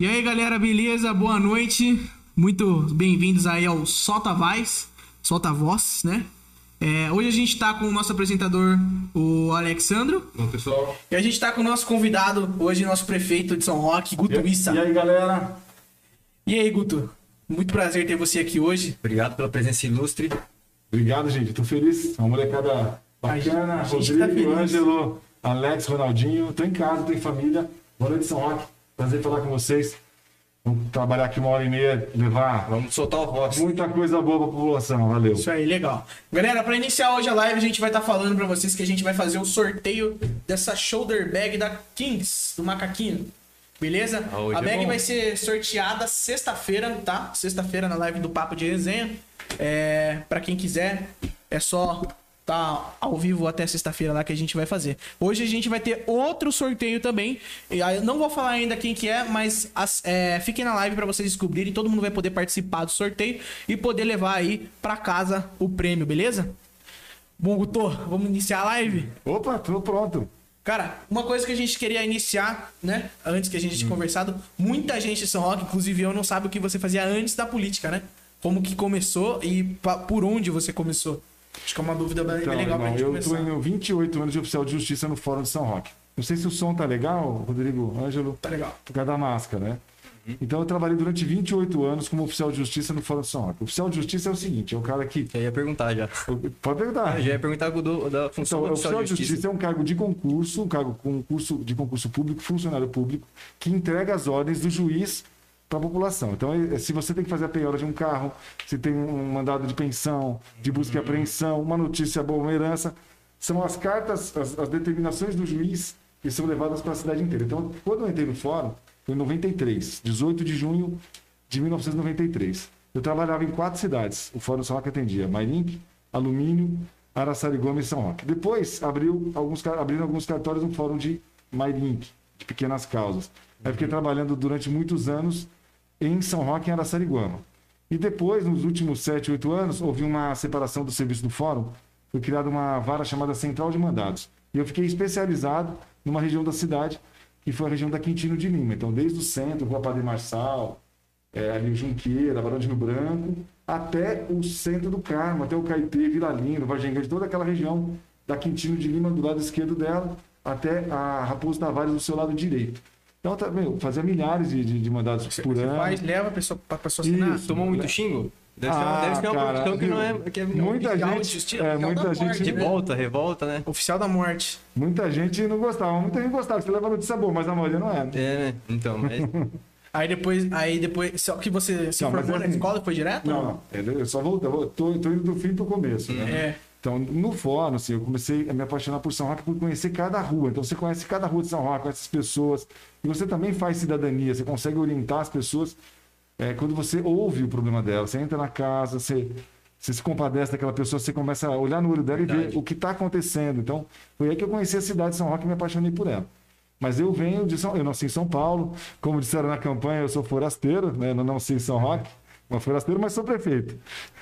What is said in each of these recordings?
E aí, galera, beleza? Boa noite. Muito bem-vindos aí ao Solta Voz, Solta Voz, né? É, hoje a gente tá com o nosso apresentador, o Alexandro. Bom, pessoal. E a gente tá com o nosso convidado, hoje, nosso prefeito de São Roque, Guto Issa. E aí, galera? E aí, Guto? Muito prazer ter você aqui hoje. Obrigado pela presença ilustre. Obrigado, gente. Tô feliz. Uma molecada bacana. A gente tá Rodrigo, feliz. Ângelo, Alex, Ronaldinho. Tô em casa, tô em família. Boa noite, São Roque. Prazer falar com vocês. Vamos trabalhar aqui uma hora e meia, levar Vamos soltar o voz. muita coisa boa pra população. Valeu. Isso aí, legal. Galera, pra iniciar hoje a live, a gente vai estar falando pra vocês que a gente vai fazer o sorteio dessa shoulder bag da Kings, do macaquinho. Beleza? Ah, hoje a é bag bom. vai ser sorteada sexta-feira, tá? Sexta-feira na live do Papo de Resenha. É, para quem quiser, é só tá ao vivo até sexta-feira lá que a gente vai fazer. Hoje a gente vai ter outro sorteio também. E aí Eu não vou falar ainda quem que é, mas as- é, fiquem na live pra vocês descobrirem. Todo mundo vai poder participar do sorteio e poder levar aí pra casa o prêmio, beleza? Bom, Guto, vamos iniciar a live? Opa, tô pronto. Cara, uma coisa que a gente queria iniciar, né? Antes que a gente tinha conversado, muita gente de São Roque, inclusive eu, não sabe o que você fazia antes da política, né? Como que começou e por onde você começou. Acho que é uma dúvida bem Então, legal pra irmão, gente eu começar. tô em 28 anos de oficial de justiça no Fórum de São Roque. Não sei se o som tá legal, Rodrigo, Ângelo. Tá legal. por causa da máscara, né? Então eu trabalhei durante 28 anos como oficial de justiça no Fórum de São Roque. O oficial de justiça é o seguinte, é o cara que... Já ia perguntar já. Pode perguntar. Eu já ia perguntar do, da função Então, o do oficial oficial de justiça é um cargo de concurso, um cargo concurso, de concurso público, funcionário público, que entrega as ordens do juiz para a população. Então, é- se você tem que fazer a penhora de um carro, se tem um mandado de pensão, de busca e apreensão, uma notícia boa, uma herança, são as cartas, as, as determinações do juiz que são levadas para a cidade inteira. Então, quando eu entrei no fórum, foi em 93, 18 de junho de 1993. Eu trabalhava em quatro cidades. O Fórum São Roque atendia Mairink, Alumínio, Araçarigoma e São Roque. Depois abriu alguns, abriram alguns cartórios no Fórum de Mairink, de pequenas causas. Aí fiquei trabalhando durante muitos anos em São Roque em Araçariguama. E depois, nos últimos sete, oito anos, houve uma separação do serviço do Fórum. Foi criada uma vara chamada Central de Mandados. E eu fiquei especializado numa região da cidade, que foi a região da Quintino de Lima. Então, desde o centro, Rua Padre Marçal, é, ali Junqueira, Barão de Rio Branco, até o centro do Carmo, até o Caetê, Vila Lindo, Vargem toda aquela região da Quintino de Lima, do lado esquerdo dela, até a Raposo Tavares do seu lado direito. Então, tá, meu, fazia milhares de, de, de mandados por Você ano. faz, leva a pessoa, pra pessoa assinar. Isso. Tomou muito xingo? Deve, ser, Ah, deve ser uma cara, profissão que não é. Que é muita de gente, justiça, é, oficial muita gente, morte, né? Revolta, revolta, né? Oficial da morte. muita gente não gostava, muita gente gostava. Você leva notícia boa, mas a maioria não é. né? É, né? Então, mas. Aí depois, aí depois, só que você se Não, mas formou na assim- escola e foi direto? Não, não. Eu só voltei, eu tô, tô indo do fim pro começo, né? É. Então, no fórum, assim, eu comecei a me apaixonar por São Roque, por conhecer cada rua. Então, você conhece cada rua de São Roque, conhece as pessoas. E você também faz cidadania, você consegue orientar as pessoas é, quando você ouve o problema dela. Você entra na casa, você, você se compadece daquela pessoa, você começa a olhar no olho dela e ver Verdade. o que está acontecendo. Então, foi aí que eu conheci a cidade de São Roque e me apaixonei por ela. Mas eu venho de São... Eu nasci em São Paulo. Como disseram na campanha, eu sou forasteiro, né? Eu não nasci em São Roque. Mas forasteiro, mas sou prefeito.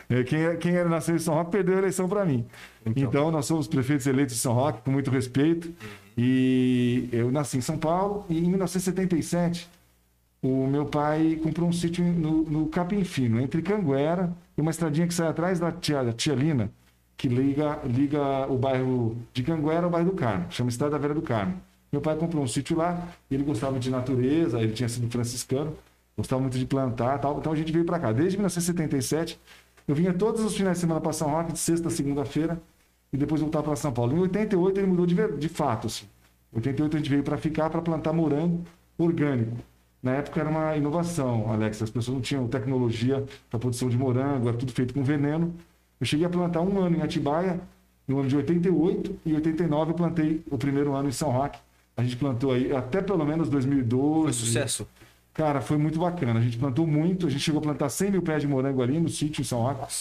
É, Quem, é- quem era nasceu em São Roque perdeu a eleição para mim. Então. Então. nós somos prefeitos eleitos de São Roque, com muito respeito. E eu nasci em São Paulo. E em 1977, o meu pai comprou um sítio no, no Capim Fino, entre Canguera e uma estradinha que sai atrás da Tia, Tia Lina, que liga, liga o bairro de Canguera ao bairro do Carmo. Chama Estrada Velha do Carmo. Meu pai comprou um sítio lá, ele gostava de natureza, ele tinha sido franciscano, gostava muito de plantar tal. Então a gente veio para cá. Desde 1977, eu vinha todos os finais de semana para São Roque, de sexta a segunda-feira, e depois voltar para São Paulo. Em 88 ele mudou de, de fato. Assim. Em 88 a gente veio para ficar, para plantar morango orgânico. Na época era uma inovação, Alex. As pessoas não tinham tecnologia para produção de morango, era tudo feito com veneno. Eu cheguei a plantar um ano em Atibaia, no ano de 88, e em 89 eu plantei o primeiro ano em São Roque. A gente plantou aí até pelo menos 2012. Foi sucesso. Cara, foi muito bacana. A gente plantou muito. A gente chegou a plantar 100 mil pés de morango ali no sítio em São Roque.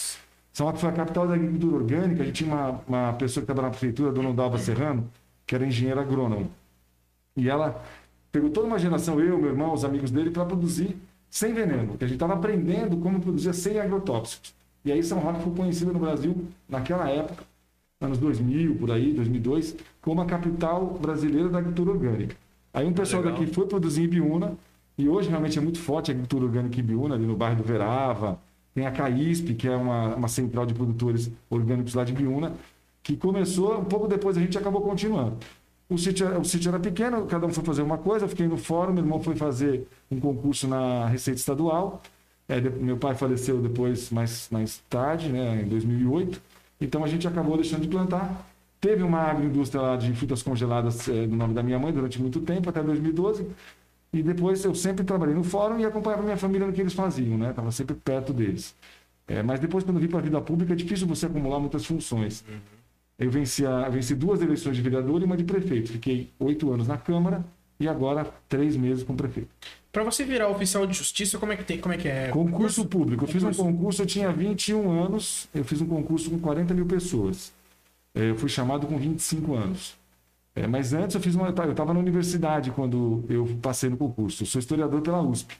São Roque foi a capital da agricultura orgânica. A gente tinha uma, uma pessoa que estava na prefeitura, dona Dalva Serrano, que era engenheira agrônoma. E ela pegou toda uma geração, eu, meu irmão, os amigos dele, para produzir sem veneno. Porque a gente estava aprendendo como produzir sem agrotóxicos. E aí São Roque foi conhecida no Brasil, naquela época, anos 2000, por aí, 2002, como a capital brasileira da agricultura orgânica. Aí um pessoal Legal. daqui foi produzir em Biúna, E hoje realmente é muito forte a agricultura orgânica em Biúna, ali no bairro do Verava. Tem a CAISP, que é uma, uma central de produtores orgânicos lá de Biúna, que começou, um pouco depois a gente acabou continuando. O sítio, o sítio era pequeno, cada um foi fazer uma coisa, eu fiquei no fórum, meu irmão foi fazer um concurso na Receita Estadual. É, meu pai faleceu depois, mais, mais tarde, né, em 2008. Então a gente acabou deixando de plantar. Teve uma agroindústria lá de frutas congeladas é, no nome da minha mãe durante muito tempo, até 2012. E depois eu sempre trabalhei no fórum e acompanhava minha família no que eles faziam, né? Estava sempre perto deles. É, mas depois, quando eu vim para a vida pública, é difícil você acumular muitas funções. Eu venci, a- venci duas eleições de vereador e uma de prefeito. Fiquei oito anos na Câmara e agora três meses como prefeito. Pra você virar oficial de justiça, como é que tem? Como é que é? Concurso público. Eu fiz um Concurso. concurso, eu tinha 21 anos, eu fiz um concurso com 40 mil pessoas. É, Eu fui chamado com 25 anos. É, mas antes eu fiz uma. Eu estava na universidade quando eu passei no concurso. Eu sou historiador pela USP.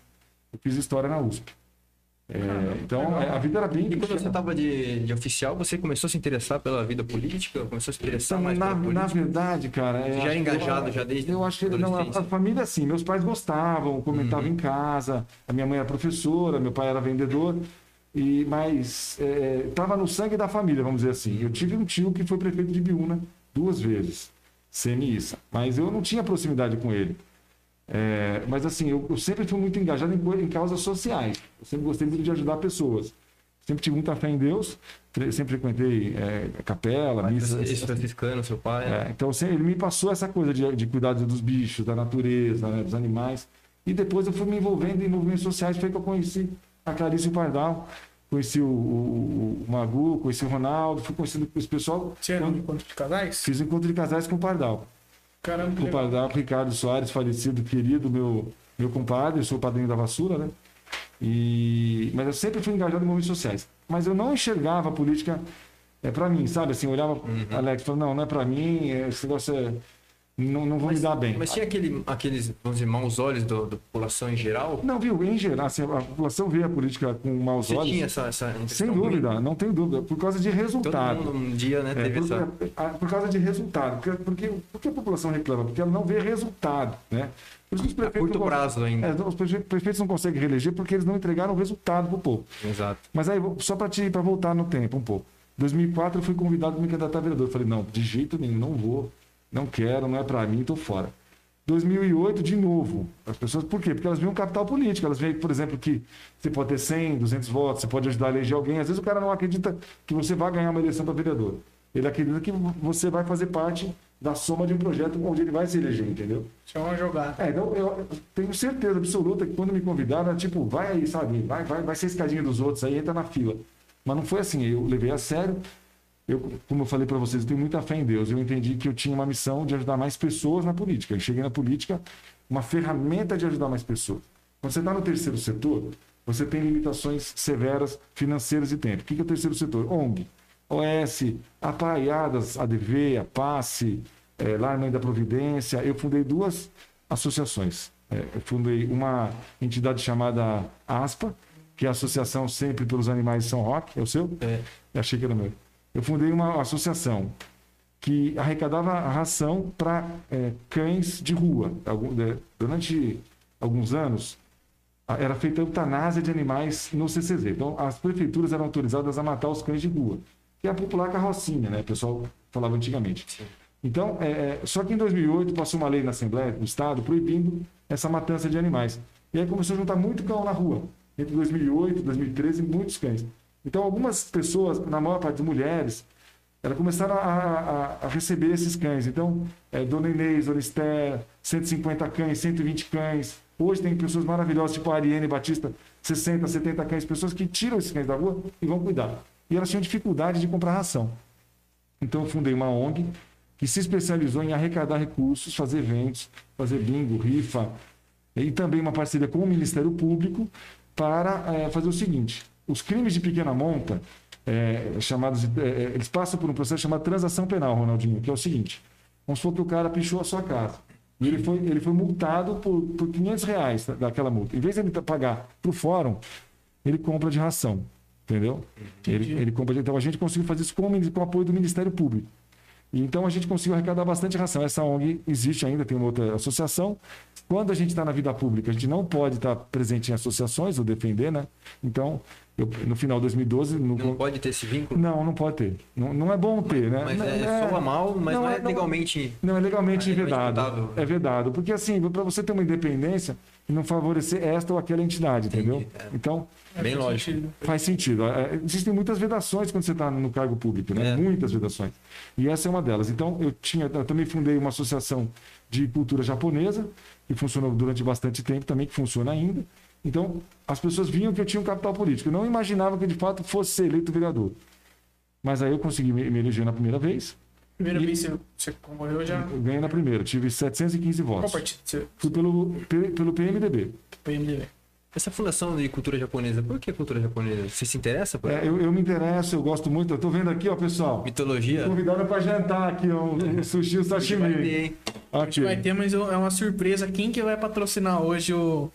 Eu fiz história na USP. É, então a vida era bem. E quando você estava de, de oficial, você começou a se interessar pela vida política? Começou a se interessar mais na, pela na verdade, cara. é, Você já acho é engajado eu, já desde Eu acho que não, a, a família, assim, meus pais gostavam, comentavam Uhum. em casa. A minha mãe era professora, meu pai era vendedor. E, mas estava no sangue da família, vamos dizer assim. Eu tive um tio que foi prefeito de Biúna duas vezes, semi-issa. Mas eu não tinha proximidade com ele. É, mas assim, eu, eu sempre fui muito engajado em, em causas sociais. Eu sempre gostei muito de ajudar pessoas. Sempre tive muita fé em Deus. Sempre frequentei é, capela, missa. Esse franciscano, seu pai. É, então assim, ele me passou essa coisa de, de cuidar dos bichos, da natureza, né, dos animais. E depois eu fui me envolvendo em movimentos sociais. Foi que eu conheci a Clarice Pardal, conheci o, o, o Magu, conheci o Ronaldo, fui conhecendo esse pessoal. Você era um encontro de casais? Fiz um encontro de casais com o Pardal. Caramba, Com o. Pardal, Ricardo Soares, falecido, querido, meu, meu compadre, eu sou o padrinho da vassoura, né? E... Mas eu sempre fui engajado em movimentos sociais. Mas eu não enxergava a política é, para mim, sabe? Assim, eu olhava, Uhum. Alex, falava, não, não é para mim, esse negócio é... Não, não vou me dar bem. Mas tinha aquele, aqueles, vamos dizer, maus olhos do- da população em geral? Não, viu? Em geral, assim, a população vê a política com maus Você olhos. tinha essa, essa Sem impressão ruim? dúvida, não tenho dúvida. Por causa de Todo resultado. mundo um dia, né, É, teve por, essa... por causa de resultado. Porque, porque, por que a população reclama? Porque ela não vê resultado, né? Por isso que os A curto não- prazo ainda. É, os prefe- prefeitos não conseguem reeleger porque eles não entregaram o resultado para o povo. Exato. Mas aí, só para para voltar no tempo um pouco. 2004 eu fui convidado a me candidatar a vereador. Eu falei, não, de jeito nenhum, não vou, não quero, não é para mim, estou fora. 2008, de novo. As pessoas, por quê? Porque elas veem um capital político. Elas veem, por exemplo, que você pode ter 100, 200 votos, você pode ajudar a eleger alguém. Às vezes o cara não acredita que você vai ganhar uma eleição para vereador. Ele acredita que você vai fazer parte da soma de um projeto onde ele vai se eleger, entendeu? Isso é uma jogada. É, então eu tenho certeza absoluta que quando me convidaram, era tipo, vai aí, sabe? Vai, vai, vai ser a escadinha dos outros aí, entra na fila. Mas não foi assim, eu levei a sério. Eu, como eu falei para vocês, eu tenho muita fé em Deus. Eu entendi que eu tinha uma missão de ajudar mais pessoas na política. Eu cheguei na política, uma ferramenta de ajudar mais pessoas. Quando você está no terceiro setor, você tem limitações severas financeiras e tempo. O que é o terceiro setor? ONG, OS, Apaiadas, ADV, a Passe, é, Lar Mãe da Providência. Eu fundei duas associações. É, eu fundei uma entidade chamada ASPA, que é a Associação Sempre pelos Animais de São Roque. É o seu? É. Eu achei que era meu. Eu fundei uma associação que arrecadava ração para cães de rua. Algum- é, Durante alguns anos, era feita eutanásia de animais no CCZ. Então, as prefeituras eram autorizadas a matar os cães de rua, que é a popular carrocinha, né? O pessoal falava antigamente. Então, é, é, só que em 2008 passou uma lei na Assembleia do Estado proibindo essa matança de animais. E aí começou a juntar muito cão na rua. Entre 2008 e 2013, muitos cães. Então, algumas pessoas, na maior parte de mulheres, elas começaram a, a- a receber esses cães. Então, é, Dona Inês, Dona Esther, 150 cães, 120 cães. Hoje tem pessoas maravilhosas, tipo a Ariane Batista, 60, 70 cães, pessoas que tiram esses cães da rua e vão cuidar. E elas tinham dificuldade de comprar ração. Então, eu fundei uma ONG que se especializou em arrecadar recursos, fazer eventos, fazer bingo, rifa, e também uma parceria com o Ministério Público para eh, fazer o seguinte: os crimes de pequena monta, eh, chamados, de- eh, eles passam por um processo chamado transação penal, Ronaldinho, que é o seguinte: vamos supor que o cara pichou a sua casa. E ele foi, ele foi multado por, por 500 reais da- daquela multa. Em vez de ele pagar para o fórum, ele compra de ração. Entendeu? Ele, ele compra de, então a gente conseguiu fazer isso com, com o apoio do Ministério Público. Então a gente conseguiu arrecadar bastante ração. Essa ONG existe ainda, tem uma outra associação. Quando a gente está na vida pública, a gente não pode estar presente em associações ou defender, né? Então, eu, no final de 2012. No, Não pode ter esse vínculo? não, não pode ter. Não, não é bom ter, né? Mas Não- é, soa mal, mas não, é legalmente. Não, é legalmente É vedado. É vedado. Porque, assim, para você ter uma independência e não favorecer esta ou aquela entidade, Entendi, entendeu? é. Então, Bem Faz lógico. sentido. faz sentido. É, Existem muitas vedações quando você está no cargo público, né? É. Muitas vedações. E essa é uma delas. Então, eu tinha, eu também fundei uma associação de cultura japonesa, que funcionou durante bastante tempo também, que funciona ainda. Então, as pessoas viam que eu tinha um capital político. Eu não imaginava que de fato fosse ser eleito vereador. Mas aí eu consegui me, me eleger na primeira vez. Primeira E- vez que você concorreu já. Eu ganhei na primeira, tive 715 Qual votos. partido você Fui pelo, pe- pelo PMDB. PMDB? Essa fundação de cultura japonesa, por que cultura japonesa? Você se interessa por É, eu, eu me interesso, eu gosto muito. Eu tô vendo aqui, ó, pessoal. Mitologia? Convidaram para jantar aqui, ó, um, um sushi, um Vai ter, sashimi. hein? Aqui. Vai ter, mas é uma surpresa. Quem que vai patrocinar hoje o,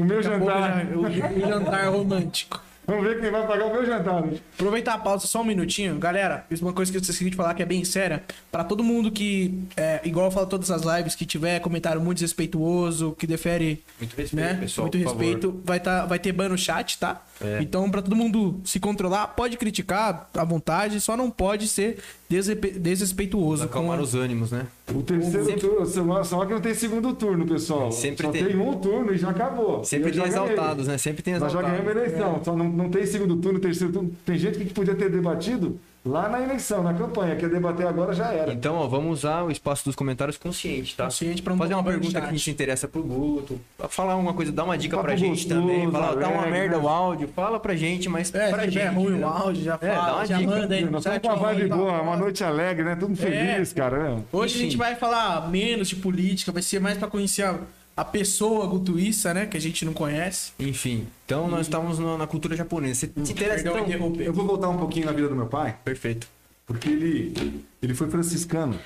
O meu daqui pouco jantar. já- o, o jantar romântico? Vamos ver quem vai pagar o meu jantar. né? Aproveitar a pausa só um minutinho. Galera, fiz uma coisa que eu esqueci de falar que é bem séria. Pra todo mundo que, é, igual eu falo todas as lives, que tiver comentário muito desrespeituoso, que defere Muito respeito, né? pessoal. Muito por favor. respeito. Vai, tá, vai ter ban no chat, tá? É. Então, pra todo mundo se controlar, pode criticar à vontade, só não pode ser desrespeituoso. com Acalmar a- os ânimos, né? O terceiro Sempre- turno, só- só que não tem segundo turno, pessoal. Sempre só tem. tem. um turno e já acabou. Sempre tem ganhei. exaltados, né? Sempre tem Nós já exaltados. ganhamos a eleição. Só não, não tem segundo turno, terceiro turno. Tem gente que podia ter debatido lá na eleição, na campanha. Quer debater agora já era. Então, ó, vamos usar o espaço dos comentários consciente, tá? Consciente pra não Fazer uma pergunta que a gente se interessa pro Guto, falar alguma coisa, dar uma dica pra gente gostoso, também, falar, dá uma merda o áudio, fala pra gente, mas É, pra gente. ruim né? o áudio, já É, dá fala, uma já dica. manda aí Nós estamos com uma vibe tá boa, uma noite alegre, né? Tudo feliz, cara. né? Hoje a gente Enfim. vai falar menos de política, vai ser mais pra conhecer a, a pessoa gutuíça, né? Que a gente não conhece. Enfim, então nós estávamos na, na cultura japonesa. Você se interessa Perdão, então? interromper. Eu vou voltar um pouquinho na vida do meu pai. Perfeito. Porque ele, ele foi franciscano.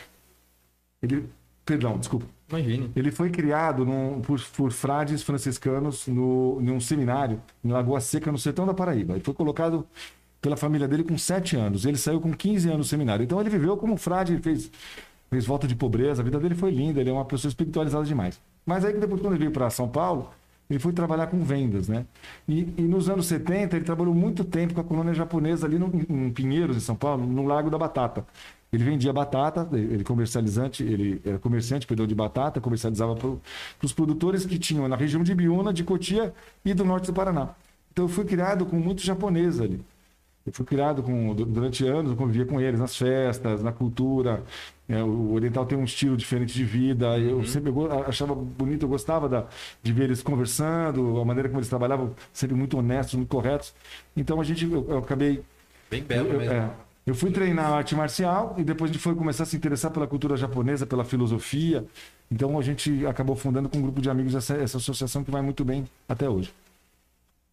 Ele, perdão, desculpa. Imagine. Ele foi criado num- por, por frades franciscanos no, num seminário em Lagoa Seca, no sertão da Paraíba. Ele foi colocado pela família dele com 7 anos. Ele saiu com 15 anos do seminário. Então ele viveu como frade, ele fez, fez volta de pobreza. A vida dele foi linda, ele é uma pessoa espiritualizada demais. Mas aí depois, quando ele veio para São Paulo, ele foi trabalhar com vendas, né? E, e nos anos 70, ele trabalhou muito tempo com a colônia japonesa ali no, em Pinheiros, em São Paulo, no Lago da Batata. Ele vendia batata, ele comercializante, ele era comerciante, perdão, de batata, comercializava para os produtores que tinham na região de Biúna, de Cotia e do norte do Paraná. Então eu fui criado com muito japonês ali. Eu fui criado com, du- durante anos, eu convivia com eles nas festas, na cultura. É, o oriental tem um estilo diferente de vida. Eu sempre go- achava bonito, eu gostava da, de ver eles conversando, a maneira como eles trabalhavam, sempre muito honestos, muito corretos. Então a gente, eu, eu acabei Bem belo eu, mesmo. é, eu fui treinar arte marcial e depois a gente foi começar a se interessar pela cultura japonesa, pela filosofia. Então a gente acabou fundando com um grupo de amigos essa, essa associação que vai muito bem até hoje.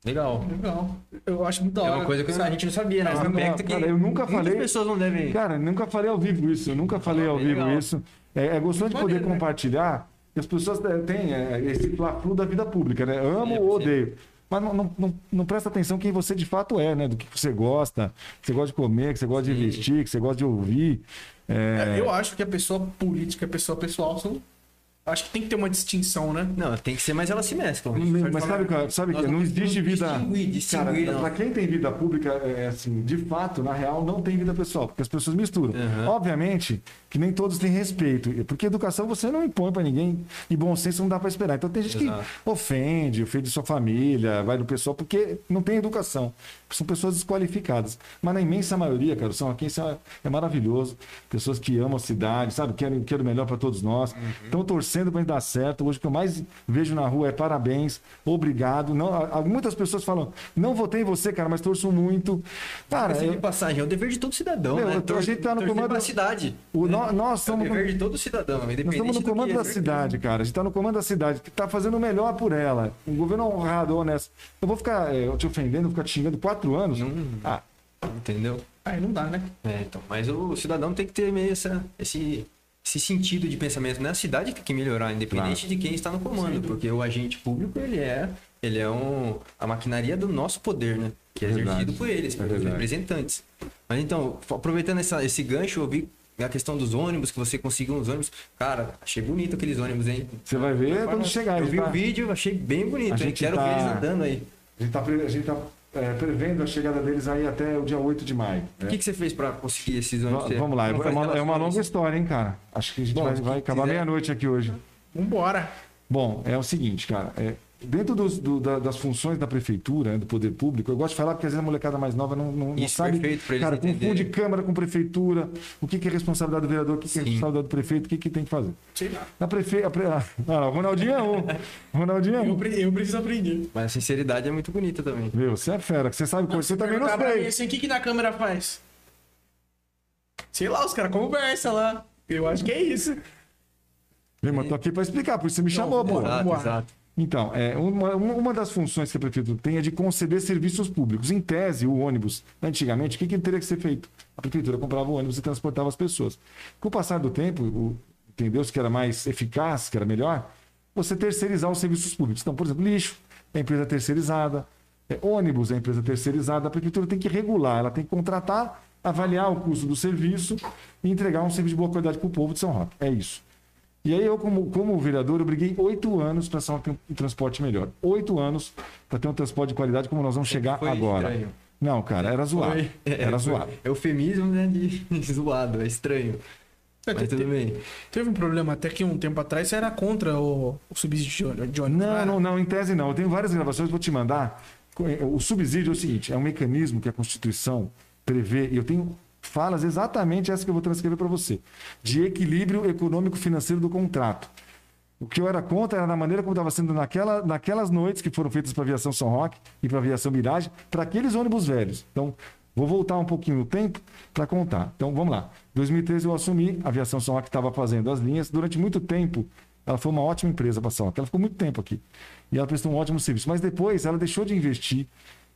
Legal. Legal. Eu acho muito da É hora. uma coisa que a gente não sabia, né? Que cara, eu nunca falei- pessoas não devem... Cara, nunca falei ao vivo isso, eu nunca falei ao vivo legal. isso. É, é gostoso de poder né? compartilhar. que As pessoas é, têm é, esse fla-flu da vida pública, né? Amo É, ou sim. odeio. Mas não, não, não, não presta atenção quem você de fato é, né? Do que você gosta, que você gosta de comer, que você gosta de Sim. vestir, que você gosta de ouvir. É, É, Eu acho que a pessoa política e a pessoa pessoal são. Acho que tem que ter uma distinção, né? Não, tem que ser, mas elas se mesclam. Mas sabe, cara, sabe Nós que não existe vida. distinguir, distinguir, cara, não. pra quem tem vida pública, é assim, de fato, na real, não tem vida pessoal, porque as pessoas misturam. Uhum. Obviamente que nem todos têm respeito, porque educação você não impõe pra ninguém e bom senso não dá pra esperar. Então tem gente Exato. que ofende, ofende sua família, vai do pessoal, porque não tem educação. São pessoas desqualificadas. Mas na imensa maioria, cara, são aqui é, é maravilhoso. Pessoas que amam a cidade, sabe? Querem, querem o melhor pra todos nós. Uhum. Estão torcendo pra dar certo. Hoje o que eu mais vejo na rua é parabéns, obrigado. Não, muitas pessoas falam, não votei em você, cara, mas torço muito. Cara, eu- passagem, é o dever de todo cidadão, Meu, né? a gente tá no comando- cidade. o, né? Nó- nós É o somos. dever de todo cidadão, Nós independente estamos no comando é. da cidade, cara. A gente está no comando da cidade, que está fazendo o melhor por ela. Um governo honrado, honesto. Eu vou ficar eh, te ofendendo, ficar te xingando quatro anos? Não- Ah, Entendeu? Aí não dá, né? É, então, mas o cidadão tem que ter meio essa, esse, esse sentido de pensamento, né? A cidade tem que melhorar, independente de quem está no comando, porque o agente público, ele é, ele é um, a maquinaria do nosso poder, né? Que é Verdade. exercido por eles, É pelos verdade. representantes. Mas então, aproveitando essa, esse gancho, eu vi a questão dos ônibus, que você conseguiu uns ônibus. Cara, achei bonito aqueles ônibus, hein? Você vai ver quando chegar. Eu a vi tá- o vídeo, achei bem A bonito, hein? gente Quero tá- ver eles andando aí. A gente tá, pre- a gente tá, é, prevendo a chegada deles aí até o dia 8 de maio. O né? que, que você fez pra conseguir esses ônibus? Você Vamos lá, é faz uma, é uma longa história, hein, cara? Acho que a gente Bom, vai, vai acabar meia-noite aqui hoje. Vambora. Bom, é o seguinte, cara. é, dentro dos- do- da- das funções da prefeitura, né, do poder público, eu gosto de falar porque às vezes a molecada mais nova não, não, não sabe. perfeito, cara, confunde. Câmara com Prefeitura, o que, que é responsabilidade do vereador, o que, que é responsabilidade do prefeito, o que, que tem que fazer. Sei lá. Na prefe... a pre- ah, o Ronaldinho é um. Ronaldinho é Eu, um. pre- eu preciso aprender. Mas a sinceridade é muito bonita também. Meu, você é fera, você sabe coisa, você também não assim, o que, que na câmera faz? Sei lá, os caras conversam lá. Eu acho que é isso. Meu, mas tô aqui pra explicar, por isso você me chamou, pô. Exato, vamos lá. exato. Então, é, uma, uma das funções que a prefeitura tem é de conceder serviços públicos. Em tese, o ônibus, antigamente, o que, que teria que ser feito? A prefeitura comprava o ônibus e transportava as pessoas. Com o passar do tempo, entendeu-se que era mais eficaz, que era melhor, você terceirizar os serviços públicos. Então, por exemplo, lixo é empresa terceirizada, é, ônibus é empresa terceirizada. A prefeitura tem que regular, ela tem que contratar, avaliar o custo do serviço e entregar um serviço de boa qualidade para o povo de São Roque. É isso. E aí eu, como, como vereador, eu briguei oito anos para ter um transporte melhor. Oito anos para ter um transporte de qualidade como nós vamos chegar Foi agora. estranho. Não, cara, era zoado. Foi- é, Era foi zoado. Eufemismo, né? De zoado, é estranho. É, Mas tudo bem. Teve um problema até que um tempo atrás você era contra o, o subsídio de ônibus. Não, era? não, não, em tese não. Eu tenho várias gravações, vou te mandar. O subsídio é o seguinte: é um mecanismo que a Constituição prevê, e eu tenho falas exatamente essa que eu vou transcrever para você, de equilíbrio econômico-financeiro do contrato. O que eu era contra era na maneira como estava sendo naquela, naquelas noites que foram feitas para a aviação São Roque e para a aviação Mirage, para aqueles ônibus velhos. Então, vou voltar um pouquinho no tempo para contar. Então, vamos lá. Em 2013 eu assumi, a aviação São Roque estava fazendo as linhas. Durante muito tempo, ela foi uma ótima empresa para São Roque. Ela ficou muito tempo aqui. E ela prestou um ótimo serviço. Mas depois ela deixou de investir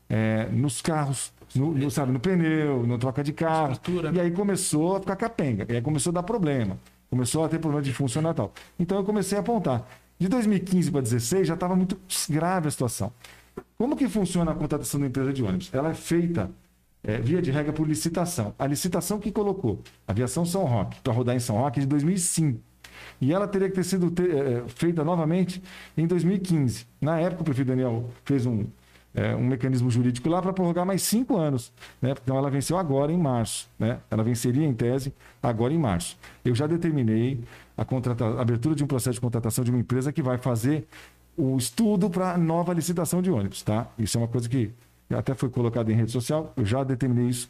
eh, nos carros, no, no, sabe, no pneu, no troca de carro. Estrutura. E aí começou a ficar capenga. E aí começou a dar problema. Começou a ter problema de funcionar e tal. Então eu comecei a apontar. De 2015 para 2016 já estava muito grave a situação. Como que funciona a contratação da empresa de ônibus? Ela é feita, é, via de regra, por licitação. A licitação que colocou a Aviação São Roque para rodar em São Roque é de 2005. E ela teria que ter sido te- é, feita novamente em 2015. Na época, o prefeito Daniel fez um, é, um mecanismo jurídico lá para prorrogar mais cinco anos. Né? Então, ela venceu agora em março. Né? Ela venceria, em tese, agora em março. Eu já determinei a, contrata- a abertura de um processo de contratação de uma empresa que vai fazer o estudo para nova licitação de ônibus. Tá? Isso é uma coisa que até foi colocado em rede social. Eu já determinei isso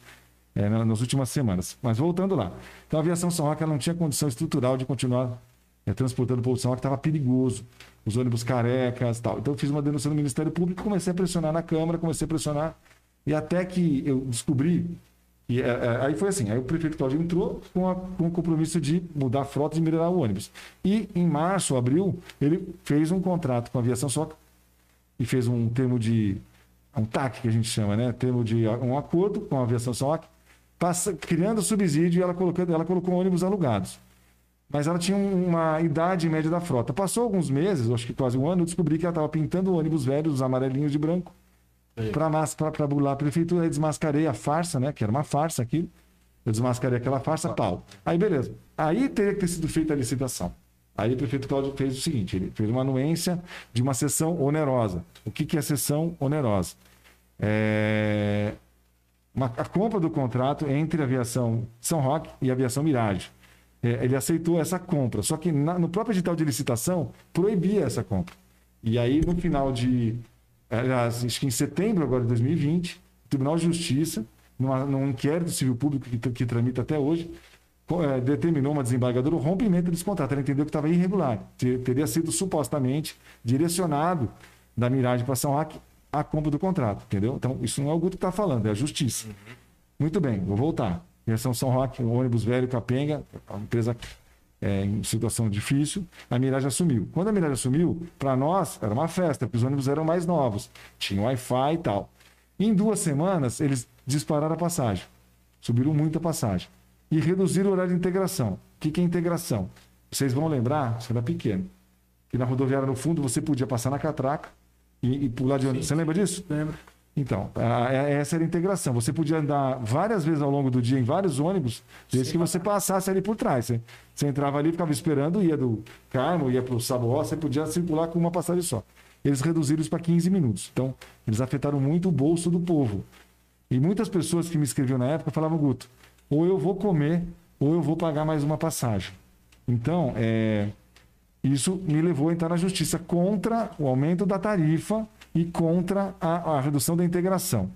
é, na- nas últimas semanas. Mas voltando lá. Então, a aviação São Roque ela não tinha condição estrutural de continuar é, transportando o povo de São Roque, estava perigoso. Os ônibus carecas tal. Então, eu fiz uma denúncia no Ministério Público, comecei a pressionar na Câmara, comecei a pressionar. E até que eu descobri. E, é, é, aí foi assim: aí o prefeito Claudio entrou com, a- com o compromisso de mudar a frota e melhorar o ônibus. E em março, abril, ele fez um contrato com a aviação Roque e fez um termo de um TAC que a gente chama, né? Termo de um acordo com a aviação Roque, passa, criando subsídio e ela colocou, ela colocou ônibus alugados. Mas ela tinha um- uma idade média da frota. Passou alguns meses, acho que quase um ano, eu descobri que ela estava pintando ônibus velhos, os amarelinhos de branco, para bular a prefeitura. Aí desmascarei a farsa, né? Que era uma farsa aquilo. Eu desmascarei aquela farsa, tal. Aí, beleza. Aí teria que ter sido feita a licitação. Aí o prefeito Cláudio fez o seguinte: ele fez uma anuência de uma sessão onerosa. O que, que é sessão onerosa? É uma- a compra do contrato entre a aviação São Roque e a aviação Mirage. É, ele aceitou essa compra, só que na- no próprio edital de licitação proibia essa compra. E aí, no final de. Aliás, acho que em setembro agora de 2020, o Tribunal de Justiça, numa, num inquérito civil público que, que tramita até hoje, eh, determinou uma desembargadora o rompimento desse contrato. Ela entendeu que estava irregular. Te- Teria sido supostamente direcionado da Mirage para São Roque a compra do contrato, entendeu? Então, isso não é o Guto que está falando, é a justiça. Muito bem, vou voltar. Versão São Roque, um ônibus velho, capenga, uma empresa é, em situação difícil, a Mirage assumiu. Quando a Mirage assumiu, para nós era uma festa, porque os ônibus eram mais novos, tinha Wi-Fi e tal. Em duas semanas, eles dispararam a passagem, subiram muito a passagem e reduziram o horário de integração. O que, que é integração? Vocês vão lembrar, você era pequeno, que na rodoviária no fundo você podia passar na catraca e, e pular de ônibus. Você lembra disso? Lembra? Então, a- a- essa era a integração. Você podia andar várias vezes ao longo do dia em vários ônibus, desde que você passasse ali por trás. Você, você entrava ali, ficava esperando, ia do Carmo, ia para o Saboó, você podia circular com uma passagem só. Eles reduziram isso para 15 minutos. Então, eles afetaram muito o bolso do povo. E muitas pessoas que me escreviam na época falavam, Guto, ou eu vou comer, ou eu vou pagar mais uma passagem. Então, é, isso me levou a entrar na justiça contra o aumento da tarifa e contra a, a redução da integração.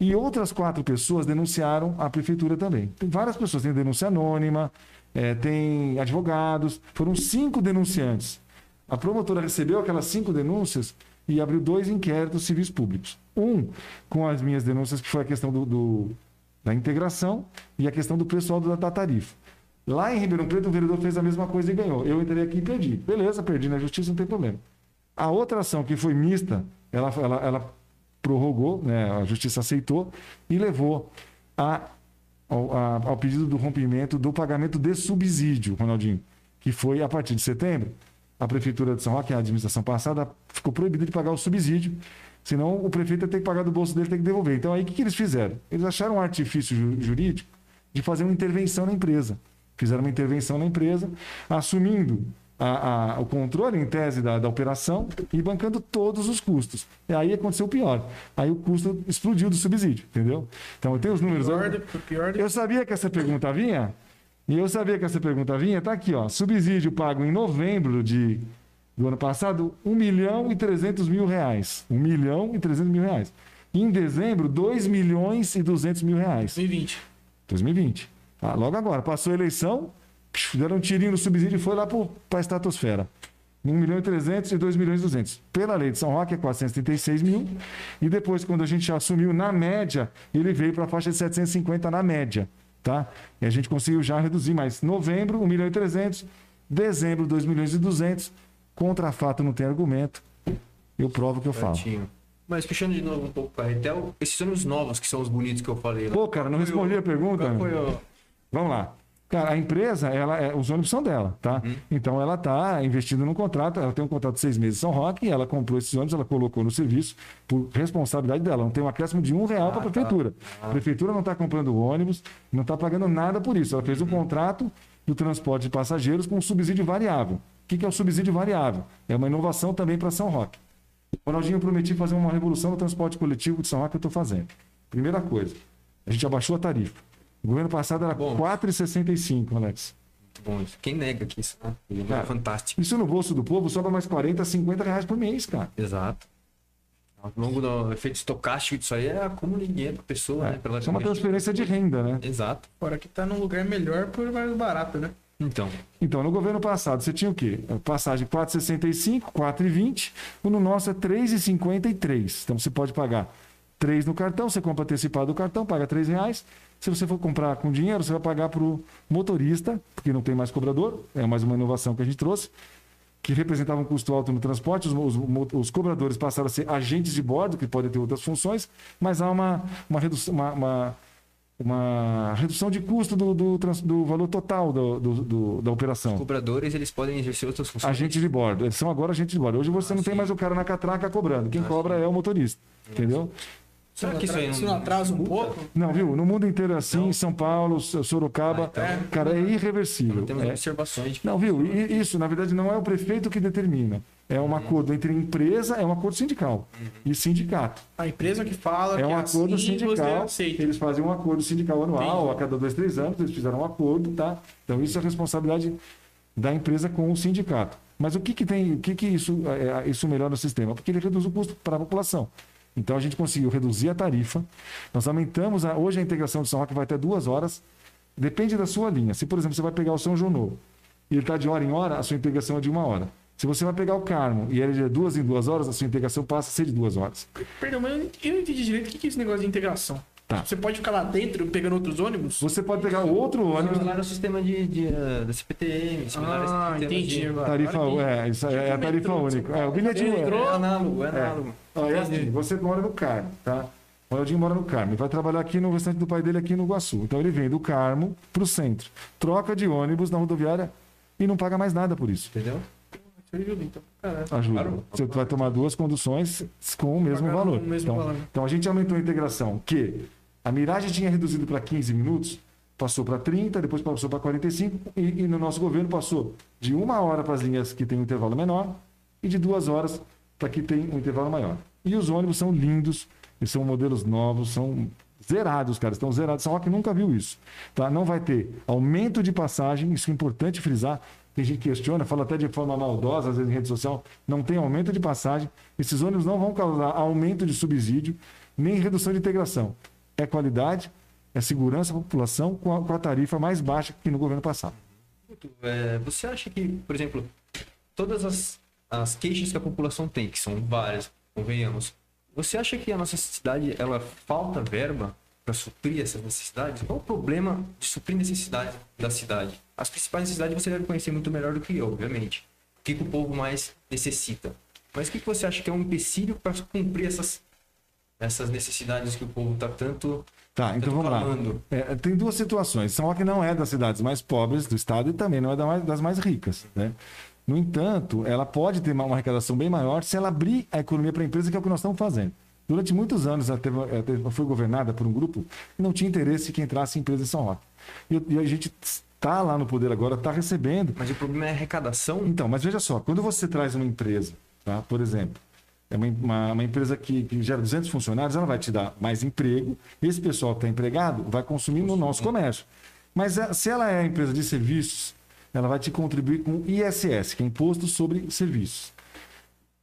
E outras quatro pessoas denunciaram a prefeitura também. Tem várias pessoas, tem denúncia anônima, eh, tem advogados, foram cinco denunciantes. A promotora recebeu aquelas cinco denúncias e abriu dois inquéritos civis públicos. Um com as minhas denúncias, que foi a questão do, do- da integração e a questão do alto da, da tarifa. Lá em Ribeirão Preto, o vereador fez a mesma coisa e ganhou. Eu entrei aqui e perdi. Beleza, perdi na justiça, não tem problema. A outra ação, que foi mista, ela, ela, ela prorrogou, né, a justiça aceitou e levou a, ao, a- ao pedido do rompimento do pagamento de subsídio, Ronaldinho, que foi a partir de setembro. A Prefeitura de São Roque, a administração passada, ficou proibida de pagar o subsídio, senão o prefeito ia ter que pagar do bolso dele, tem que devolver. Então, aí o que, que eles fizeram? Eles acharam um artifício ju- jurídico de fazer uma intervenção na empresa. Fizeram uma intervenção na empresa, assumindo a- a- o controle em tese da, da operação e bancando todos os custos. E aí aconteceu o pior. Aí o custo explodiu do subsídio, entendeu? Então eu tenho os números. Pior do, pior do... Eu sabia que essa pergunta vinha, e eu sabia que essa pergunta vinha, tá aqui, ó. Subsídio pago em novembro de, do ano passado, 1 milhão e 300 mil reais. 1 milhão e 300 mil reais. Em dezembro, 2 milhões e 200 mil reais. 2020. 2020. Ah, logo agora, passou a eleição, deram um tirinho no subsídio e foi lá para a estratosfera. 1 milhão e 300 e 2 milhões e 200. Pela lei de São Roque é 436 mil. E depois, quando a gente assumiu na média, ele veio para a faixa de 750 na média. Tá? E a gente conseguiu já reduzir mais. Novembro, 1 milhão e 300. Dezembro, 2 milhões e 200. Contra fato não tem argumento. Eu provo o que eu falo. Mas puxando de novo um pouco para Retel, esses ônibus novos, que são os bonitos que eu falei lá. Pô, cara, não respondi a pergunta. Qual foi o... Vamos lá. Cara, a empresa, ela, é- os ônibus são dela, tá? Então ela está investindo num contrato, ela tem um contrato de seis meses em São Roque, ela comprou esses ônibus, ela colocou no serviço por responsabilidade dela. Não tem um acréscimo de um real para a prefeitura. A prefeitura não está comprando ônibus, não está pagando nada por isso. Ela fez um contrato do transporte de passageiros com um subsídio variável. O que, que é o subsídio variável? É uma inovação também para São Roque. Ronaldinho, eu prometi fazer uma revolução no transporte coletivo de São Roque que eu estou fazendo. Primeira coisa, a gente abaixou a tarifa. O governo passado era Bom. R$ 4,65, Alex. Muito bom isso. Quem nega que isso, né? É Cara, fantástico. Isso no bolso do povo sobra mais 40, 50 reais por mês, cara. Exato. Ao longo do efeito estocástico disso aí é acúmulo de dinheiro para pessoa, né? Pela Isso é uma transferência de renda, né? Exato. Fora que tá num lugar melhor por mais barato, né? Então, Então, no governo passado, você tinha o quê? Passagem 4,65, 4,20. O no nosso é 3,53. Então, você pode pagar 3 no cartão, você compra antecipado o cartão, paga 3 reais. Se você for comprar com dinheiro, você vai pagar para o motorista, porque não tem mais cobrador. É mais uma inovação que a gente trouxe, que representava um custo alto no transporte. Os, os, os cobradores passaram a ser agentes de bordo, que podem ter outras funções, mas há uma, uma redução. Uma, uma, uma redução de custo do, do, do valor total do- do- da operação. cobradores, eles podem exercer outras funções. Agente de bordo. Eles são agora agentes de bordo. Hoje você não tem mais o cara na catraca cobrando. Quem cobra é o motorista. Entendeu? Será que isso aí Se não atrasa um pouco, Não, viu? No mundo inteiro é assim. São Paulo, Sorocaba. Ah, então- Cara, é irreversível. Temos É. observações de Não, viu? E Isso, na verdade, não é o prefeito que determina. É um acordo entre empresa, é um acordo sindical e sindicato. a empresa que fala É um que acordo assim você sindical. aceita. Eles fazem um acordo sindical anual, Entendi. a cada dois, três anos, eles fizeram um acordo, tá? Então isso é responsabilidade da empresa com o sindicato. Mas o que, que tem, o que, que isso, é, isso melhora o sistema? Porque ele reduz o custo para a população. Então a gente conseguiu reduzir a tarifa. Nós aumentamos, a- hoje a integração de São Roque vai até duas horas. Depende da sua linha. Se, por exemplo, você vai pegar o São Novo e ele está de hora em hora, a sua integração é de uma hora. Se você vai pegar o Carmo e ele é de duas em duas horas, a sua integração passa a ser de duas horas. Perdão, mas eu não- eu não entendi direito o que é esse negócio de integração. Tá. Você pode ficar lá dentro pegando outros ônibus? Você pode pegar outro ônibus similar ao sistema de, de, eh, da CPTM, Ah, sistema entendi de- agora. Tarifa, é, isso é, é a tarifa única. É, o paga é. É análogo, é análogo. Ó, é assim, você mora no Carmo, tá? O Ronaldinho mora no Carmo. Ele vai trabalhar aqui no restante do pai dele aqui no Iguaçu. Então ele vem do Carmo pro centro. Troca de ônibus na rodoviária e não paga mais nada por isso. Entendeu? Ajuda, então. Caralho. Ajuda. Você vai tomar duas conduções com o mesmo valor. o mesmo então, valor. então a gente aumentou a integração, que a Mirage tinha reduzido para 15 minutos, passou para 30, depois passou para 45, e, e no nosso governo passou de uma hora para as linhas que tem um intervalo menor e de duas horas para que tem um intervalo maior. E os ônibus são lindos, eles são modelos novos, são zerados, cara, estão zerados. São Roque nunca viu isso. Tá? Não vai ter aumento de passagem, isso é importante frisar. Tem gente que questiona, fala até de forma maldosa, às vezes em rede social, não tem aumento de passagem. Esses ônibus não vão causar aumento de subsídio, nem redução de integração. É qualidade, é segurança para a população com a, com a tarifa mais baixa que no governo passado. É, você acha que, por exemplo, todas as, as queixas que a população tem, que são várias, convenhamos, você acha que a nossa cidade ela falta verba para suprir essas necessidades? Qual o problema de suprir necessidades da cidade? As principais necessidades você deve conhecer muito melhor do que eu, obviamente. O que, que o povo mais necessita? Mas o que, que você acha que é um empecilho para cumprir essas, essas necessidades que o povo está tanto, Tá, então vamos lá. clamando? É, tem duas situações. São Roque não é das cidades mais pobres do estado e também não é das mais ricas. Né? No entanto, ela pode ter uma arrecadação bem maior se ela abrir a economia para a empresa, que é o que nós estamos fazendo. Durante muitos anos, ela, teve- ela teve- foi governada por um grupo que não tinha interesse que entrasse empresa em São Roque. E, e a gente está lá no poder agora, está recebendo. Mas o problema é a arrecadação. Então, mas veja só, quando você traz uma empresa, tá? por exemplo, é uma, uma- uma empresa que, que gera 200 funcionários, ela vai te dar mais emprego. Esse pessoal que está empregado vai consumir no nosso comércio. Mas eh, se ela é empresa de serviços, ela vai te contribuir com ISS, que é Imposto sobre Serviços.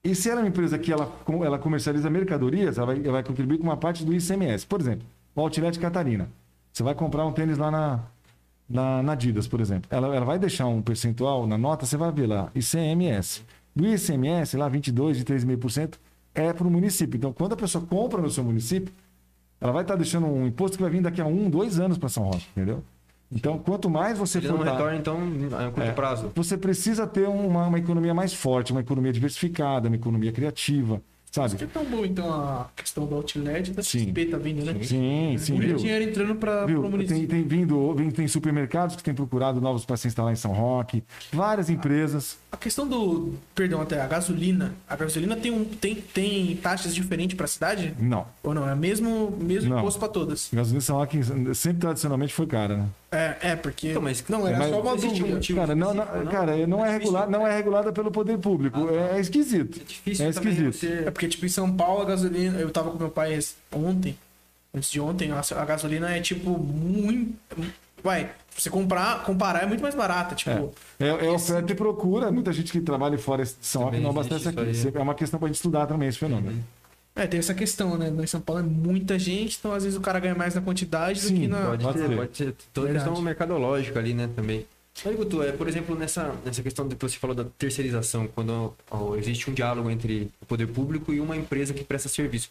E se ela é uma empresa que ela, ela comercializa mercadorias, ela vai, ela vai contribuir com uma parte do ICMS. Por exemplo, o Outlet Catarina. Você vai comprar um tênis lá na, na, na Adidas, por exemplo. Ela, ela vai deixar um percentual na nota, você vai ver lá, ICMS. Do ICMS, lá 22 de 3,5% é para o município. Então, quando a pessoa compra no seu município, ela vai estar deixando um imposto que vai vir daqui a um, dois anos para São Roque, entendeu? Então, quanto mais você Ele não for dar- retorna, então, a curto É. prazo. você precisa ter uma, uma economia mais forte, uma economia diversificada, uma economia criativa, sabe? que é tão bom, então, a questão do outlet da Sim. XP tá vindo, né? Sim, sim, Muito dinheiro entrando para o Tem, município. tem vindo, vem- tem supermercados que têm procurado novos para se instalar em São Roque, várias empresas. A questão do. Perdão, até a gasolina. A gasolina tem, um, tem, tem taxas diferentes para a cidade? Não. Ou não? É mesmo, mesmo Não. imposto para todas? A gasolina São Roque sempre tradicionalmente foi cara, né? É, é porque. Então, mas- não, era mas só uma um dúvida. motivo Cara, não, não- cara, não é, difícil. regular, não é regulada pelo poder público. É, esquisito. É difícil É esquisito. É porque, tipo, em São Paulo, a gasolina. Eu tava com meu pai ontem. Antes de ontem, a gasolina é, tipo, muito. Vai, você comprar, comparar é muito mais barata. Tipo, É, é Esse- oferta e procura. Muita gente que trabalha fora de São não abastece aqui. É uma questão para a gente estudar também esse fenômeno. é, tem essa questão, né? Em São Paulo é muita gente, então às vezes o cara ganha mais na quantidade do Sim, que na. Pode, Pode ser, ser. pode ser. Toda Verdade. questão mercadológica ali, né, também. Aí, Guto, é, por exemplo, nessa, nessa questão que você falou da terceirização, quando ó, existe um diálogo entre o poder público e uma empresa que presta serviço.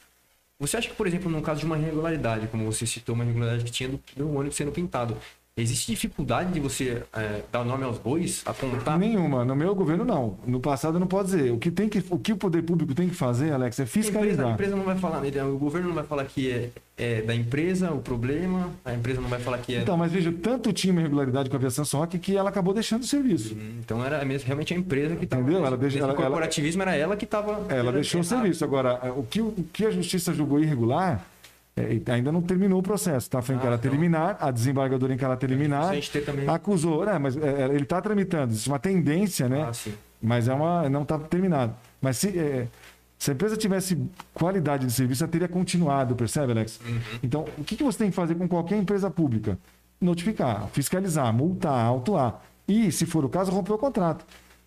Você acha que, por exemplo, no caso de uma irregularidade, como você citou, uma irregularidade que tinha do, do ônibus sendo pintado, existe dificuldade de você é, dar nome aos bois, apontar? Nenhuma. No meu governo, não. No passado, não pode dizer. O que, tem que, o que o poder público tem que fazer, Alex, é A empresa, a fiscalizar. empresa não vai falar, né, o governo não vai falar que é, é da empresa o problema, a empresa não vai falar que é. Então, mas veja, tanto tinha uma irregularidade com a aviação Roque que ela acabou deixando o serviço. Hum, Então era mesmo, realmente a empresa que estava. Entendeu? Ela deixa- ela- ela- corporativismo era ela que estava. Ela deixou o serviço. Agora, o que, o que a justiça julgou irregular, é, ainda não terminou o processo. Tá? Foi em Ah, caráter liminar, a desembargadora em caráter liminar também. acusou. Né, mas é, ele está tramitando. Existe uma tendência, né? Ah, sim. Mas é uma, não está terminado. Mas se, é, se a empresa tivesse qualidade de serviço, ela teria continuado, percebe, Alex? Uhum. Então, o que, que você tem que fazer com qualquer empresa pública? Notificar, fiscalizar, multar, autuar. E, se for o caso, romper o contrato.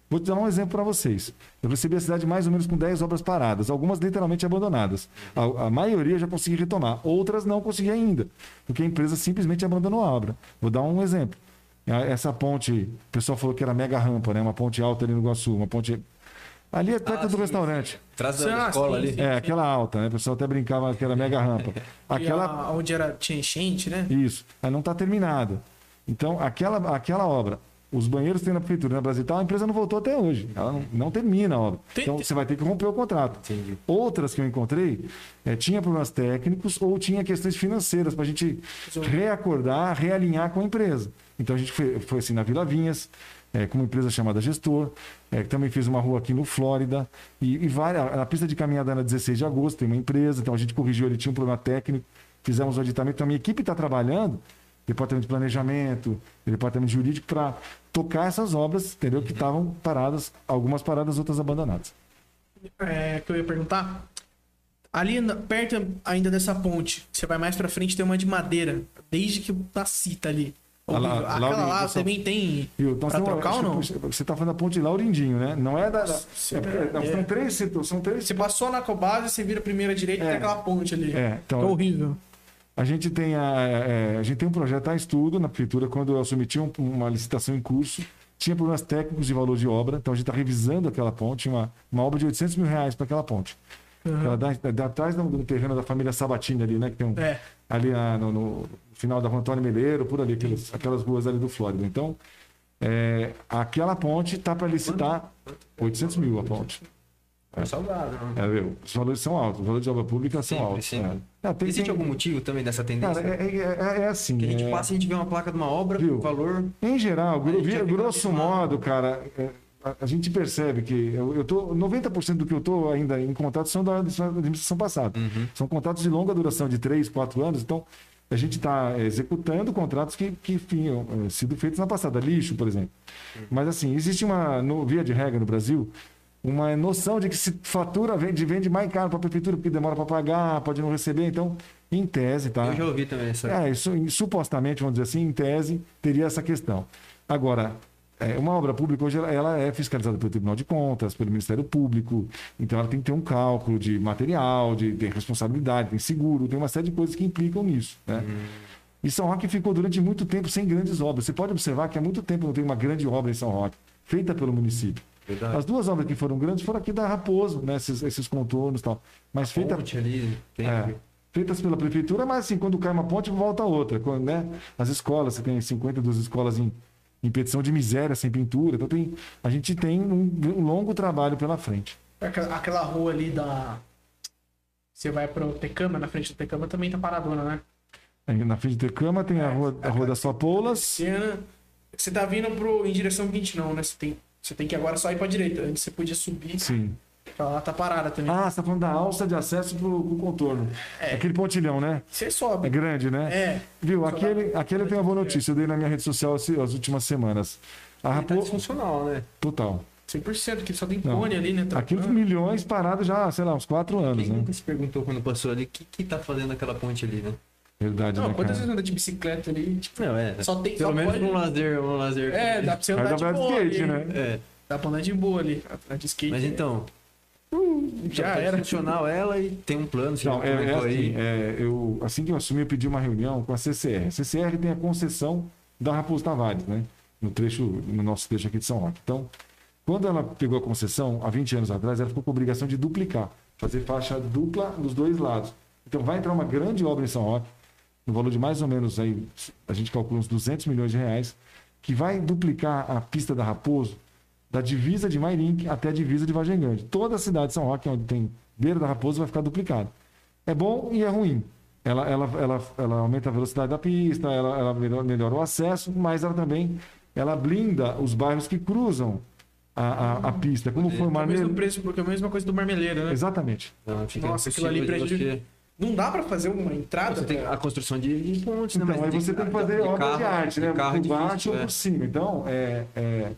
Vou te dar um exemplo para vocês. Eu recebi a cidade mais ou menos com 10 obras paradas, algumas literalmente abandonadas. A, a maioria já consegui retomar, outras não consegui ainda, porque a empresa simplesmente abandonou a obra. Vou dar um exemplo. Essa ponte, o pessoal falou que era mega rampa, né? Uma ponte alta ali no Iguaçu, uma ponte. Ali é perto Ah, do sim, restaurante. Traz Ah, da escola sim, ali. É, aquela alta, né? O pessoal até brincava que era mega rampa. Aquela. Aquela... Onde era, tinha enchente, né? Isso. Aí não está terminada. Então, aquela, aquela obra, os banheiros tem na prefeitura, na Brasil, a empresa não voltou até hoje. Ela não, não termina a obra. Tem- então, tem- você vai ter que romper o contrato. Entendi. Outras que eu encontrei, eh, tinha problemas técnicos ou tinha questões financeiras para a gente reacordar, realinhar com a empresa. Então, a gente foi, foi assim na Vila Vinhas, é, com uma empresa chamada Gestor, é, que também fez uma rua aqui no Flórida, e, e várias, a pista de caminhada na 16 de agosto tem uma empresa, então a gente corrigiu, ele tinha um problema técnico, fizemos o aditamento, então a minha equipe está trabalhando, departamento de planejamento, departamento jurídico, para tocar essas obras, entendeu? Que estavam paradas, algumas paradas, outras abandonadas. É, que eu ia perguntar. Ali perto ainda dessa ponte, você vai mais pra frente, tem uma de madeira. Desde que nasci tá ali. Ah, lá- Aquela lá lá, onde- também tem Viu? Então, pra você trocar ou não? Você está falando da ponte Laurindinho, né? Não é da. da- é porque- não, é. São três são três Você passou na Cobase, você vira a primeira direita e É. tem aquela ponte ali. É, então- é horrível. A gente tem, a, é, a gente tem um projeto a estudo na prefeitura, quando eu submeti um- uma licitação em curso, tinha problemas técnicos de valor de obra, então a gente está revisando aquela ponte, uma, uma obra de 800 mil reais para aquela ponte. Ela dá, dá atrás do, do terreno da família Sabatini ali, né? Que tem um, É. ali na- no, no final da rua Antônio Meleiro, por ali, aquelas, aquelas ruas ali do Flórida. Então, é, aquela ponte está para licitar 800 mil a ponte. É salgado, não. É, viu? Os valores são altos, os valores de obra pública são Sempre, altos. sempre. É. É, tem- Existe tem- algum motivo também dessa tendência? Cara, é, é- é assim. que a gente é- passa e a gente vê uma placa de uma obra, Viu? o valor. Em geral, gro- gente vi- já fica grosso modo, cara, é, a, gente percebe que eu, eu tô 90% do que eu tô ainda em contato são da administração passada. Uhum. São contratos de longa duração de 3, 4 anos, então a gente está executando contratos que, que tinham sido feitos na passada, lixo, por exemplo. Mas assim, existe uma, no, via de regra no Brasil, uma noção de que se fatura, vende, vende mais caro para a prefeitura, porque demora para pagar, pode não receber, então, em tese, tá? Eu já ouvi também essa. É, isso, supostamente, vamos dizer assim, em tese, teria essa questão. Agora, é, uma obra pública hoje ela, ela é fiscalizada pelo Tribunal de Contas, pelo Ministério Público, então ela tem que ter um cálculo de material, de, de responsabilidade, tem seguro, tem uma série de coisas que implicam nisso. Né? E São Roque ficou durante muito tempo sem grandes obras. Você pode observar que há muito tempo não tem uma grande obra em São Roque, feita pelo município. Verdade. As duas obras que foram grandes foram aqui da Raposo, né? esses, esses contornos e tal. Mas feita, Ponte ali, tem. é, feitas pela prefeitura, mas assim, quando cai uma ponte, volta outra. Quando, né, as escolas, você tem 52 escolas em, em petição de miséria, sem pintura. Então tem, a gente tem um, um longo trabalho pela frente. Aquela, aquela rua ali da. Você vai pro Tecama, na frente do Tecama também tá paradona, né? Aí, na frente do Tecama tem a rua, a rua das Sopolas. Cena. Você tá vindo pro, em direção 20, não, né? Você tem, você tem que agora só ir pra direita. Antes você podia subir. Sim. Lá tá parada também. Ah, você tá falando da alça de acesso pro, pro contorno. É. Aquele pontilhão, né? Você É sobe. grande, né? É. Viu? Aquele, aquele tem uma boa notícia. Eu dei na minha rede social esse- as últimas semanas. A Ele tá Rapo... disfuncional, né? Total. 100%, que só tem cone ali, né? Aquilo Trocando. milhões parados já, sei lá, uns quatro anos, Quem né? nunca se perguntou quando passou ali o que, que tá fazendo aquela ponte ali, né? Verdade, Não, né, quantas cara? vezes anda de bicicleta ali? Tipo, Não, é. só tem Pelo só menos pode- um lazer, um lazer. É, dá pra você andar dá de pra boa. skate, ali. né? É. Dá pra andar de boa ali. Andar de skate. Mas então, já tá era. funcional ela e tem um plano, Não, já é, é assim, aí. é, eu, assim que eu assumi, eu pedi uma reunião com a CCR. A CCR tem a concessão da Raposo Tavares, né? No trecho, no nosso trecho aqui de São Roque. Então, quando ela pegou a concessão, há 20 anos atrás, ela ficou com a obrigação de duplicar, fazer faixa dupla nos dois lados. Então, vai entrar uma grande obra em São Roque, no valor de mais ou menos, aí, a gente calcula uns 200 milhões de reais, que vai duplicar a pista da Raposo, da divisa de Mairink até a divisa de Vargem Grande. Toda a cidade de São Roque, onde tem beira da Raposo, vai ficar duplicada. É bom e é ruim. Ela, ela, ela, ela aumenta a velocidade da pista, ela, ela melhora, o acesso, mas ela também ela blinda os bairros que cruzam a, a, a pista, como foi o É o mesmo Marmeleiro. preço, porque é a mesma coisa do marmeleiro, né? Exatamente. Não, Nossa, aquilo ali prejudica- você- Não dá pra fazer uma entrada. Você tem a construção de, de pontes, né? Então, Mas aí você tem que fazer obra de arte, né? de carro é por baixo difícil, ou é. por cima. Então, é, é,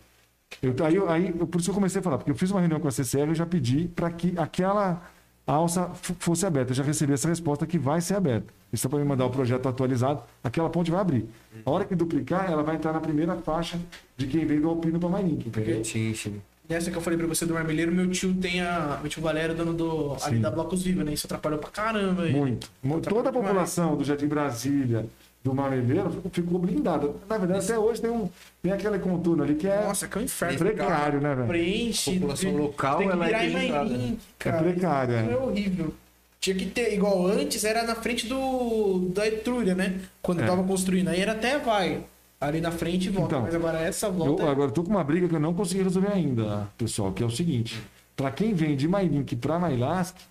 eu, aí, eu- aí, por isso que eu comecei a falar, porque eu fiz uma reunião com a CCR e eu já pedi para que aquela alça fosse aberta. Eu já recebi essa resposta que vai ser aberta. Isso é para me mandar o projeto atualizado, aquela ponte vai abrir. A hora que duplicar, ela vai entrar na primeira faixa de quem vem do Alpino para Marinho, entendeu? Sim, sim. Nessa que eu falei pra você do marmeleiro, meu tio tem a. Meu tio Valério, dono do. ali da Blocos Viva, né? Isso atrapalhou pra caramba. aí. Muito. Mu- Toda a população do Jardim Brasília, do Marmeleiro, ficou- ficou blindada. Na verdade, até hoje tem, um, tem aquele contorno ali que é, Nossa, que é um inferno. precário, né, velho? Preenche. A população local, tem que ela é virar Mairim, né? cara. É precário, Isso é. é horrível. Tinha que ter, igual antes, era na frente do da Etrúria, né? Quando É. tava construindo. Aí era até vai. Ali na frente e volta. Então, Mas agora essa Eu volta. é- agora tô com uma briga que eu não consegui resolver ainda, pessoal, que é o seguinte: para quem vem de Mairink para Mailasque,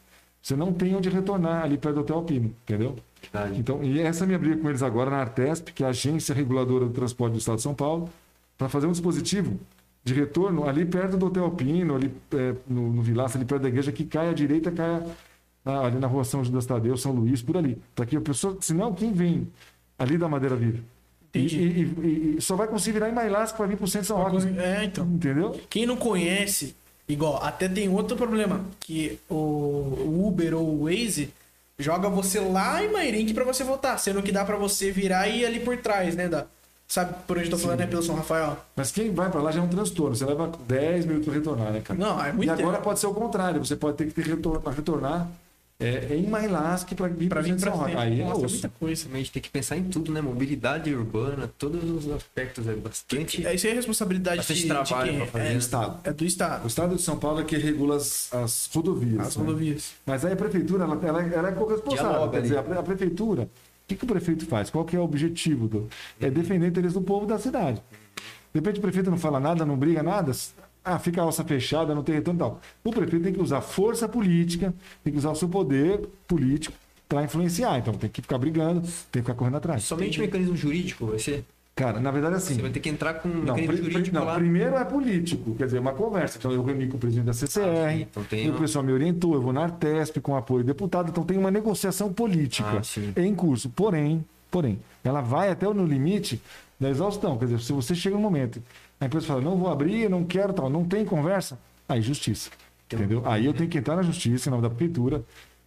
você não tem onde retornar ali perto do Hotel Alpino, entendeu? Verdade. Então, e essa é a minha briga com eles agora na Artesp, que é a agência reguladora do transporte do Estado de São Paulo. para fazer um dispositivo de retorno ali perto do Hotel Alpino, ali é, no, no Vilaça, ali perto da igreja, que cai à direita, cai ah, ali na rua São Judas Tadeu, São Luís, por ali. Para que a pessoa, senão quem vem ali da Madeira Viva? E, e- e- só vai conseguir virar em Mailasca para vir pro centro de São Roque. É, então. Entendeu? Quem não conhece, igual, até tem outro problema, que o Uber ou o Waze joga você lá em Mairink pra você voltar, sendo que dá pra você virar e ir ali por trás, né? Da, sabe por onde eu tô falando, né? Pelo São Rafael. Mas quem vai para lá já é um transtorno. Você leva 10 minutos para retornar, né, cara? Não, é muito E agora tempo. pode ser o contrário. Você pode ter que ter retor para retornar é, em para vir Pra para vir pra São Roque. Aí é muita coisa. A gente tem que pensar em tudo, né? Mobilidade urbana, todos os aspectos, é bastante. Isso aí é responsabilidade Bastante de, trabalho de pra fazer, é, né? Estado. é do O Estado. Estado de São Paulo é que regula as, as rodovias. As né? rodovias. Mas aí a prefeitura, ela, ela, ela é corresponsável. Dialoga Quer dizer, a, a prefeitura, o que, que o prefeito faz? Qual que é o objetivo? Do, é defender o interesse do povo da cidade. De repente o prefeito não fala nada, não briga nada, ah, fica a alça fechada, não tem retorno e tal. O prefeito tem que usar força política, tem que usar o seu poder político para influenciar. Então tem que ficar brigando, tem que ficar correndo atrás. Somente o mecanismo jurídico vai ser. Cara, na verdade é assim. Você vai ter que entrar com um Não, mecanismo jurídico não, lá. primeiro é político, quer dizer, uma conversa. Então eu reuni com o presidente da CCR, Ah, sim, então tem e o pessoal me orientou, eu vou na Artesp com apoio do deputado, então tem uma negociação política Ah, em curso. Porém, porém, ela vai até no limite da exaustão. Quer dizer, se você chega no momento, a empresa fala, não vou abrir, não quero tal, não tem conversa, aí justiça. Entendeu? Aí eu tenho que entrar na justiça, em nome da prefeitura,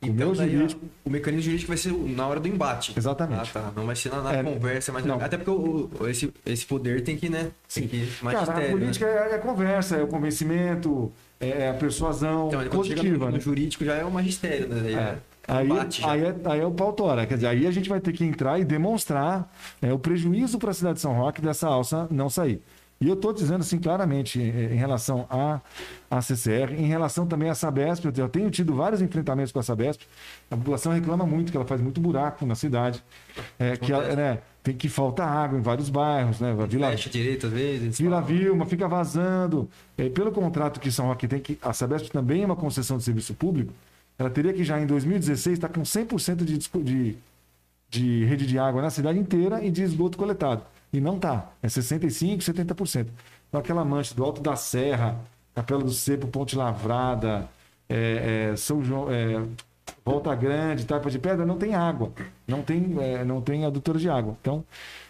o Então, meu daí, jurídico. o mecanismo jurídico vai ser na hora do embate. Exatamente. Ah, tá. Não vai ser na, na É, conversa, mas não. até porque o, o- esse, esse poder tem que, né? Tem que Cara, a né? política é, é a conversa, é o convencimento, é é a persuasão Então, positiva. no, no né? jurídico já é o magistério, né? É. é Aí, aí, é, aí é o pau tora. Quer dizer, aí a gente vai ter que entrar e demonstrar é, o prejuízo para a cidade de São Roque dessa alça não sair. E eu estou dizendo assim claramente em, em relação à, à CCR, em relação também à Sabesp. Eu tenho tido vários enfrentamentos com a Sabesp. A população reclama muito que ela faz muito buraco na cidade, é, que, ela, né, tem que falta água em vários bairros, né? Vila, Fecha direito às vezes. Vila Vilma, fica vazando. É, pelo contrato que São Roque tem, que a Sabesp também é uma concessão de serviço público, ela teria que já em 2016 estar com 100% de, de, de rede de água na cidade inteira e de esgoto coletado. E não tá. É 65%, 70%. Então aquela mancha do Alto da Serra, Capela do Cepo, Ponte Lavrada, é, é, São João, é, Volta Grande, Taipa de Pedra, não tem água. Não tem, é, não tem adutora de água. Então,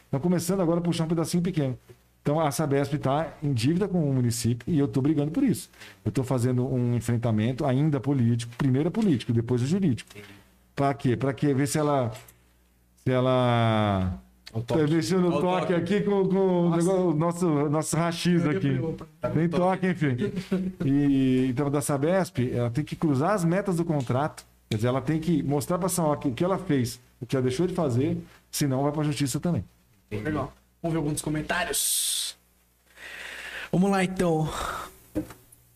estão começando agora a puxar um pedacinho pequeno. Então a Sabesp está em dívida com o município e eu estou brigando por isso. Eu estou fazendo um enfrentamento ainda político, primeiro é político, depois é jurídico. Para quê? Para quê? Ver se ela. Se ela. Toque. Mexendo o toque, toque. aqui com, com o nosso, nosso rachis aqui. Tem toque, enfim. E então da Sabesp, ela tem que cruzar as metas do contrato. Quer dizer, ela tem que mostrar para a São Roque o que ela fez, o que ela deixou de fazer, senão vai para a justiça também. Legal. Vamos ver alguns comentários. Vamos lá, então.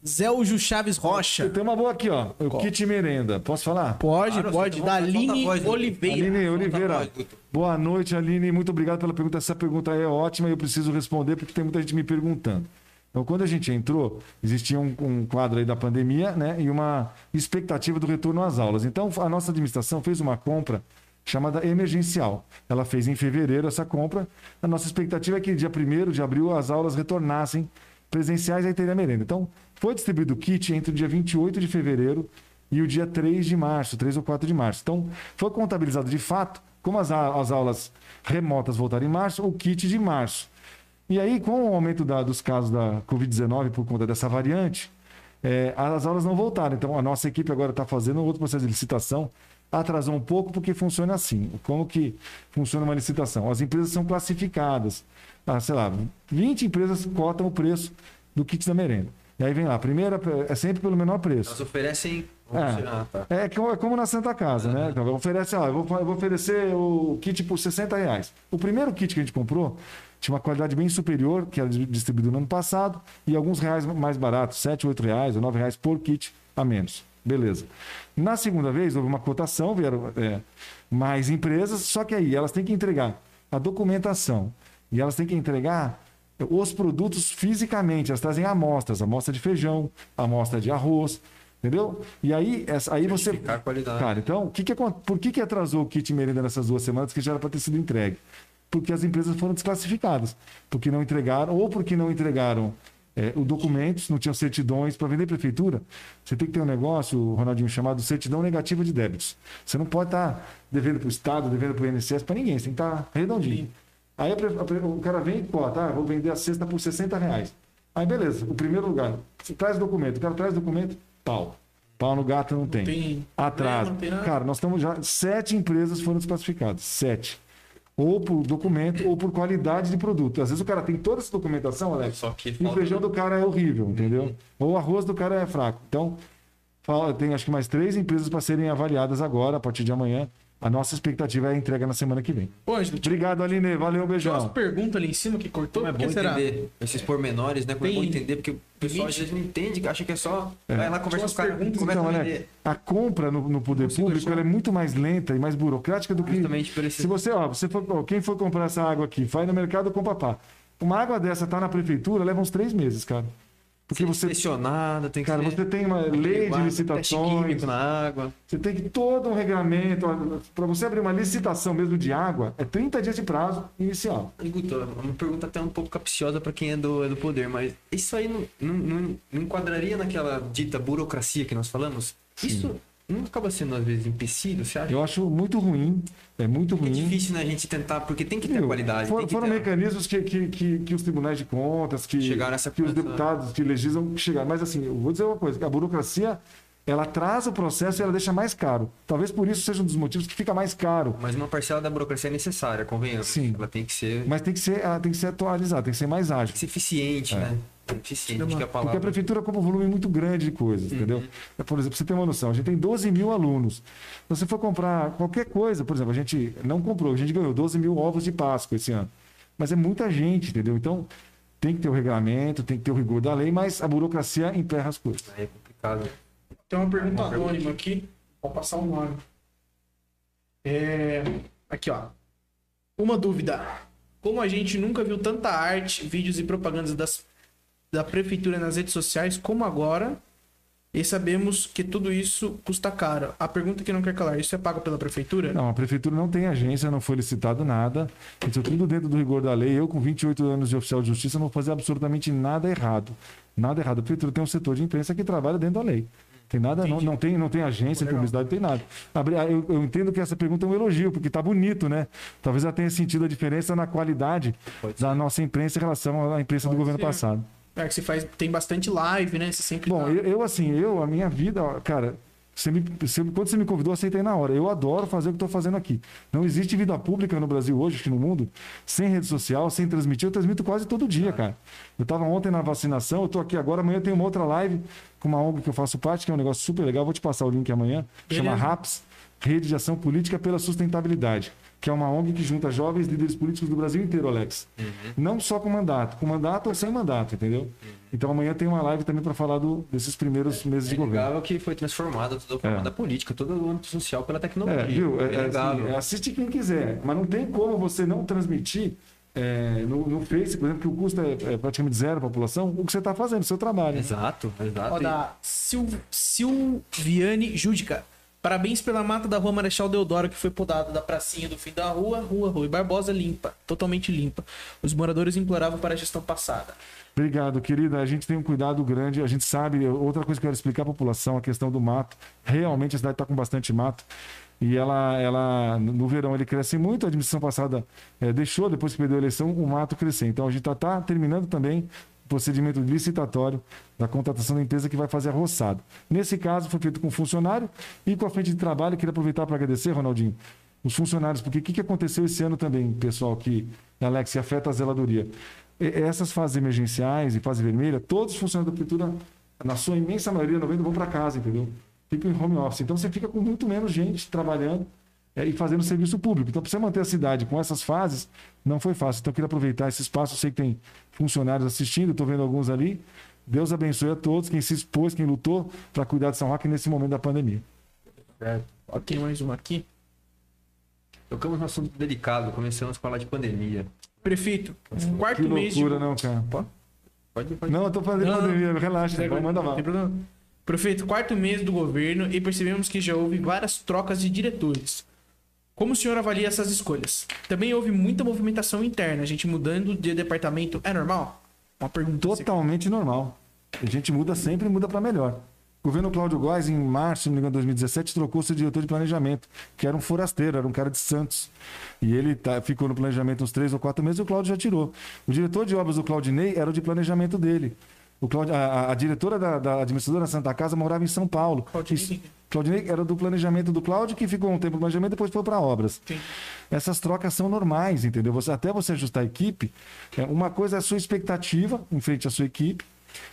Zélgio Chaves Rocha. Tem uma boa aqui, ó. O Qual? kit merenda. Posso falar? Pode, Claro, pode. solta Da Aline voz. Oliveira. Aline Oliveira. voz. Boa noite, Aline. Muito obrigado pela pergunta. Essa pergunta é ótima e eu preciso responder porque tem muita gente me perguntando. Então, quando a gente entrou, existia um, um quadro aí da pandemia, né? E uma expectativa do retorno às aulas. Então, a nossa administração fez uma compra chamada emergencial. Ela fez em fevereiro essa compra. A nossa expectativa é que dia 1 de abril as aulas retornassem presenciais e aí teria merenda. Então, foi distribuído o kit entre o dia 28 de fevereiro e o dia 3 de março, 3 ou 4 de março. Então, foi contabilizado de fato, como as, a- as aulas remotas voltaram em março, o kit de março. E aí, com o aumento da- dos casos da Covid-19 por conta dessa variante, é, as aulas não voltaram. Então, a nossa equipe agora está fazendo outro processo de licitação. Atrasou um pouco porque funciona assim. Como que funciona uma licitação? As empresas são classificadas. Ah, sei lá, 20 empresas cotam o preço do kit da merenda. E aí vem lá, a primeira é sempre pelo menor preço. Elas oferecem. É. Ah, tá. É como, é como na Santa Casa, né? Então, oferece, ó, eu, vou, eu vou oferecer o kit por 60 reais. O primeiro kit que a gente comprou tinha uma qualidade bem superior, que era di- distribuído no ano passado, e alguns reais mais baratos, 7, 8 reais ou 9 reais por kit a menos. Beleza. Na segunda vez, houve uma cotação, vieram é, mais empresas, só que aí elas têm que entregar a documentação e elas têm que entregar os produtos fisicamente. Elas trazem amostras, amostra de feijão, amostra de arroz, entendeu? E aí, essa, aí você. A qualidade. Cara, então, o que que, por que, que atrasou o kit merenda nessas duas semanas que já era para ter sido entregue? porque as empresas foram desclassificadas, porque não entregaram, ou porque não entregaram é, os documentos, não tinham certidões. Para vender prefeitura, você tem que ter um negócio, Ronaldinho, chamado certidão negativa de débitos. Você não pode estar devendo para o Estado, devendo para o INSS, para ninguém, você tem que estar redondinho. Aí o cara vem e cota, ah, vou vender a cesta por 60 reais. Aí beleza, o primeiro lugar, você traz documento, o cara traz documento, pau. Pau no gato não tem. tem Atraso. não tem nada. Cara, nós estamos já. Sete empresas foram desclassificadas. Sete. Ou por documento ou por qualidade de produto. Às vezes o cara tem toda essa documentação, Alex. Só que E o feijão do cara é horrível, entendeu? Ou o arroz do cara é fraco. Então, tem acho que mais três empresas para serem avaliadas agora, a partir de amanhã. A nossa expectativa é a entrega na semana que vem. Ô, tinha Obrigado, Aline. Valeu, umas beijão. perguntas ali em cima que cortou. Como é bom será? entender esses pormenores, né? Como é Tem bom entender, porque o pessoal às vezes não entende, acha que é só. Vai lá, conversa umas com o cara, perguntas, começa Então, a vender. a compra no, no poder público é muito mais lenta e mais burocrática do que. Justamente por esse- Se você, ó, você for, ó, quem for comprar essa água aqui, vai no mercado compra pá. Uma água dessa tá na prefeitura, leva uns três meses, cara. Porque você, Selecionado, tem que cara, ser. você tem uma lei de Teste licitações, na água. você tem que todo um regulamento. Para você abrir uma licitação mesmo de água, é 30 dias de prazo inicial. E, Guto, uma pergunta até um pouco capciosa para quem é do, é do poder, mas isso aí não, não, não- não enquadraria naquela dita burocracia que nós falamos? Isso não acaba sendo, às vezes, empecilho, você acha? Eu acho muito ruim, é muito É ruim. difícil, né, a gente tentar, porque tem que ter Viu? qualidade. For- que foram ter... mecanismos que, que, que, que os tribunais de contas, que, Chegaram nessa que os deputados que legislam chegaram. Mas assim, eu vou dizer uma coisa: a burocracia ela atrasa o processo e ela deixa mais caro. Talvez por isso seja um dos motivos que fica mais caro. Mas uma parcela da burocracia é necessária, convenhamos. Sim. Ela tem que ser, Mas tem que ser, ela tem que ser atualizada, tem que ser mais ágil. tem que ser eficiente, né? Eficiente, acho que é a Porque palavra. a prefeitura ocupa um volume muito grande de coisas, entendeu? Por exemplo, você ter uma noção, a gente tem 12 mil alunos. Se você for comprar qualquer coisa, por exemplo, a gente não comprou, a gente ganhou 12 mil ovos de Páscoa esse ano. Mas é muita gente, entendeu? Então, tem que ter o regulamento, tem que ter o rigor da lei, mas a burocracia emperra as coisas. É complicado. Tem uma pergunta anônima aqui. Vou passar o nome. É... Aqui, ó. Uma dúvida. Como a gente nunca viu tanta arte, vídeos e propagandas das, da prefeitura nas redes sociais como agora, e sabemos que tudo isso custa caro. A pergunta que não quer calar, isso é pago pela prefeitura? Não, a prefeitura não tem agência, não foi licitado nada. Isso é tudo dentro do rigor da lei. Eu, com 28 anos de oficial de justiça, não vou fazer absolutamente nada errado. Nada errado. A prefeitura tem um setor de imprensa que trabalha dentro da lei. Tem nada, não, Entendi. não, tem, não tem agência, Legal. publicidade, não tem nada. Abri- Eu, eu entendo que essa pergunta é um elogio, porque tá bonito, né? Talvez ela tenha sentido a diferença na qualidade da nossa imprensa em relação à imprensa do Pode governo ser. passado. É que você faz, tem bastante live, né? Você sempre Bom, tá- eu, eu, assim, eu, a minha vida, cara, você me, você- quando você me convidou, eu aceitei na hora. Eu adoro fazer o que estou fazendo aqui. Não existe vida pública no Brasil hoje, que no mundo, sem rede social, sem transmitir. Eu transmito quase todo dia, cara. Eu estava ontem na vacinação, eu estou aqui agora, amanhã tem uma outra live com uma ONG que eu faço parte, que é um negócio super legal. Vou te passar o link amanhã. Chama Beleza. RAPS, Rede de Ação Política pela Sustentabilidade. Que é uma ONG que junta jovens líderes políticos do Brasil inteiro, Alex. Não só com mandato, com mandato ou sem mandato, entendeu? Então amanhã tem uma live também para falar do- desses primeiros meses de É governo. inegável que foi transformada toda a forma É. da política, todo o âmbito social pela tecnologia. É, viu? É, é, inegável. assim, é, assiste quem quiser, mas não tem como você não transmitir é, no, no Face, por exemplo, que o custo é, é praticamente zero para a população, o que você está fazendo, o seu trabalho. Exato, exato. Ó, da Sil... Silviane Júdica. Parabéns pela mata da rua Marechal Deodoro, que foi podada da pracinha do fim da rua, rua Rui Barbosa limpa, totalmente limpa. Os moradores imploravam para a gestão passada. Obrigado, querida. A gente tem um cuidado grande. A gente sabe. Outra coisa que eu quero explicar à população, a questão do mato. Realmente a cidade está com bastante mato. E ela, ela, no verão, ele cresce muito. A administração passada eh, deixou, depois que perdeu a eleição, o mato crescer. Então a gente está terminando também procedimento licitatório da contratação da empresa que vai fazer a roçada. Nesse caso, foi feito com funcionário e com a frente de trabalho. Queria aproveitar para agradecer, Ronaldinho, os funcionários, porque o que, que aconteceu esse ano também, pessoal, que, Alex, afeta a zeladoria? E- Essas fases emergenciais e fase vermelha, todos os funcionários da prefeitura, na sua imensa maioria, 90, vão para casa, entendeu? Ficam em home office. Então você fica com muito menos gente trabalhando e fazendo serviço público. Então, para você manter a cidade com essas fases, não foi fácil. Então, eu queria aproveitar esse espaço. Eu sei que tem funcionários assistindo, estou vendo alguns ali. Deus abençoe a todos, quem se expôs, quem lutou para cuidar de São Roque nesse momento da pandemia. Ó, tem mais uma aqui. Tocamos num assunto delicado, começamos a falar de pandemia. Prefeito, quarto Que mês de. loucura, não, cara. Pode, pode. Não, eu tô falando de Não, pandemia, relaxa, manda não mal. tem problema. Prefeito, quarto mês do governo e percebemos que já houve várias trocas de diretores. Como o senhor avalia essas escolhas? Também houve muita movimentação interna, a gente mudando de departamento. É normal? Uma pergunta. assim. Totalmente normal. A gente muda sempre e muda para melhor. O governo Cláudio Góes, em março, engano, 2017, trocou seu diretor de planejamento, que era um forasteiro, era um cara de Santos. E ele tá- ficou no planejamento uns três ou quatro meses e o Cláudio já tirou. O diretor de obras do Claudinei era o de planejamento dele. O Claudio, a, a- diretora da, da administradora Santa Casa morava em São Paulo. Claudinei? Claudinei era do planejamento do Cláudio, que ficou um tempo no planejamento e depois foi para obras. Sim. Essas trocas são normais, entendeu? Você, até você ajustar a equipe, é, uma coisa é a sua expectativa em frente à sua equipe,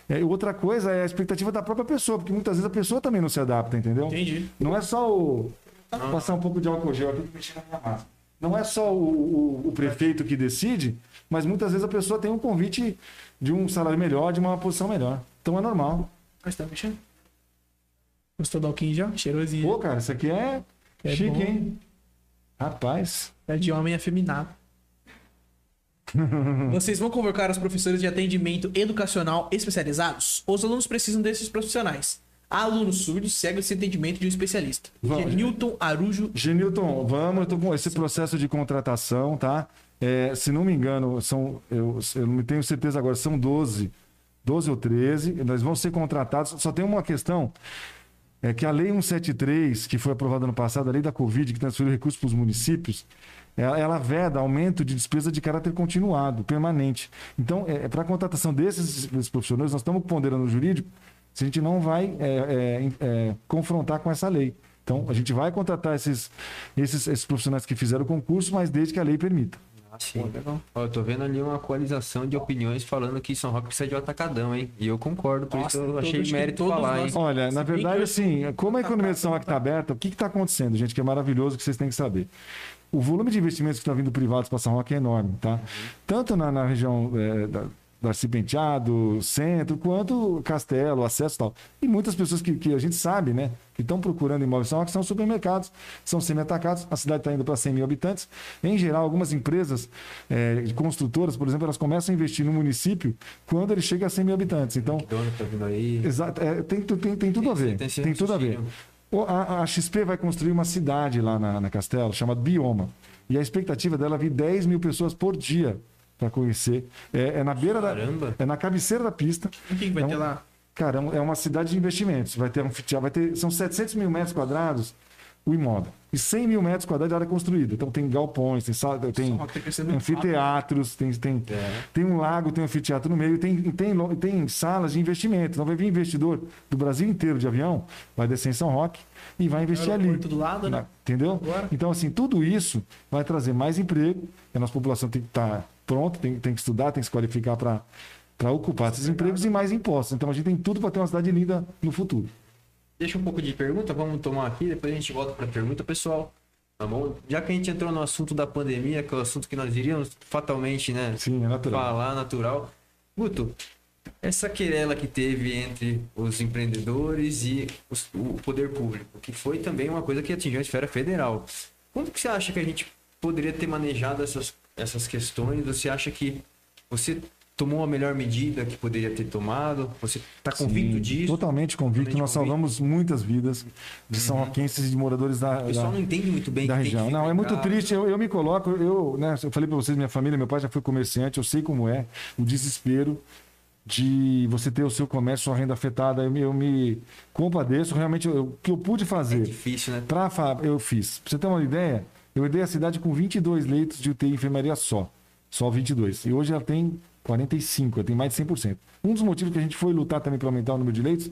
é, outra coisa é a expectativa da própria pessoa, porque muitas vezes a pessoa também não se adapta, entendeu? Entendi. Não é só o. Vou passar um pouco de álcool gel aqui mexer na minha máscara. Não é só o, o- o prefeito que decide, mas muitas vezes a pessoa tem um convite de um salário melhor, de uma posição melhor. Então é normal. Mas tá mexendo? Gostou do alquinho já? Cheirosinho. Pô, cara, isso aqui é, É chique, bom. hein? Rapaz. É de homem afeminado. Vocês vão convocar os professores de atendimento educacional especializados? Os alunos precisam desses profissionais. Há alunos surdos segue esse atendimento de um especialista. Vamos. Newton Arujo. Genilton, vamos, eu tô com esse processo de contratação, tá? É, se não me engano, são, eu, eu não tenho certeza agora, são 12, 12 ou 13, nós vamos ser contratados. Só tem uma questão, é que a Lei 173, que foi aprovada no passado, a Lei da Covid, que transferiu recursos para os municípios, ela, ela veda aumento de despesa de caráter continuado, permanente. Então, é, para a contratação desses, desses profissionais, nós estamos ponderando no jurídico se a gente não vai é, é, é, confrontar com essa lei. Então, a gente vai contratar esses, esses, esses profissionais que fizeram o concurso, mas desde que a lei permita. Ah, sim. Ó, eu tô vendo ali uma coalização de opiniões falando que São Roque precisa de um atacadão, hein? E eu concordo, por Nossa, isso eu achei que mérito falar, hein? Olha, na verdade, que assim, como a economia de São Roque está aberta, o que está acontecendo, gente, que é maravilhoso, que vocês têm que saber. O volume de investimentos que está vindo privados para São Roque é enorme, tá? Tanto na, na região é, da, Darcy Penteado, centro, quanto Castelo, acesso e tal. E muitas pessoas que, que a gente sabe, né, que estão procurando imóveis São são supermercados, são semi-atacados. A cidade está indo para 100 mil habitantes. Em geral, algumas empresas é, de construtoras, por exemplo, elas começam a investir no município quando ele chega a 100 mil habitantes. Então, Dono tá vindo aí. Exato, é, tem, tem, tem tudo a ver. tem Tem tudo a ver. A, a XP vai construir uma cidade lá na, na Castelo, chamada Bioma. E a expectativa dela é vir 10 mil pessoas por dia para conhecer. É, é na beira Caramba. da. É na cabeceira da pista. O que, que vai É um- ter lá? Cara, é é uma cidade de investimentos. Vai ter um vai ter. São 700 mil metros quadrados o imóvel. E 100 mil metros quadrados de área construída. Então tem galpões, tem, sala- tem tá anfiteatros, tem, tem, É. tem um lago, tem um anfiteatro no meio, tem, tem, tem salas de investimento. Então vai vir investidor do Brasil inteiro de avião, vai descer em São Roque e vai investir ali. Do lado, né? Entendeu? Agora. Então, assim, tudo isso vai trazer mais emprego. A nossa população tem que estar pronta, tem, tem que estudar, tem que se qualificar para ocupar esses empregos e mais impostos. Então, a gente tem tudo para ter uma cidade linda no futuro. Deixa um pouco de pergunta, vamos tomar aqui, depois a gente volta para pergunta, pessoal. Tá bom? Já que a gente entrou no assunto da pandemia, que é o assunto que nós iríamos fatalmente, né? Sim, é natural. Falar natural. Guto, essa querela que teve entre os empreendedores e os- o poder público, que foi também uma coisa que atingiu a esfera federal. Como que você acha que a gente poderia ter manejado essas, essas questões? Você acha que você tomou a melhor medida que poderia ter tomado? Você está convicto Sim, disso? Totalmente convicto. Totalmente Nós convicto. salvamos muitas vidas de São Roquenses e de moradores da, O pessoal da- não entende muito bem da região. Não, é muito triste. Eu, eu me coloco, eu, né, eu falei para vocês, minha família, meu pai já foi comerciante, eu sei como é o desespero de você ter o seu comércio, sua renda afetada. Eu me, eu me compadeço. Realmente, o que eu pude É fazer difícil, né? para eu fiz. Pra você ter uma ideia, eu herdei a cidade com 22 leitos de UTI e enfermaria só. Só 22. E hoje ela tem 45, ela tem mais de 100%. Um dos motivos que a gente foi lutar também para aumentar o número de leitos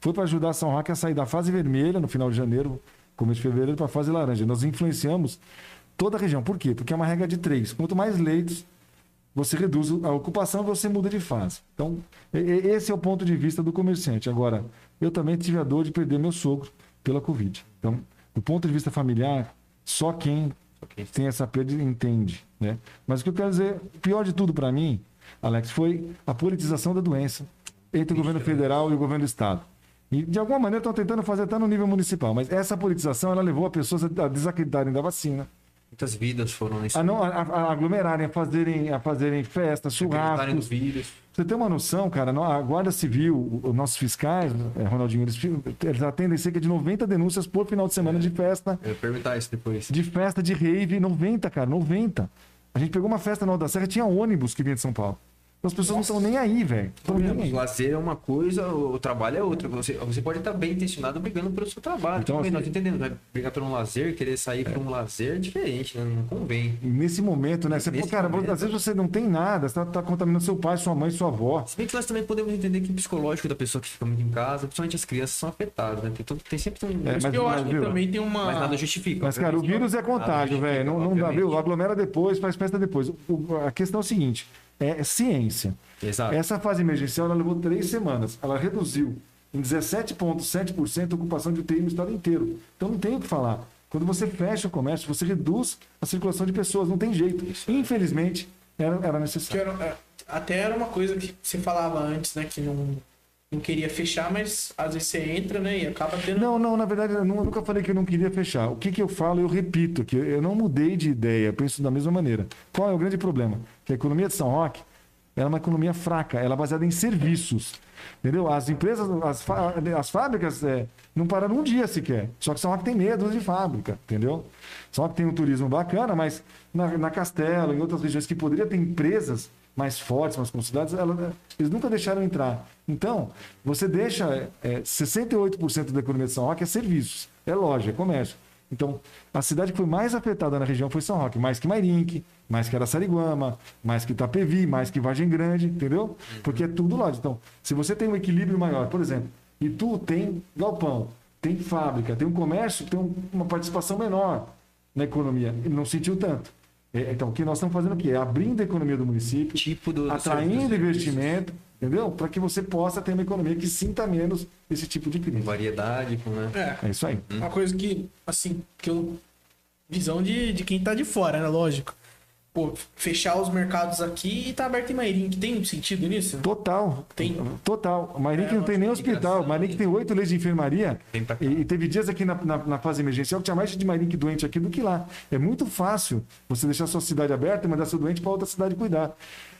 foi para ajudar a São Roque a sair da fase vermelha no final de janeiro, começo de fevereiro, para a fase laranja. Nós influenciamos toda a região. Por quê? Porque é uma regra de três. Quanto mais leitos, você reduz a ocupação, você muda de fase. Então, esse é o ponto de vista do comerciante. Agora, eu também tive a dor de perder meu sogro pela Covid. Então, do ponto de vista familiar, só quem Ok. tem essa perda entende, né? Mas o que eu quero dizer, pior de tudo para mim, Alex, foi a politização da doença entre o governo federal e o governo do estado. E de alguma maneira estão tentando fazer até no nível municipal, mas essa politização ela levou as pessoas a desacreditarem da vacina, Muitas vidas foram nesse A, não, a, a aglomerarem, a fazerem, a fazerem no churrascos. vírus. Você tem uma noção, cara? A Guarda Civil, os nossos fiscais, é, Ronaldinho, eles, eles atendem cerca de 90 denúncias por final de semana de festa, Eu ia perguntar isso depois. de festa de rave, 90, cara, 90. A gente pegou uma festa na Alta Serra, tinha ônibus que vinha de São Paulo. As pessoas não estão nem aí, velho. O lazer é uma coisa, o trabalho é outra. Você, você pode estar bem intencionado brigando pelo seu trabalho. Então, assim- nós entendemos, vai brigar por um lazer, querer sair por um lazer é diferente, né? Não convém. Nesse momento, né? Você, pô, cara, momento. às vezes você não tem nada, você tá, tá contaminando seu pai, sua mãe, sua avó. Se bem que nós também podemos entender que o psicológico da pessoa que fica muito em casa, principalmente as crianças, são afetadas, né? Tem, todo- tem sempre um. É, mas- eu acho que viu? também tem uma. Mas nada justifica. Mas, cara, o vírus é contágio, velho. Não, não dá, viu? Aglomera depois, faz festa depois. O- a questão é o seguinte: é ciência. Exato. Essa fase emergencial ela levou três semanas. Ela reduziu em 17,7% a ocupação de UTI no estado inteiro. Então não tem o que falar. Quando você fecha o comércio, você reduz a circulação de pessoas. Não tem jeito. Infelizmente, era, era necessário. era- é, até era uma coisa que você falava antes, né? Que não, não queria fechar, mas às vezes você entra, né? E acaba tendo. Não, não, na verdade, eu nu- eu nunca falei que eu não queria fechar. O que, que eu falo, eu repito, que eu não mudei de ideia, eu penso da mesma maneira. Qual é o grande problema? Que a economia de São Roque ela é uma economia fraca, ela é baseada em serviços. Entendeu? As empresas, as, as fábricas é, não pararam um dia sequer. Só que São Roque tem dúzia de fábrica, entendeu? São Roque tem um turismo bacana, mas na, na Castelo, em outras regiões que poderia ter empresas mais fortes, mais consolidadas, eles nunca deixaram entrar. Então, você deixa é, 68% da economia de São Roque é serviços, é loja, é comércio. Então, a cidade que foi mais afetada na região foi São Roque, mais que Mairink, mais que Araçariguama, mais que Itapevi, mais que Vargem Grande, entendeu? Porque é tudo lá. Então, se você tem um equilíbrio maior, por exemplo, e tu tem galpão, tem fábrica, tem um comércio, tem um- uma participação menor na economia, ele não sentiu tanto. É, Então, o que nós estamos fazendo aqui é abrindo a economia do município, Tipo do, do atraindo serviço, investimento, entendeu? Para que você possa ter uma economia que sinta menos esse tipo de Com crise. variedade, com, né? É. É isso aí. Uma coisa que, assim, que eu. Visão de, de quem tá de fora, né? Lógico. Pô, fechar os mercados aqui e tá aberto em Mairim, que tem sentido nisso? Total. Tem. Total. Mairink É, não tem nem hospital. Mairink tem oito leis de enfermaria. E, e teve dias aqui na, na- na fase emergencial que tinha mais de Mairink doente aqui do que lá. É muito fácil você deixar sua cidade aberta e mandar seu doente para outra cidade cuidar.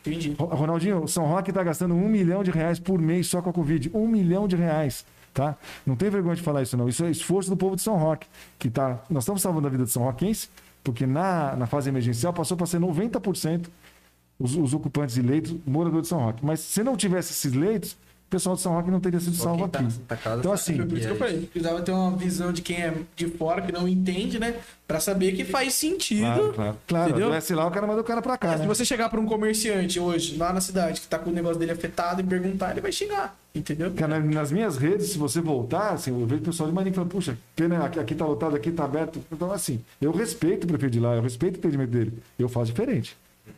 Entendi. Ro- Ronaldinho, São Roque está gastando um milhão de reais por mês só com a Covid. Um milhão de reais. Tá? Não tem vergonha de falar isso, não. Isso é esforço do povo de São Roque. Que tá... Nós estamos salvando a vida de São Roquense, porque na, na fase emergencial passou para ser 90% os, os ocupantes de leitos moradores de São Roque. Mas se não tivesse esses leitos, pessoal de São Roque não teria sido Só salvo tá aqui. Santa Casa Então, assim, por isso que eu falei. Precisava ter uma visão de quem é de fora, que não entende, né? Pra saber que faz sentido. Claro, claro. Claro, Entendeu? adoece lá, o cara manda o cara para cá. É, Se Né? você chegar pra um comerciante hoje, lá na cidade, que tá com o negócio dele afetado e perguntar, ele vai xingar. Entendeu? Cara, nas minhas redes, se você voltar, assim, eu vejo o pessoal de Marinho falando, puxa, pena, aqui, aqui tá lotado, aqui tá aberto. Então, assim, eu respeito o prefeito de lá, eu respeito o entendimento dele. Eu faço diferente.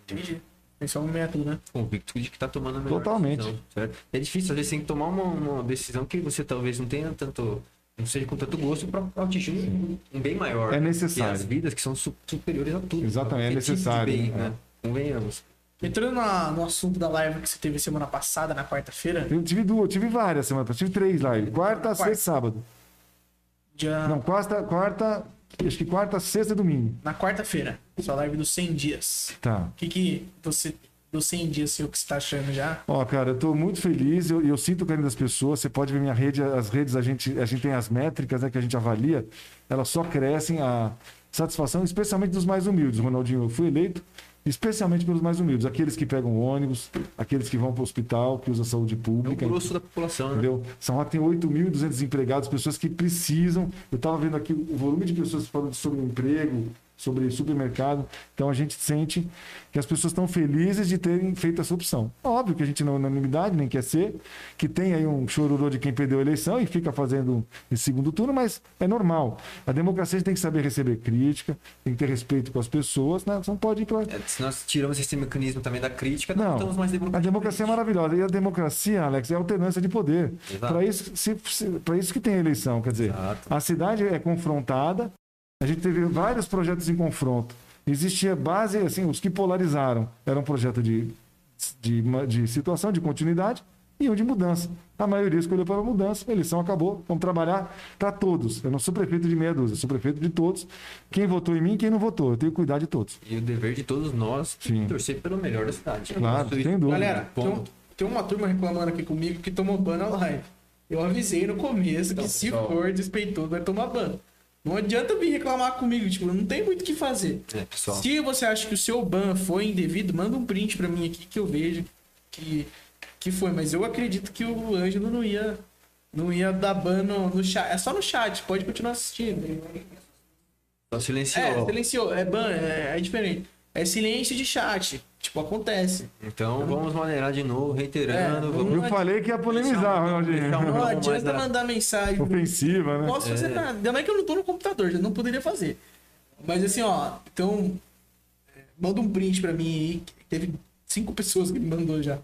Entendi. Esse é um método, né? convicto de que tá tomando a melhor Totalmente. decisão, certo? É difícil, às vezes, tem que tomar uma, uma decisão que você talvez não tenha tanto. Não seja com tanto gosto para atingir um, um bem maior. É né? necessário. E as vidas que são su- superiores a tudo. Exatamente, é necessário, bem, né? né? Convenhamos. Entrando na- no assunto da live que você teve semana passada, na quarta-feira, Eu tive duas, tive várias semanas, passada, tive três lá. Quarta, Quarta. sexta e sábado. dia... Não, quarta, quarta, acho que quarta, sexta e domingo. na quarta-feira, sua live dos 100 dias. Tá. O que que você, dos 100 dias, seu, que você tá achando já? Ó, cara, eu tô muito feliz, eu, eu sinto o carinho das pessoas. Você pode ver minha rede, as redes, a gente, a gente tem as métricas né, que a gente avalia, elas só crescem a satisfação, especialmente dos mais humildes. Ronaldinho, eu fui eleito especialmente pelos mais humildes, aqueles que pegam ônibus, aqueles que vão para o hospital, que usam saúde É o pública. grosso da população, né? Entendeu? São Roque tem 8.200 empregados, pessoas que precisam. Eu estava vendo aqui o volume de pessoas falando sobre emprego, sobre supermercado. Então a gente sente que as pessoas estão felizes de terem feito essa opção. Óbvio que a gente não é unanimidade, nem quer ser, que tem aí um chororô de quem perdeu a eleição e fica fazendo esse segundo turno, mas é normal. A democracia a gente tem que saber receber crítica, tem que ter respeito com as pessoas, né? Não pode ir pra... É, se nós tiramos esse mecanismo também da crítica, não, Não, estamos mais a democráticos. democracia é maravilhosa. E a democracia, Alex, é alternância de poder. Para isso, se, se, pra isso que tem a eleição. Quer dizer, Exato. a cidade é confrontada, a gente teve vários projetos em confronto. Existia base, assim, os que polarizaram. Era um projeto de, de, de situação, de continuidade, iam de mudança. A maioria escolheu pela mudança, a eleição acabou, vamos trabalhar para todos. Eu não sou prefeito de meia dúzia, sou prefeito de todos. Quem votou em mim, quem não votou, eu tenho que cuidar de todos. E o dever de todos nós é Sim. torcer pelo melhor da cidade. Claro, sem dúvida. Galera, tem, um- tem uma turma reclamando aqui comigo que tomou ban na live. Eu avisei no começo Então, que se pessoal. for despeitoso vai tomar ban. Não adianta vir reclamar comigo, tipo, não tem muito o que fazer. É. Se você acha que o seu ban foi indevido, manda um print pra mim aqui que eu vejo que, que foi. Mas eu acredito que o Ângelo não ia, não ia dar ban no, no chat. É só no chat, pode continuar assistindo. Só silenciou. É, silenciou. É ban, é, é diferente. É silêncio de chat. Tipo, acontece. Então vamos maneirar de novo, reiterando. É, vamos... Eu falei que ia polemizar, Ronaldinho. Não Não, adianta é. mandar mensagem. Ofensiva, né? Não posso fazer nada. Ainda mais que eu não tô no computador, já não poderia fazer. Mas assim, ó, então. é, Manda um print pra mim aí. Teve cinco pessoas que me mandou já.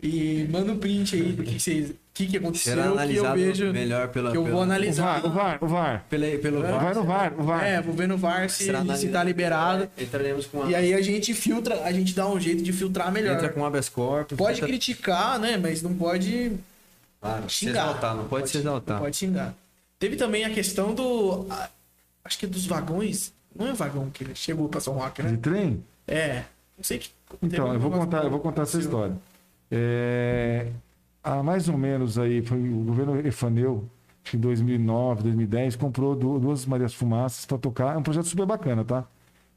E manda um print aí do que vocês. O que, que aconteceu Será que eu analisado vejo. melhor pela, que eu vou pela- O analisar. VAR, o VAR, o VAR. pela- pelo VAR. Vai no VAR, o VAR. É, vou ver no VAR se, se analisado. tá liberado. Entraremos com a... E aí a gente filtra, a gente dá um jeito de filtrar melhor. Entra com habeas corpus. Pode tenta- criticar, né? Mas não pode Claro, se xingar. exaltar, não pode, se exaltar. Pode xingar. Teve também a questão do. acho que dos vagões. Não é vagão que chegou pra São Roque, De né? trem? É. Não sei que. Então, eu vou contar, eu vou contar essa história. É, há mais ou menos aí, foi o governo Efaneu, em 2009, 2010, comprou du- duas Marias Fumaças para tocar. É um projeto super bacana, tá?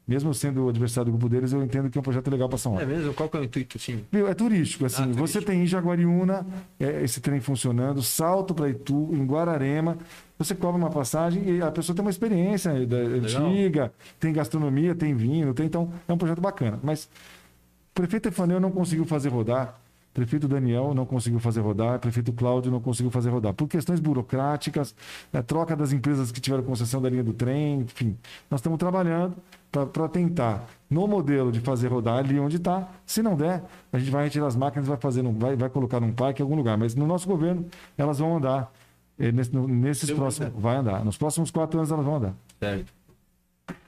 Mesmo sendo o adversário do grupo deles, eu entendo que é um projeto legal para São É Paulo. mesmo? Qual que é o intuito, sim? Viu? É turístico, assim. Ah, turístico. Você tem em Jaguariúna é, esse trem funcionando, Salto para Itu, em Guararema. Você cobra uma passagem e a pessoa tem uma experiência da- antiga, tem gastronomia, tem vinho, tem, então é um projeto bacana. Mas o prefeito Efaneu não conseguiu fazer rodar, prefeito Daniel não conseguiu fazer rodar, prefeito Cláudio não conseguiu fazer rodar. Por questões burocráticas, né, troca das empresas que tiveram concessão da linha do trem, enfim. Nós estamos trabalhando para tentar, no modelo de fazer rodar ali onde está. Se não der, a gente vai retirar as máquinas e vai, fazer num- vai, vai colocar num parque em algum lugar. Mas no nosso governo, elas vão andar. eh, nesse- no- nesses Deu próximos. Vai andar. Nos próximos quatro anos elas vão andar. Certo.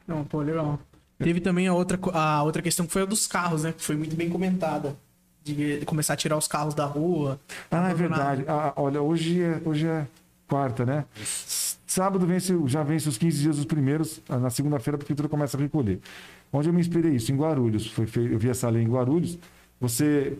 Não, pô, legal. Teve também a outra, a outra questão que foi a dos carros, né? Que foi muito bem comentada. De, começar a tirar os carros da rua. Ah, é verdade. Ah, olha, hoje é, hoje é quarta, né? Sábado vence, já vence os 15 dias os primeiros. ah, Na segunda-feira a prefeitura começa a recolher. Onde eu me inspirei isso? Em Guarulhos. Foi feito, eu vi essa lei em Guarulhos. Você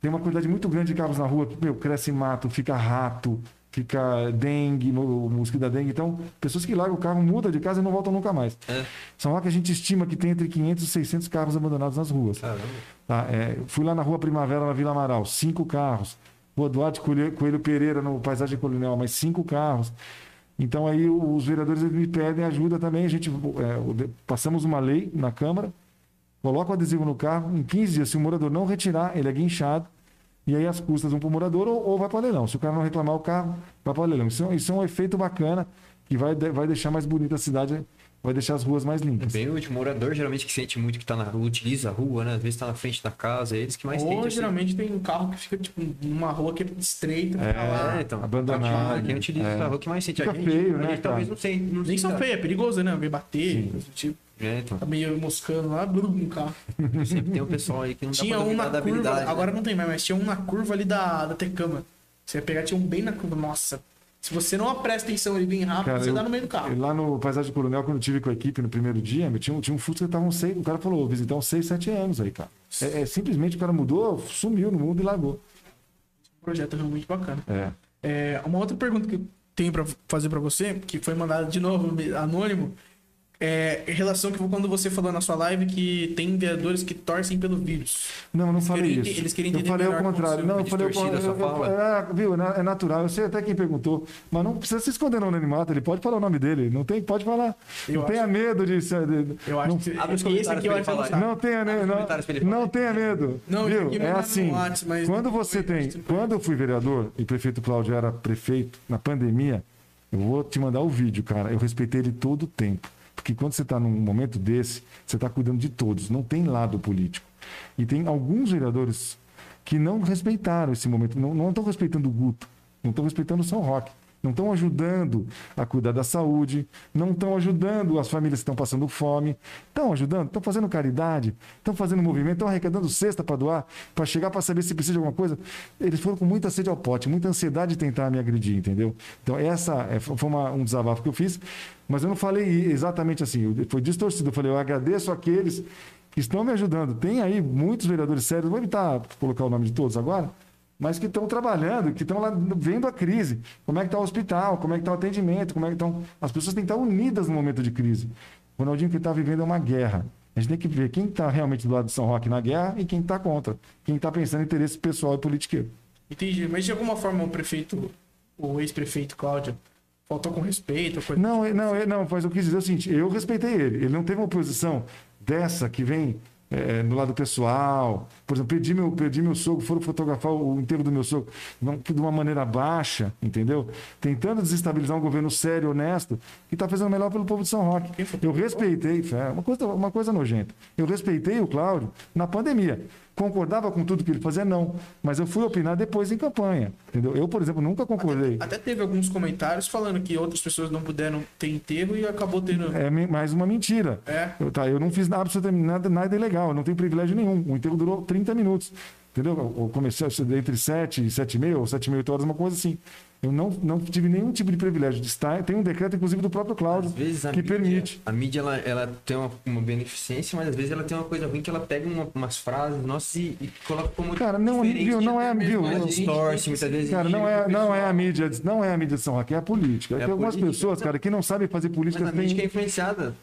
tem uma quantidade muito grande de carros na rua. Meu, cresce mato, fica rato, fica dengue, o mosquito da dengue. Então, pessoas que largam o carro, mudam de casa e não voltam nunca mais. É. São lá que a gente estima que tem entre 500 e 600 carros abandonados nas ruas. Caramba. Tá, é, fui lá na Rua Primavera, na Vila Amaral, cinco carros. Rua Duarte Coelho, Pereira, no Paisagem Colonial, mais cinco carros. Então aí os vereadores me pedem ajuda também. A gente é, passamos uma lei na Câmara, coloca o adesivo no carro. Em 15 dias, se o morador não retirar, ele é guinchado. E aí as custas vão para o morador ou, ou vai para o leilão. Se o cara não reclamar o carro, vai para o leilão. Isso, é- isso é um efeito bacana que vai, vai deixar mais bonita a cidade, vai deixar as ruas mais É limpas. bem útil. O morador geralmente que sente muito que tá na rua, utiliza a rua, né? Às vezes tá na frente da casa, é eles que mais Ou sentem. assim. geralmente tem um carro que fica, tipo, numa rua que é estreita. É, lá. É, então. Abandonado. Quem utiliza É. a rua que mais sente Fica a gente. feio, a né, gente talvez não sei. Não Nem são sinta- feios, é perigoso, né? Alguém bater, tipo. É, então. Tá meio moscando lá, blum, no carro. Sempre tem um pessoal aí que não Tinha dá pra um na da curva, habilidade. né? agora não tem mais, mas tinha um na curva ali da, da Tecama. Você ia pegar, tinha um bem na curva. Nossa, se você não presta atenção ele bem rápido, Cara, você eu- dá no meio do carro. Lá no Paisagem Coronel, quando eu tive com a equipe no primeiro dia, meu, tinha, um- tinha um Fusca que estavam seis. O cara falou, visitar uns 6, 7 anos aí, cara. É, é, simplesmente o cara mudou, sumiu no mundo e largou. Um projeto realmente bacana. É. É, uma outra pergunta que eu tenho pra fazer pra você, que foi mandada de novo anônimo, é em relação que quando você falou na sua live que tem vereadores que torcem pelo vírus. Não, eu não falei querem- isso. eles querem eu entender falei ao contrário. Não, eu falei ao contrário. É, viu, é na- é natural. Eu sei até quem perguntou, mas não precisa se esconder no anonimato. Ele pode falar o nome dele. Não tem, pode falar. Eu não tenha medo de Eu acho não, que Abre os esse comentários aqui eu acho eu não falar. não tenha, né, comentários pra ele não, não tenha medo. Não, viu? É assim. WhatsApp, mas Quando não você foi- tem. Quando eu fui vereador e o prefeito Cláudio era prefeito, na pandemia, eu vou te mandar o vídeo, cara. Eu respeitei ele todo o tempo. Porque quando você está num momento desse, você está cuidando de todos, não tem lado político. E tem alguns vereadores que não respeitaram esse momento, não estão respeitando o Guto, não estão respeitando o São Roque. não estão ajudando a cuidar da saúde, não estão ajudando as famílias que estão passando fome, estão ajudando, estão fazendo caridade, estão fazendo movimento, estão arrecadando cesta para doar, para chegar para saber se precisa de alguma coisa. Eles foram com muita sede ao pote, muita ansiedade de tentar me agredir, entendeu? Então, essa é, foi uma, um desabafo que eu fiz, mas eu não falei exatamente assim, foi distorcido. Eu falei, eu agradeço aqueles que estão me ajudando. Tem aí muitos vereadores sérios, vou evitar colocar o nome de todos agora, mas que estão trabalhando, que estão lá vendo a crise. Como é que está o hospital, como é que está o atendimento, como é que estão. As pessoas têm que estar unidas no momento de crise. O Ronaldinho que está vivendo é uma guerra. A gente tem que ver quem está realmente do lado de São Roque na guerra e quem está contra. Quem está pensando em interesse pessoal e politiqueiro. Entendi. Mas de alguma forma o prefeito, o ex-prefeito Cláudio, faltou com respeito? Coisa... Não, não, não, mas eu quis dizer o seguinte: eu respeitei ele. Ele não teve uma posição dessa que vem é, no lado pessoal. Por exemplo, perdi meu, perdi meu sogro, foram fotografar o enterro do meu sogro de uma maneira baixa, entendeu? Tentando desestabilizar um governo sério, honesto, que está fazendo melhor pelo povo de São Roque. Eu respeitei, é uma coisa, uma coisa nojenta. Eu respeitei o Cláudio na pandemia. Concordava com tudo que ele fazia? Não. Mas eu fui opinar depois em campanha. Entendeu? Eu, por exemplo, nunca concordei. Até, até teve alguns comentários falando que outras pessoas não puderam ter enterro e acabou tendo. É mais uma mentira. É. Eu, tá, eu não fiz nada, absolutamente nada, nada ilegal. Eu não tenho privilégio nenhum. O enterro durou 30 minutos. Entendeu? Eu comecei entre 7 e 7 e meia, ou 7 e meia, 8 horas, uma coisa assim. Eu não, não tive nenhum tipo de privilégio de estar. Tem um decreto, inclusive, do próprio Cláudio, que mídia, permite. A mídia ela, ela tem uma, uma, beneficência, mas às vezes ela tem uma coisa ruim que ela pega uma, umas frases nossas e, e, coloca como. Cara, não, viu, não é. Viu, distorce, muitas vezes. Cara, não é, não é a mídia, não é a mídia de São Roque, é a política. É tem algumas política, pessoas, cara, que não sabem fazer política. Mas a mídia é influenciada.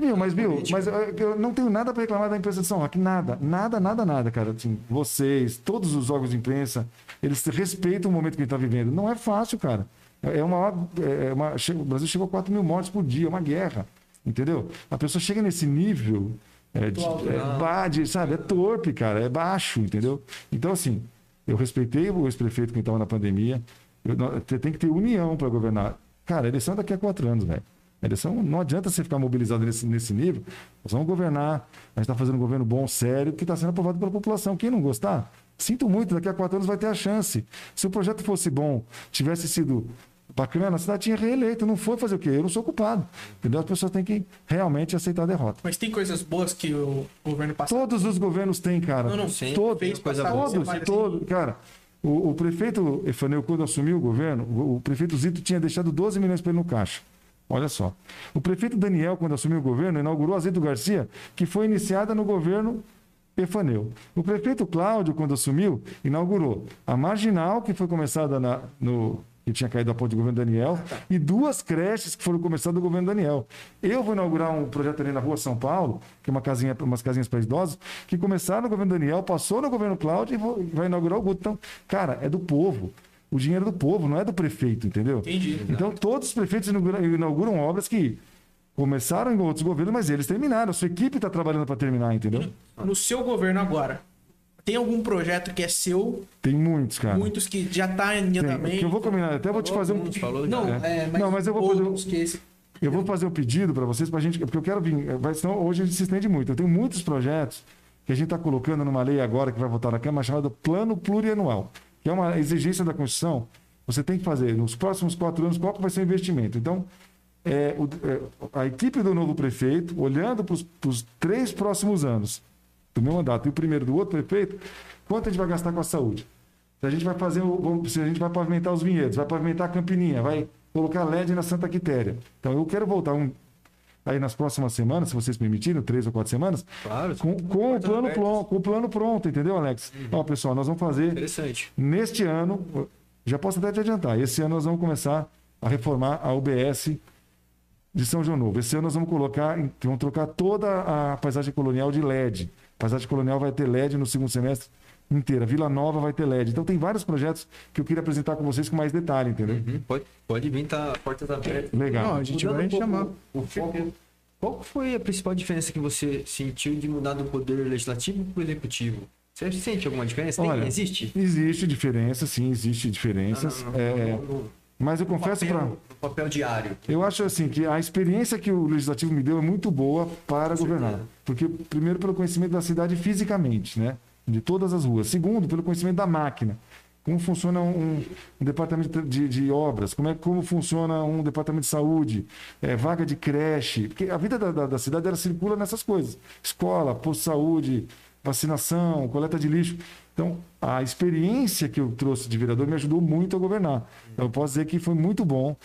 Viu, mas, viu, mas eu não tenho nada para reclamar da imprensa de São Roque. Nada, nada, nada, nada, cara. Assim, vocês, todos os órgãos de imprensa, eles respeitam o momento que a gente está vivendo. Não é fácil, cara. É uma, é uma, o Brasil chegou a 4 mil mortes por dia, é uma guerra. Entendeu? A pessoa chega nesse nível é, de, é, bade, sabe? É torpe, cara, é baixo, entendeu? Então, assim, eu respeitei o ex-prefeito que estava na pandemia. Eu, tem que ter união para governar. Cara, a eleição é daqui a quatro anos, velho. A eleição não adianta você ficar mobilizado nesse, nesse nível. Nós vamos governar. A gente está fazendo um governo bom, sério, que está sendo aprovado pela população. Quem não gostar, sinto muito, daqui a quatro anos vai ter a chance. Se o projeto fosse bom, tivesse sido bacana, a cidade tinha reeleito. Não foi fazer o quê? Eu não sou culpado. Entendeu? As pessoas têm que realmente aceitar a derrota. Mas tem coisas boas que o governo passado. Todos os governos têm, cara. Não, não, sim. Todos, fez coisa todos, boa. todos. Cara, o, o, prefeito Efaneu, quando assumiu o governo, o, o prefeito Zito tinha deixado 12 milhões para ele no caixa. Olha só. O prefeito Daniel, quando assumiu o governo, inaugurou a Zito Garcia, que foi iniciada no governo Efaneu. O prefeito Cláudio, quando assumiu, inaugurou a Marginal, que foi começada na, no, que tinha caído a ponte do governo Daniel, e duas creches que foram começadas do governo Daniel. Eu vou inaugurar um projeto ali na rua São Paulo, que é uma casinha, umas casinhas para idosos, que começaram no governo Daniel, passou no governo Cláudio e vou, vai inaugurar o Guto. Então, cara, é do povo. O dinheiro é do povo, não é do prefeito, entendeu? Entendi. Então, todos os prefeitos inauguram, inauguram obras que começaram em outros governos, mas eles terminaram. A sua equipe está trabalhando para terminar, entendeu? No seu governo agora, tem algum projeto que é seu? Tem muitos, cara. Muitos que já tá em andamento. Que eu vou combinar, até vou te fazer um. Falou, não, é, mas, não, mas eu vou fazer um. Que esse... Eu vou fazer um pedido para vocês, para gente, porque eu quero vir. Vai, senão hoje a gente se estende muito. Eu tenho muitos projetos que a gente está colocando numa lei agora que vai votar na Câmara chamada Plano Plurianual, que é uma exigência da Constituição. Você tem que fazer nos próximos quatro anos qual que vai ser o investimento. Então, é, o, é, a equipe do novo prefeito, olhando para os três próximos anos do meu mandato e o primeiro do outro prefeito, quanto a gente vai gastar com a saúde? Se a gente vai fazer, se a gente vai pavimentar os vinhedos, vai pavimentar a Campininha, vai colocar LED na Santa Quitéria. Então eu quero voltar um, aí nas próximas semanas, se vocês permitirem, três ou quatro semanas, claro, com, com o plano pronto, com o plano pronto, entendeu, Alex? Uhum. Ó, pessoal, nós vamos fazer neste ano, já posso até te adiantar, esse ano nós vamos começar a reformar a UBS de São João Novo. Esse ano nós vamos colocar, vamos trocar toda a paisagem colonial de LED. Paisagem Colonial vai ter LED no segundo semestre inteira. Vila Nova vai ter LED. Então tem vários projetos que eu queria apresentar com vocês com mais detalhe, entendeu? Uhum. Pode, pode vir, tá portas abertas. Legal. Não, a gente Mudando vai um pouco, chamar. O foco, qual foi a principal diferença que você sentiu de mudar do poder legislativo para o executivo? Você sente alguma diferença? Olha, Tem, existe? Existe diferença, sim, existe diferenças. Não, não, não, é, mas eu confesso para. papel diário. Eu acho assim que a experiência que o legislativo me deu é muito boa para Com governar. Certeza. Porque, primeiro, pelo conhecimento da cidade fisicamente, né? De todas as ruas. Segundo, pelo conhecimento da máquina. como funciona um, um departamento de, de, obras, como, é, como funciona um departamento de saúde, é, vaga de creche. Porque a vida da, da, da, cidade ela circula nessas coisas: escola, posto de saúde, vacinação, coleta de lixo. Então, a experiência que eu trouxe de vereador me ajudou muito a governar. Então, eu posso dizer que foi muito bom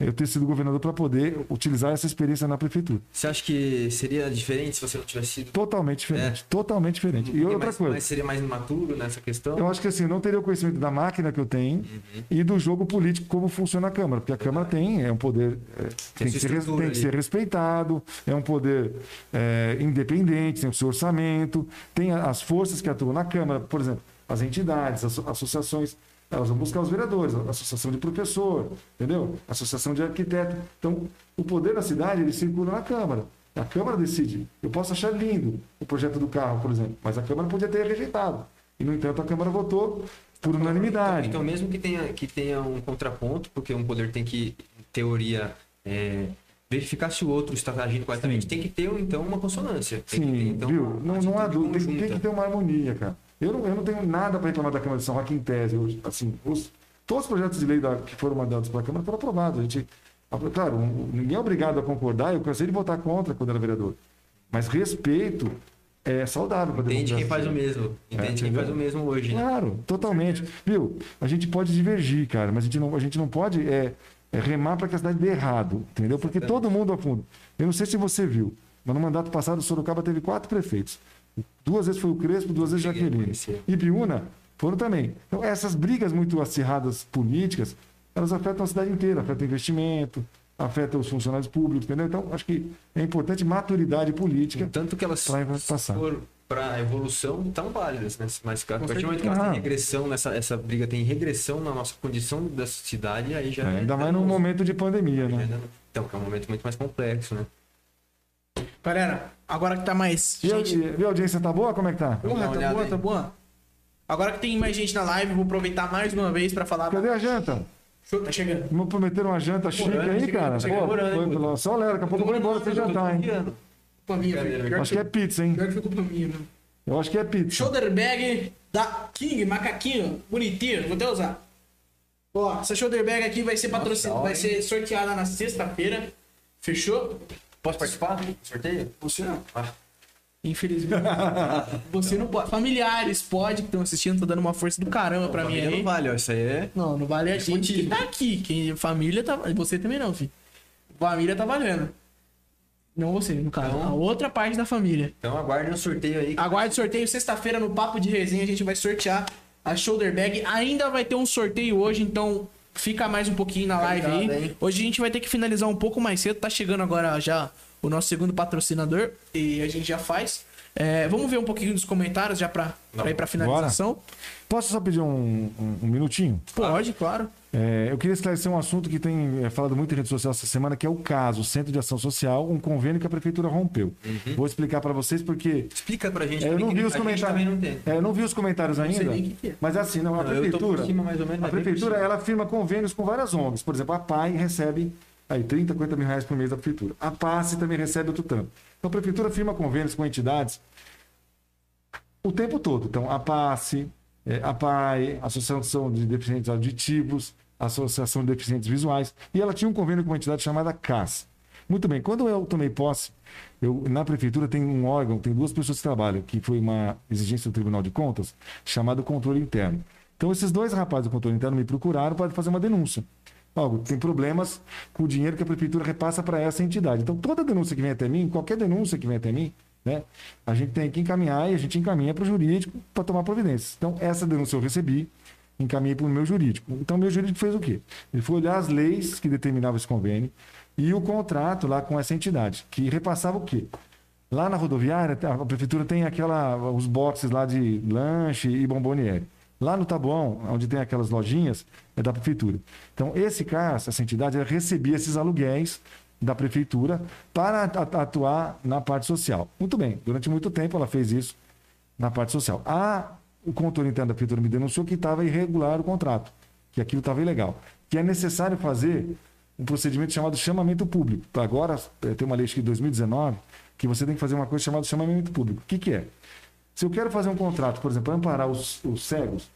eu ter sido governador para poder utilizar essa experiência na prefeitura. Você acha que seria diferente se você não tivesse sido? Totalmente diferente. É. Totalmente diferente. E outra mais, coisa. Mas seria mais imaturo nessa questão? Eu acho que assim, eu não teria o conhecimento da máquina que eu tenho uhum. e do jogo político, como funciona a Câmara. Porque a Câmara tem, é um poder. É, tem, tem, que ser, tem, que ser, respeitado, é um poder é, independente, tem o seu orçamento, tem as forças que atuam na Câmara, por exemplo, as entidades, as associações elas vão buscar os vereadores, a associação de professor, entendeu? Associação de arquiteto. Então, o poder da cidade, ele circula na Câmara. A Câmara decide. Eu posso achar lindo o projeto do carro, por exemplo, mas a Câmara podia ter rejeitado. E, no entanto, a Câmara votou por unanimidade. Então, mesmo que tenha, que tenha um contraponto, porque um poder tem que, em teoria, é, verificar se o outro está agindo corretamente, tem que ter, então, uma consonância. Tem Sim, ter, então, viu? Não, não há dúvida. Tem, tem, que ter uma harmonia, cara. Eu não, eu não tenho nada para reclamar da Câmara de São Joaquim em tese. Eu, assim, os, todos os projetos de lei da, que foram mandados para a Câmara foram aprovados. A gente, claro, ninguém é obrigado a concordar. Eu cansei de votar contra quando era vereador. Mas respeito é saudável para Entende quem faz o mesmo. Entende é, quem faz o mesmo hoje. Né? Claro, totalmente. Viu? A gente pode divergir, cara, mas a gente não, a gente não pode é, é remar para que a cidade dê errado, entendeu? Porque todo mundo afunda. Eu não sei se você viu, mas no mandato passado o Sorocaba teve quatro prefeitos. Duas vezes foi o Crespo, duas vezes Jaqueline. E Biúna foram também. Então, essas brigas muito acirradas políticas, elas afetam a cidade inteira, afetam o investimento, afetam os funcionários públicos, entendeu? Então, acho que é importante maturidade política. Tanto que elas, passar. para a evolução, estão válidas, né? Mas a partir do momento que elas têm regressão, nessa, essa briga tem regressão na nossa condição da cidade, aí já. É, é ainda mais num momento de pandemia, né? Então, que é um momento muito mais complexo, né? Galera, agora que tá mais. E, gente... a audiência tá boa? Como é que tá? Porra, tá boa, aí. tá boa. Agora que tem mais gente na live, vou aproveitar mais uma vez pra falar. Cadê a janta? Show, tá chegando. Não prometeram uma janta chique aí, cara? Pô, foi, só lera, daqui a pouco eu vou embora você jantar, hein? Culpa minha, Acho que é pizza, hein? Pior que foi culpa minha. Eu acho que é pizza. Shoulder bag da King, macaquinho, bonitinho, vou até usar. Ó, essa shoulder bag aqui vai ser patrocinada, vai ser sorteada na sexta-feira. Fechou? Posso participar do sorteio? Você não. Ah. Infelizmente. você não pode. Familiares pode, que estão assistindo, tá dando uma força do caramba pra mim aí. Não vale, ó. Isso aí é. Não, não vale a gente que tá aqui. Quem, família tá. Você também não, filho. Família tá valendo. Não você, no caso. Então, a outra parte da família. Então aguarde o sorteio aí. Aguarde o sorteio. Sexta-feira, no Papo de Resenha, a gente vai sortear a shoulder bag. Ainda vai ter um sorteio hoje, então Fica mais um pouquinho na live aí. Hoje a gente vai ter que finalizar um pouco mais cedo. Tá chegando agora já o nosso segundo patrocinador e a gente já faz. É, vamos ver um pouquinho dos comentários já para ir para finalização. Bora. Posso só pedir um, um, um minutinho? Pode, claro. É, eu queria esclarecer um assunto que tem é, falado muito em rede social essa semana, que é o caso, o Centro de Ação Social, um convênio que a prefeitura rompeu. Uhum. Vou explicar para vocês porque. Explica pra gente. É, eu não vi os comentários. É, não vi os comentários ainda. É. Mas assim, não, a não, prefeitura. Cima, menos, a prefeitura ela firma convênios com várias ONGs. Por exemplo, a PAI recebe aí 30, 50 mil reais por mês da prefeitura. A PASSE também recebe outro tanto. Então a prefeitura firma convênios com entidades o tempo todo. Então, a PASSE, é, a PAI, Associação de Deficientes Auditivos, Associação de Deficientes Visuais, e ela tinha um convênio com uma entidade chamada CAS. Muito bem, quando eu tomei posse, eu, na prefeitura tem um órgão, tem duas pessoas que trabalham, que foi uma exigência do Tribunal de Contas, chamado controle interno. Então, esses dois rapazes do controle interno me procuraram para fazer uma denúncia. Algo, tem problemas com o dinheiro que a prefeitura repassa para essa entidade. Então, toda denúncia que vem até mim, qualquer denúncia que vem até mim, né? A gente tem que encaminhar e a gente encaminha para o jurídico para tomar providências. Então, essa denúncia eu recebi, encaminhei para o meu jurídico. Então, meu jurídico fez o quê? Ele foi olhar as leis que determinavam esse convênio e o contrato lá com essa entidade, que repassava o quê? Lá na rodoviária, a prefeitura tem aquela, os boxes lá de lanche e bomboniere. Lá no Tabuão, onde tem aquelas lojinhas, é da prefeitura. Então, esse cara, essa entidade, recebia esses aluguéis da prefeitura para atuar na parte social. Muito bem, durante muito tempo ela fez isso na parte social. A, o controle interno da prefeitura me denunciou que estava irregular o contrato, que aquilo estava ilegal, que é necessário fazer um procedimento chamado chamamento público. Agora, eh, tem uma lei de 2019 que você tem que fazer uma coisa chamada chamamento público. O que, que é? Se eu quero fazer um contrato, por exemplo, para amparar os, os cegos,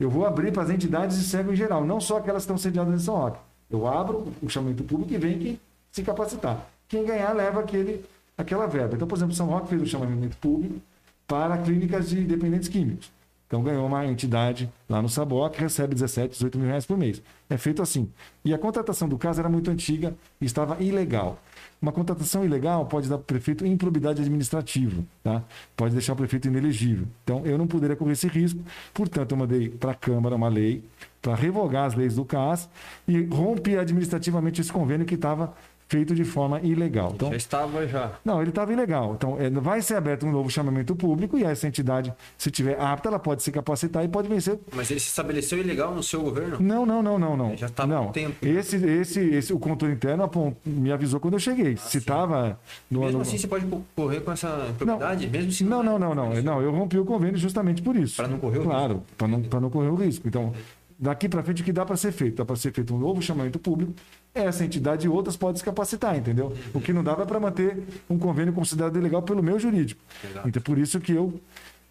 Eu vou abrir para as entidades de cego em geral, não só aquelas que estão sediadas em São Roque. Eu abro o chamamento público e vem quem se capacitar. Quem ganhar leva aquele, aquela verba. Então, por exemplo, São Roque fez o chamamento público para clínicas de dependentes químicos. Então ganhou uma entidade lá no Sabó que recebe 17, 18 mil reais por mês. É feito assim. E a contratação do caso era muito antiga e estava ilegal. Uma contratação ilegal pode dar para o prefeito improbidade administrativa, tá? pode deixar o prefeito inelegível. Então eu não poderia correr esse risco, portanto eu mandei para a Câmara uma lei para revogar as leis do CAS e romper administrativamente esse convênio que estava feito de forma ilegal. Então, Já estava já. não, ele estava ilegal. Então, é, vai ser aberto um novo chamamento público e essa entidade, se tiver apta, ela pode se capacitar e pode vencer. Mas ele se estabeleceu ilegal no seu governo? Não, não, não, não, não. Já estava há não. tempo. Esse, esse, esse, o controle interno apont- me avisou quando eu cheguei. se estava no, Mesmo assim, você pode correr com essa propriedade? Mesmo se não, é- não, não, não, não. Eu rompi o convênio justamente por isso. Pra não correr o Claro, para não, pra não correr o risco. Então, daqui para frente, o que dá para ser feito? Dá para ser feito um novo chamamento público. Essa entidade e outras podem se capacitar, entendeu? O que não dá é para manter um convênio considerado ilegal pelo meu jurídico. Exato. Então, por isso que eu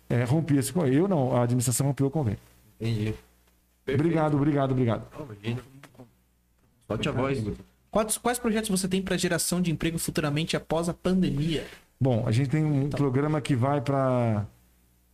é, rompi esse convênio. Eu não, a administração rompeu o convênio. Entendi. Obrigado, obrigado, obrigado. Solte a voz. Quais, quais projetos você tem para geração de emprego futuramente após a pandemia? Bom, a gente tem um programa que vai para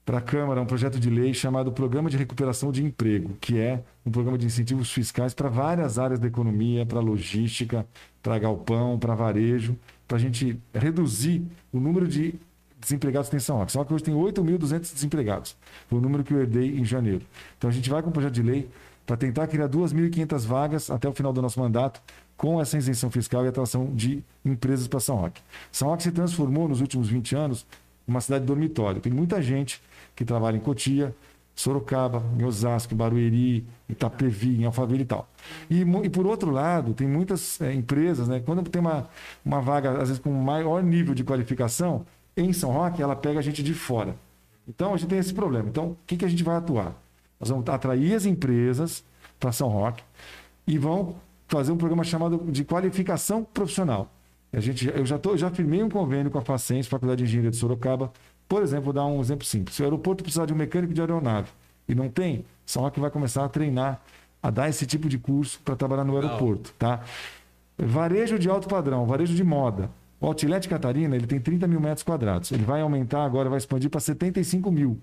para a Câmara, um projeto de lei chamado Programa de Recuperação de Emprego, que é um programa de incentivos fiscais para várias áreas da economia, para logística, para galpão, para varejo, para a gente reduzir o número de desempregados que tem em São Roque. São Roque hoje tem 8.200 desempregados, foi o número que eu herdei em janeiro. Então a gente vai com um projeto de lei para tentar criar 2.500 vagas até o final do nosso mandato com essa isenção fiscal e atração de empresas para São Roque. São Roque se transformou nos últimos 20 anos uma cidade dormitório. Tem muita gente que trabalha em Cotia, Sorocaba, em Osasco, Barueri, Itapevi, em Alphaville e tal. E, e por outro lado, tem muitas eh, empresas, né? Quando tem uma, uma vaga, às vezes com maior nível de qualificação, em São Roque, ela pega a gente de fora. Então a gente tem esse problema. Então, o que, que a gente vai atuar? Nós vamos atrair as empresas para São Roque e vão fazer um programa chamado de qualificação profissional. A gente, eu já, tô, já firmei um convênio com a Facens, Faculdade de Engenharia de Sorocaba. Por exemplo, vou dar um exemplo simples. Se o aeroporto precisar de um mecânico de aeronave e não tem, São Roque vai começar a treinar, a dar esse tipo de curso para trabalhar no aeroporto. Tá? Varejo de alto padrão, varejo de moda. O Outlet Catarina ele tem 30 mil metros quadrados. Ele vai aumentar agora, vai expandir para 75 mil.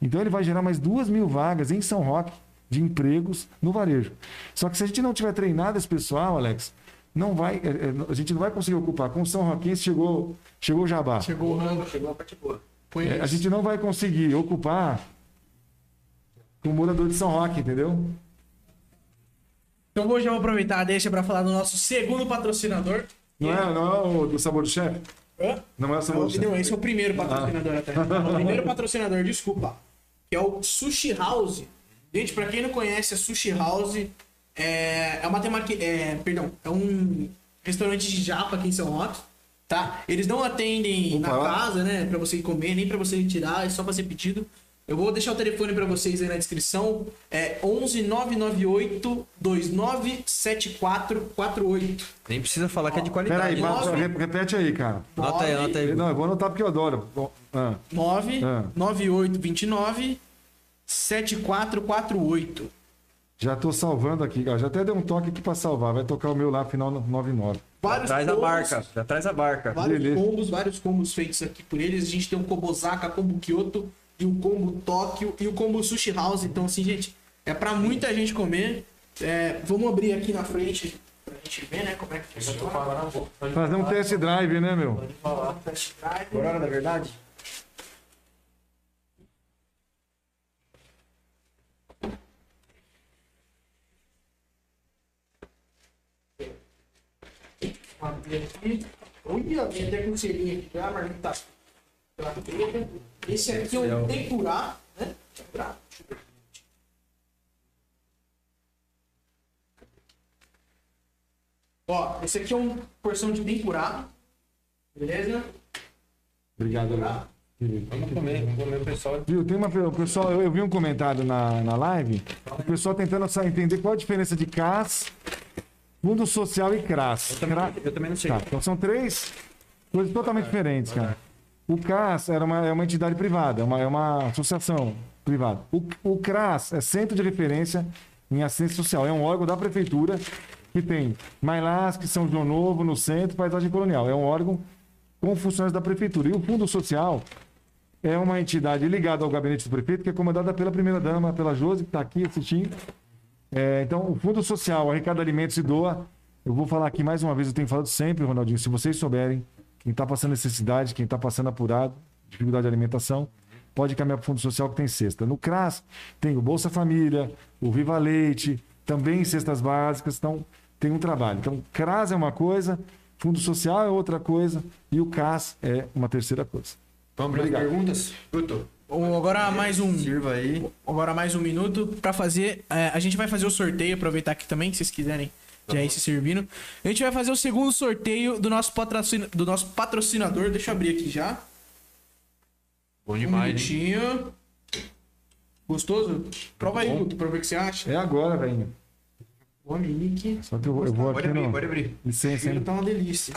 Então ele vai gerar mais 2 mil vagas em São Roque de empregos no varejo. Só que se a gente não tiver treinado esse pessoal, Alex, não vai, é, é, a gente não vai conseguir ocupar. Com o São Roquense chegou, chegou o Jabá. Chegou o rango. Chegou a parte boa. É, a gente não vai conseguir ocupar com o morador de São Roque, entendeu? Então hoje eu vou aproveitar, deixa para falar do nosso segundo patrocinador. Não é, não é o do sabor do chefe? Hã? Não é o sabor do chefe. Não, esse é o primeiro Ah. patrocinador até. O primeiro patrocinador, desculpa. Que é o Sushi House. Gente, pra quem não conhece, a Sushi House é, é uma temática. É, perdão, é um restaurante de japa aqui em São Roque. Tá? Eles não atendem na Opa. casa, né? Pra você comer, nem pra você retirar, é só fazer pedido. Eu vou deixar o telefone pra vocês aí na descrição. É 11 998 297448. Nem precisa falar que é de Peraí, qualidade. pa- Nove. re- repete aí, cara. Anota aí, anota aí. Não, eu vou anotar porque eu adoro. Ah. 9 Ah. 9829 7448. Já tô salvando aqui, cara. Já até dei um toque aqui pra salvar. Vai tocar o meu lá, final 99. Vários Traz a combos, barca. Já traz a barca. Vários Beleza. combos, vários combos feitos aqui por eles. A gente tem o combo Zaka, combo Kyoto e o combo Tóquio e o combo Sushi House. Então, assim, gente, é pra muita gente comer. É, vamos abrir aqui na frente pra gente ver, né, como é que funciona. Fazer um test drive, né, meu? Test drive. Agora, na verdade? Abrir aqui. Olha, vem até com selinho aqui já, mas não tá. tá. Esse aqui é um tempurá, né? Tempurá. Ó, esse aqui é uma porção de tempurá. Beleza? Obrigado. Léo. Vamos comer, vamos comer o pessoal. Viu, tem uma, o pessoal, eu, eu vi um comentário na, na live, o pessoal tentando entender qual a diferença de CAS, Fundo Social e CRAS. Eu também, Cra- eu também não sei. Tá, então são três coisas totalmente diferentes, cara. O CRAS era uma, é uma entidade privada, é uma, é uma associação privada. O, o CRAS é Centro de Referência em Assistência Social, é um órgão da prefeitura que tem Mailasque, São João Novo, no centro, Paisagem Colonial. É um órgão com funções da prefeitura. E o Fundo Social é uma entidade ligada ao gabinete do prefeito, que é comandada pela primeira-dama, pela Josi, que está aqui assistindo. É, então, o Fundo Social arrecada alimentos e doa. Eu vou falar aqui mais uma vez, eu tenho falado sempre, Ronaldinho, se vocês souberem, quem está passando necessidade, quem está passando apurado, dificuldade de alimentação, pode caminhar para o Fundo Social que tem cesta. No CRAS tem o Bolsa Família, o Viva Leite, também cestas básicas, então tem um trabalho. Então, CRAS é uma coisa, Fundo Social é outra coisa e o CAS é uma terceira coisa. Vamos para as perguntas? Guto, Ou agora mais um. sirva aí. Agora mais um minuto pra fazer. é, a gente vai fazer o sorteio, aproveitar aqui também, se vocês quiserem já ir se servindo. A gente vai fazer o segundo sorteio do nosso, patrocina, do nosso patrocinador. Deixa eu abrir aqui já. Bom Um demais, hein? minutinho. Gostoso? Prova aí, Guto, pra ver o que você acha. É agora, velho. Bom, Nick. Só que eu, eu vou Pode aqui abrir, no... pode abrir. Licença, Ele hein? tá uma delícia.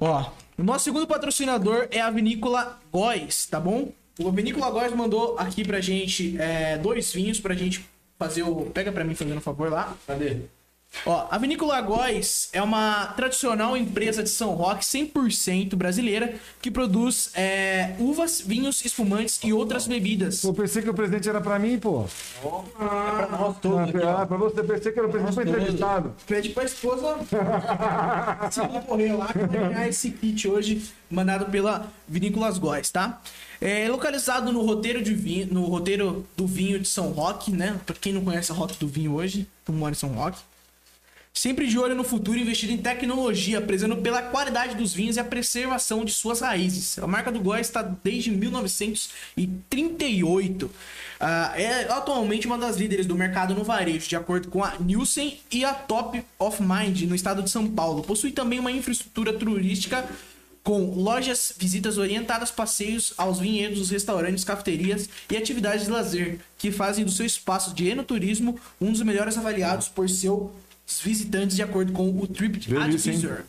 Ó, o nosso segundo patrocinador é a Vinícola Góis, tá bom? O Vinícola Góis mandou aqui pra gente é, dois vinhos pra gente fazer o. Pega pra mim fazendo um favor lá. Cadê? Ó, a Vinícola Góis é uma tradicional empresa de São Roque 100% brasileira que produz é, uvas, vinhos, espumantes e outras bebidas. Pô, pensei que o presente era pra mim, pô. É pra nós todos aqui, Ah, ó. pra você, pensei que era o presente pra entrevistado. Pede pra esposa se correr lá que vai ganhar esse kit hoje, mandado pela Vinícolas Góis, tá? É localizado no roteiro, de vinho, no roteiro do vinho de São Roque, né? Pra quem não conhece a rota do vinho hoje, tu mora em São Roque. Sempre de olho no futuro, investido em tecnologia, prezando pela qualidade dos vinhos e a preservação de suas raízes. A marca do Góis está desde 1938. Ah, é atualmente uma das líderes do mercado no varejo, de acordo com a Nielsen e a Top of Mind, no estado de São Paulo. Possui também uma infraestrutura turística com lojas, visitas orientadas, passeios aos vinhedos, restaurantes, cafeterias e atividades de lazer, que fazem do seu espaço de enoturismo um dos melhores avaliados por seus visitantes, de acordo com o Trip Delícia, hein? Advisor.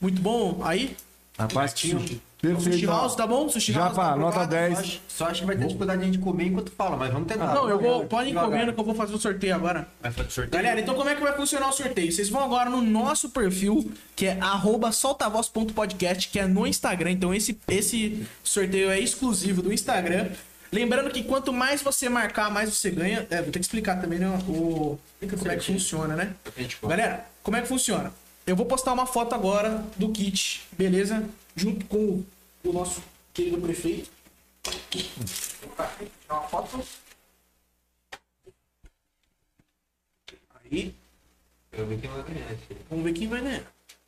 Muito bom. Aí, Rapaz, sushi perfeito. house, tá bom? Sushi house, Japa, tá nota aprovado. 10. Só acho, só acho que vai ter dificuldade de a gente comer enquanto fala, mas vamos tentar. Não, eu vou. Podem comendo que eu vou fazer o sorteio agora. Vai fazer sorteio. Galera, então como é que vai funcionar o sorteio? Vocês vão agora no nosso perfil, que é arroba soltavoz.podcast, que é no Instagram. Então esse, esse sorteio é exclusivo do Instagram. Lembrando que quanto mais você marcar, mais você ganha. É, vou ter que explicar também né, o, como é que funciona, né? Galera, como é que funciona? Eu vou postar uma foto agora do kit, beleza? Junto com o, nosso querido prefeito. Tirar uma foto. Aí, Eu vi quem vai ganhar. vamos ver quem vai ganhar.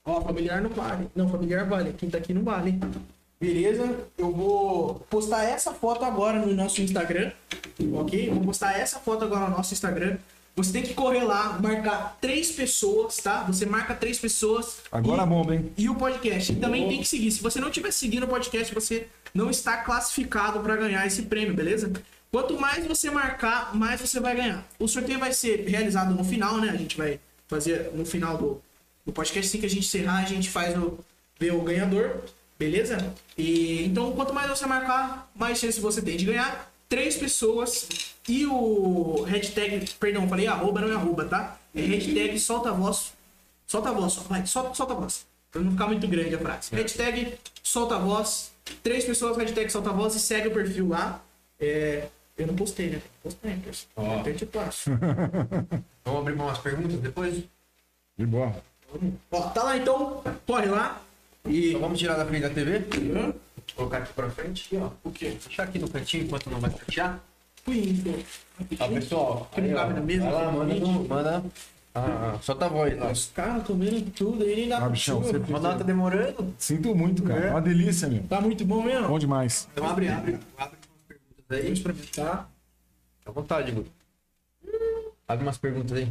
Ó, familiar não vale. Não, familiar vale. Quem tá aqui não vale. Beleza? Eu vou postar essa foto agora no nosso Instagram. Ok? Vou postar essa foto agora no nosso Instagram. Você tem que correr lá, marcar três pessoas, tá? Você marca três pessoas. Agora e- bomba, hein? e o podcast. E também tem que seguir. Se você não estiver seguindo o podcast, você não está classificado para ganhar esse prêmio, beleza? Quanto mais você marcar, mais você vai ganhar. O sorteio vai ser realizado no final, né? A gente vai fazer no final do, do podcast. Assim que a gente encerrar, a gente faz o ver o ganhador, beleza? E então, quanto mais você marcar, mais chance você tem de ganhar. Três pessoas e o hashtag, perdão, falei arroba, não é arroba, tá? É hashtag solta a voz Solta a voz, só. vai, solta, solta a voz. Pra não ficar muito grande a frase. Hashtag solta a voz. Três pessoas, hashtag solta a voz e segue o perfil lá. É, eu não postei, né? Postei, pessoal. Ó. Então eu te passo. Vamos abrir umas perguntas depois? De boa. Ó, tá lá então, corre lá. E. Então vamos tirar da frente da TV? Hã? Colocar aqui pra frente. Aqui, ó. O quê? Deixar aqui no cantinho enquanto não vai fechar. Então. Ó, pessoal. Que aí, ó. na mesa, Vai lá, manda. no- manda ah, ah, solta a voz lá. Os caras comendo tudo aí, nem dá Ah, pra bichão, chuva. você- tá demorando. Sinto muito, cara. Uma delícia, meu. Tá muito bom mesmo? Bom demais. Então abre, abre, abre umas perguntas aí. Vamos experimentar. Fica à vontade, Guto. Abre umas perguntas aí.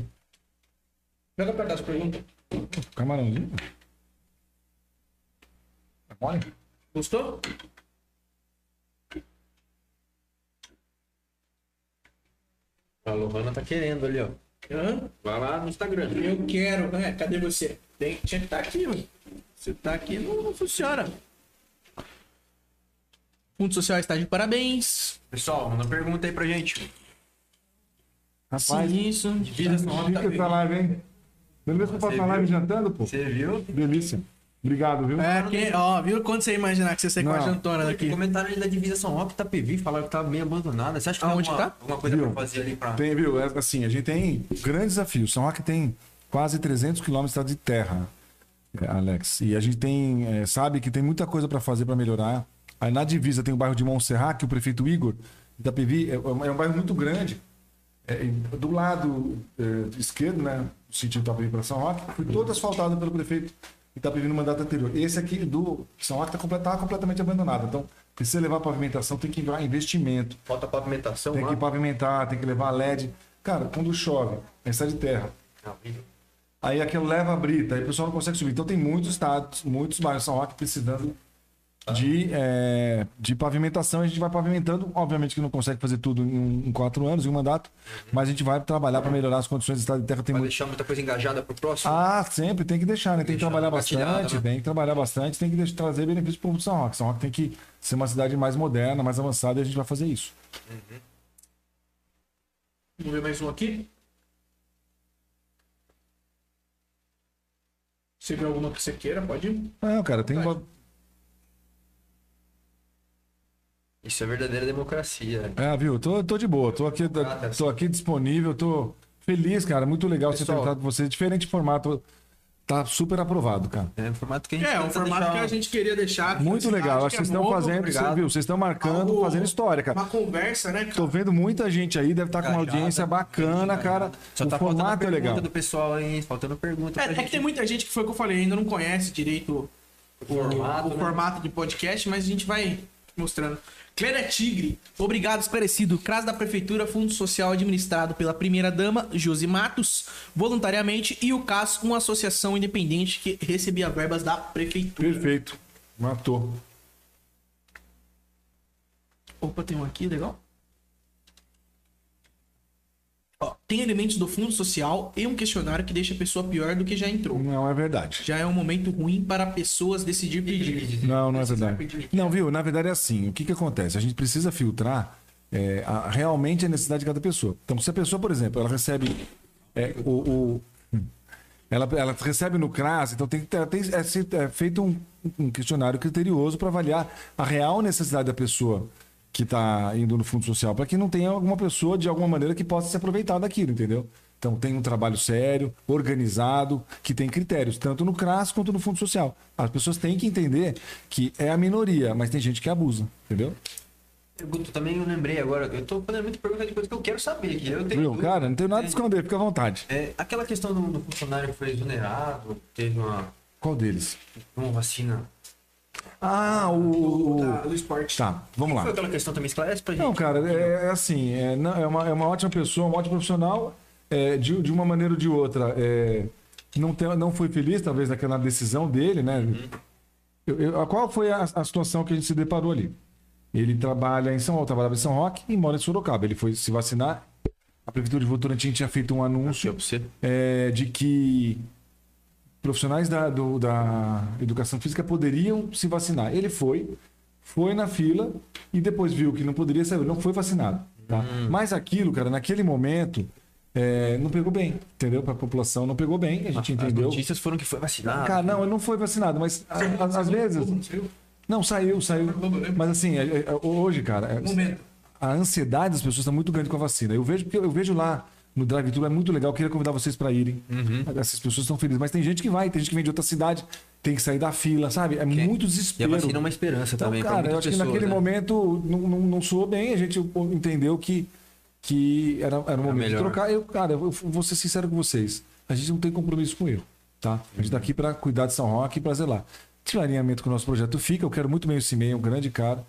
Pega pra cá as perguntas. Camarãozinho. Tá mole? Gostou? A Lohana tá querendo ali, ó. Hã? Vai lá no Instagram. Eu quero, né? Cadê você? Tem, tinha que estar aqui, mano. Você tá aqui, não, não funciona. Fundo Social está de parabéns. Pessoal, manda pergunta aí pra gente. Rapaz, Sim, isso. Vida só fica essa live, hein? Beleza pra Você passar live jantando, pô? Você viu? Delícia. Obrigado, viu? É, quem, ó, viu quando você imaginar que você sai com a Aqui. daqui? Comentaram ali da divisa São Roque tá PV, falaram que tá bem abandonada. Você acha que Aonde tem alguma, tá? alguma coisa Viu? pra fazer ali pra. Tem, viu? É, Assim, a gente tem grandes desafios. São Roque tem quase 300 quilômetros de terra, é, Alex. E a gente tem, é, sabe que tem muita coisa para fazer para melhorar. Aí na divisa tem o bairro de Montserrat, que o prefeito Igor da PV é, é um bairro muito grande. É, do lado é, esquerdo, né, no sentido Itapevi para São Roque, foi todo asfaltado pelo prefeito Itapevi no mandato anterior. Esse aqui do São Roque está complet, completamente abandonado. Então, precisa levar pavimentação, tem que levar investimento. Falta pavimentação Tem lá? que pavimentar, tem que levar LED. Cara, quando chove, é de terra. Aí aquilo leva a brita, aí o pessoal não consegue subir. Então tem muitos estados, muitos bairros São Roque precisando de, é, de pavimentação. A gente vai pavimentando. Obviamente que não consegue fazer tudo em, em quatro anos, em um mandato, mas a gente vai trabalhar para melhorar as condições de estrada de terra. Tem Vai muito... deixar muita coisa engajada pro próximo? Ah, sempre, tem que deixar, né? Tem que Deixar trabalhar bastante, né? tem que trabalhar bastante, tem que deixar- trazer benefício para o São Roque. São Roque tem que ser uma cidade mais moderna, mais avançada e a gente vai fazer isso. Vamos ver mais um aqui. Se vê alguma que você queira, pode ir. Não, cara, tem. Vai. uma- Isso é verdadeira democracia. É, viu? Tô, tô de boa, tô aqui, tô, tô aqui disponível, tô feliz, cara. Muito legal ser Pessoal. tratado com você. Diferente formato, tá super aprovado, cara. É o formato que a gente É, o tenta formato deixar- que a gente queria deixar. Muito legal. Acho que que vocês é estão novo, fazendo, obrigado. você viu? Vocês estão marcando, Algo- fazendo história, cara. Uma conversa, né, cara? Tô vendo muita gente aí, deve estar com uma audiência bacana, cara. Só o tá formato é pergunta legal. do pessoal aí, faltando pergunta É, pra é que tem muita gente que foi o que eu falei, ainda não conhece direito o, formato, o né? formato de podcast, mas a gente vai mostrando. Cléria Tigre, obrigado, esclarecido. CRAS da Prefeitura, Fundo Social administrado pela primeira-dama, Josi Matos, voluntariamente, e o CAS, uma associação independente que recebia verbas da Prefeitura. Perfeito. Matou. Opa, tem um aqui, legal. Ó, tem elementos do Fundo Social e um questionário que deixa a pessoa pior do que já entrou. Não é verdade. Já é um momento ruim para pessoas decidir pedir. Não, não é verdade. Não, viu? Na verdade é assim. O que, que acontece? A gente precisa filtrar é, a- realmente a necessidade de cada pessoa. Então, se a pessoa, por exemplo, ela recebe é, o, o- ela, ela recebe no CRAS, então tem que ter, tem, é, é feito um, um questionário criterioso para avaliar a real necessidade da pessoa que está indo no fundo social, para que não tenha alguma pessoa de alguma maneira que possa se aproveitar daquilo, entendeu? Então tem um trabalho sério, organizado, que tem critérios, tanto no CRAS quanto no fundo social. As pessoas têm que entender que é a minoria, mas tem gente que abusa, entendeu? Guto, também eu lembrei agora, eu tô fazendo muita pergunta de coisa que eu quero saber. Que eu tenho. Cara, não tem nada a É, esconder, fica à vontade. É, aquela questão do, do funcionário que foi exonerado, teve uma, Qual deles? uma vacina. Ah, o. Da- do esporte. Tá, vamos lá. Foi aquela questão também, esclarece pra gente. Não, cara, é, é assim, é, não- é uma, é uma ótima pessoa, um ótimo profissional, é, de, de uma maneira ou de outra. é, não, tem, não foi feliz, talvez, naquela decisão dele, né? Eu- eu- qual foi a, a situação que a gente se deparou ali? Ele trabalha em São Paulo, trabalhava em São Roque e mora em Sorocaba. Ele foi se vacinar. A Prefeitura de Votorantim tinha feito um anúncio é, de que profissionais da, do- da educação física poderiam se vacinar. Ele foi, foi na fila e depois viu que não poderia sair, não foi vacinado. Tá? Mas aquilo, cara, naquele momento, é, não pegou bem, entendeu? Para a população não pegou bem, a gente As entendeu. notícias foram que foi vacinado. Cara, não, ele não foi vacinado, mas a- a- às vezes. Não, saiu, saiu. Mas assim, é- é- hoje, cara, é- a ansiedade das pessoas está muito grande com a vacina. Eu vejo porque eu vejo lá no drive-thru é muito legal. Eu queria convidar vocês para irem. Essas pessoas estão felizes, mas tem gente que vai, tem gente que vem de outra cidade, tem que sair da fila, sabe? É muito E a desespero. vacina é uma esperança Então, também. cara, eu acho que pessoas, naquele né? momento não, não, não soou bem. A gente entendeu que que era, era o momento de melhor. trocar. Eu, cara, eu vou ser sincero com vocês. A gente não tem compromisso com erro, tá? A gente tá aqui para cuidar de São Roque e para zelar. O alinhamento com o nosso projeto fica, eu quero muito bem meio, é um grande cara.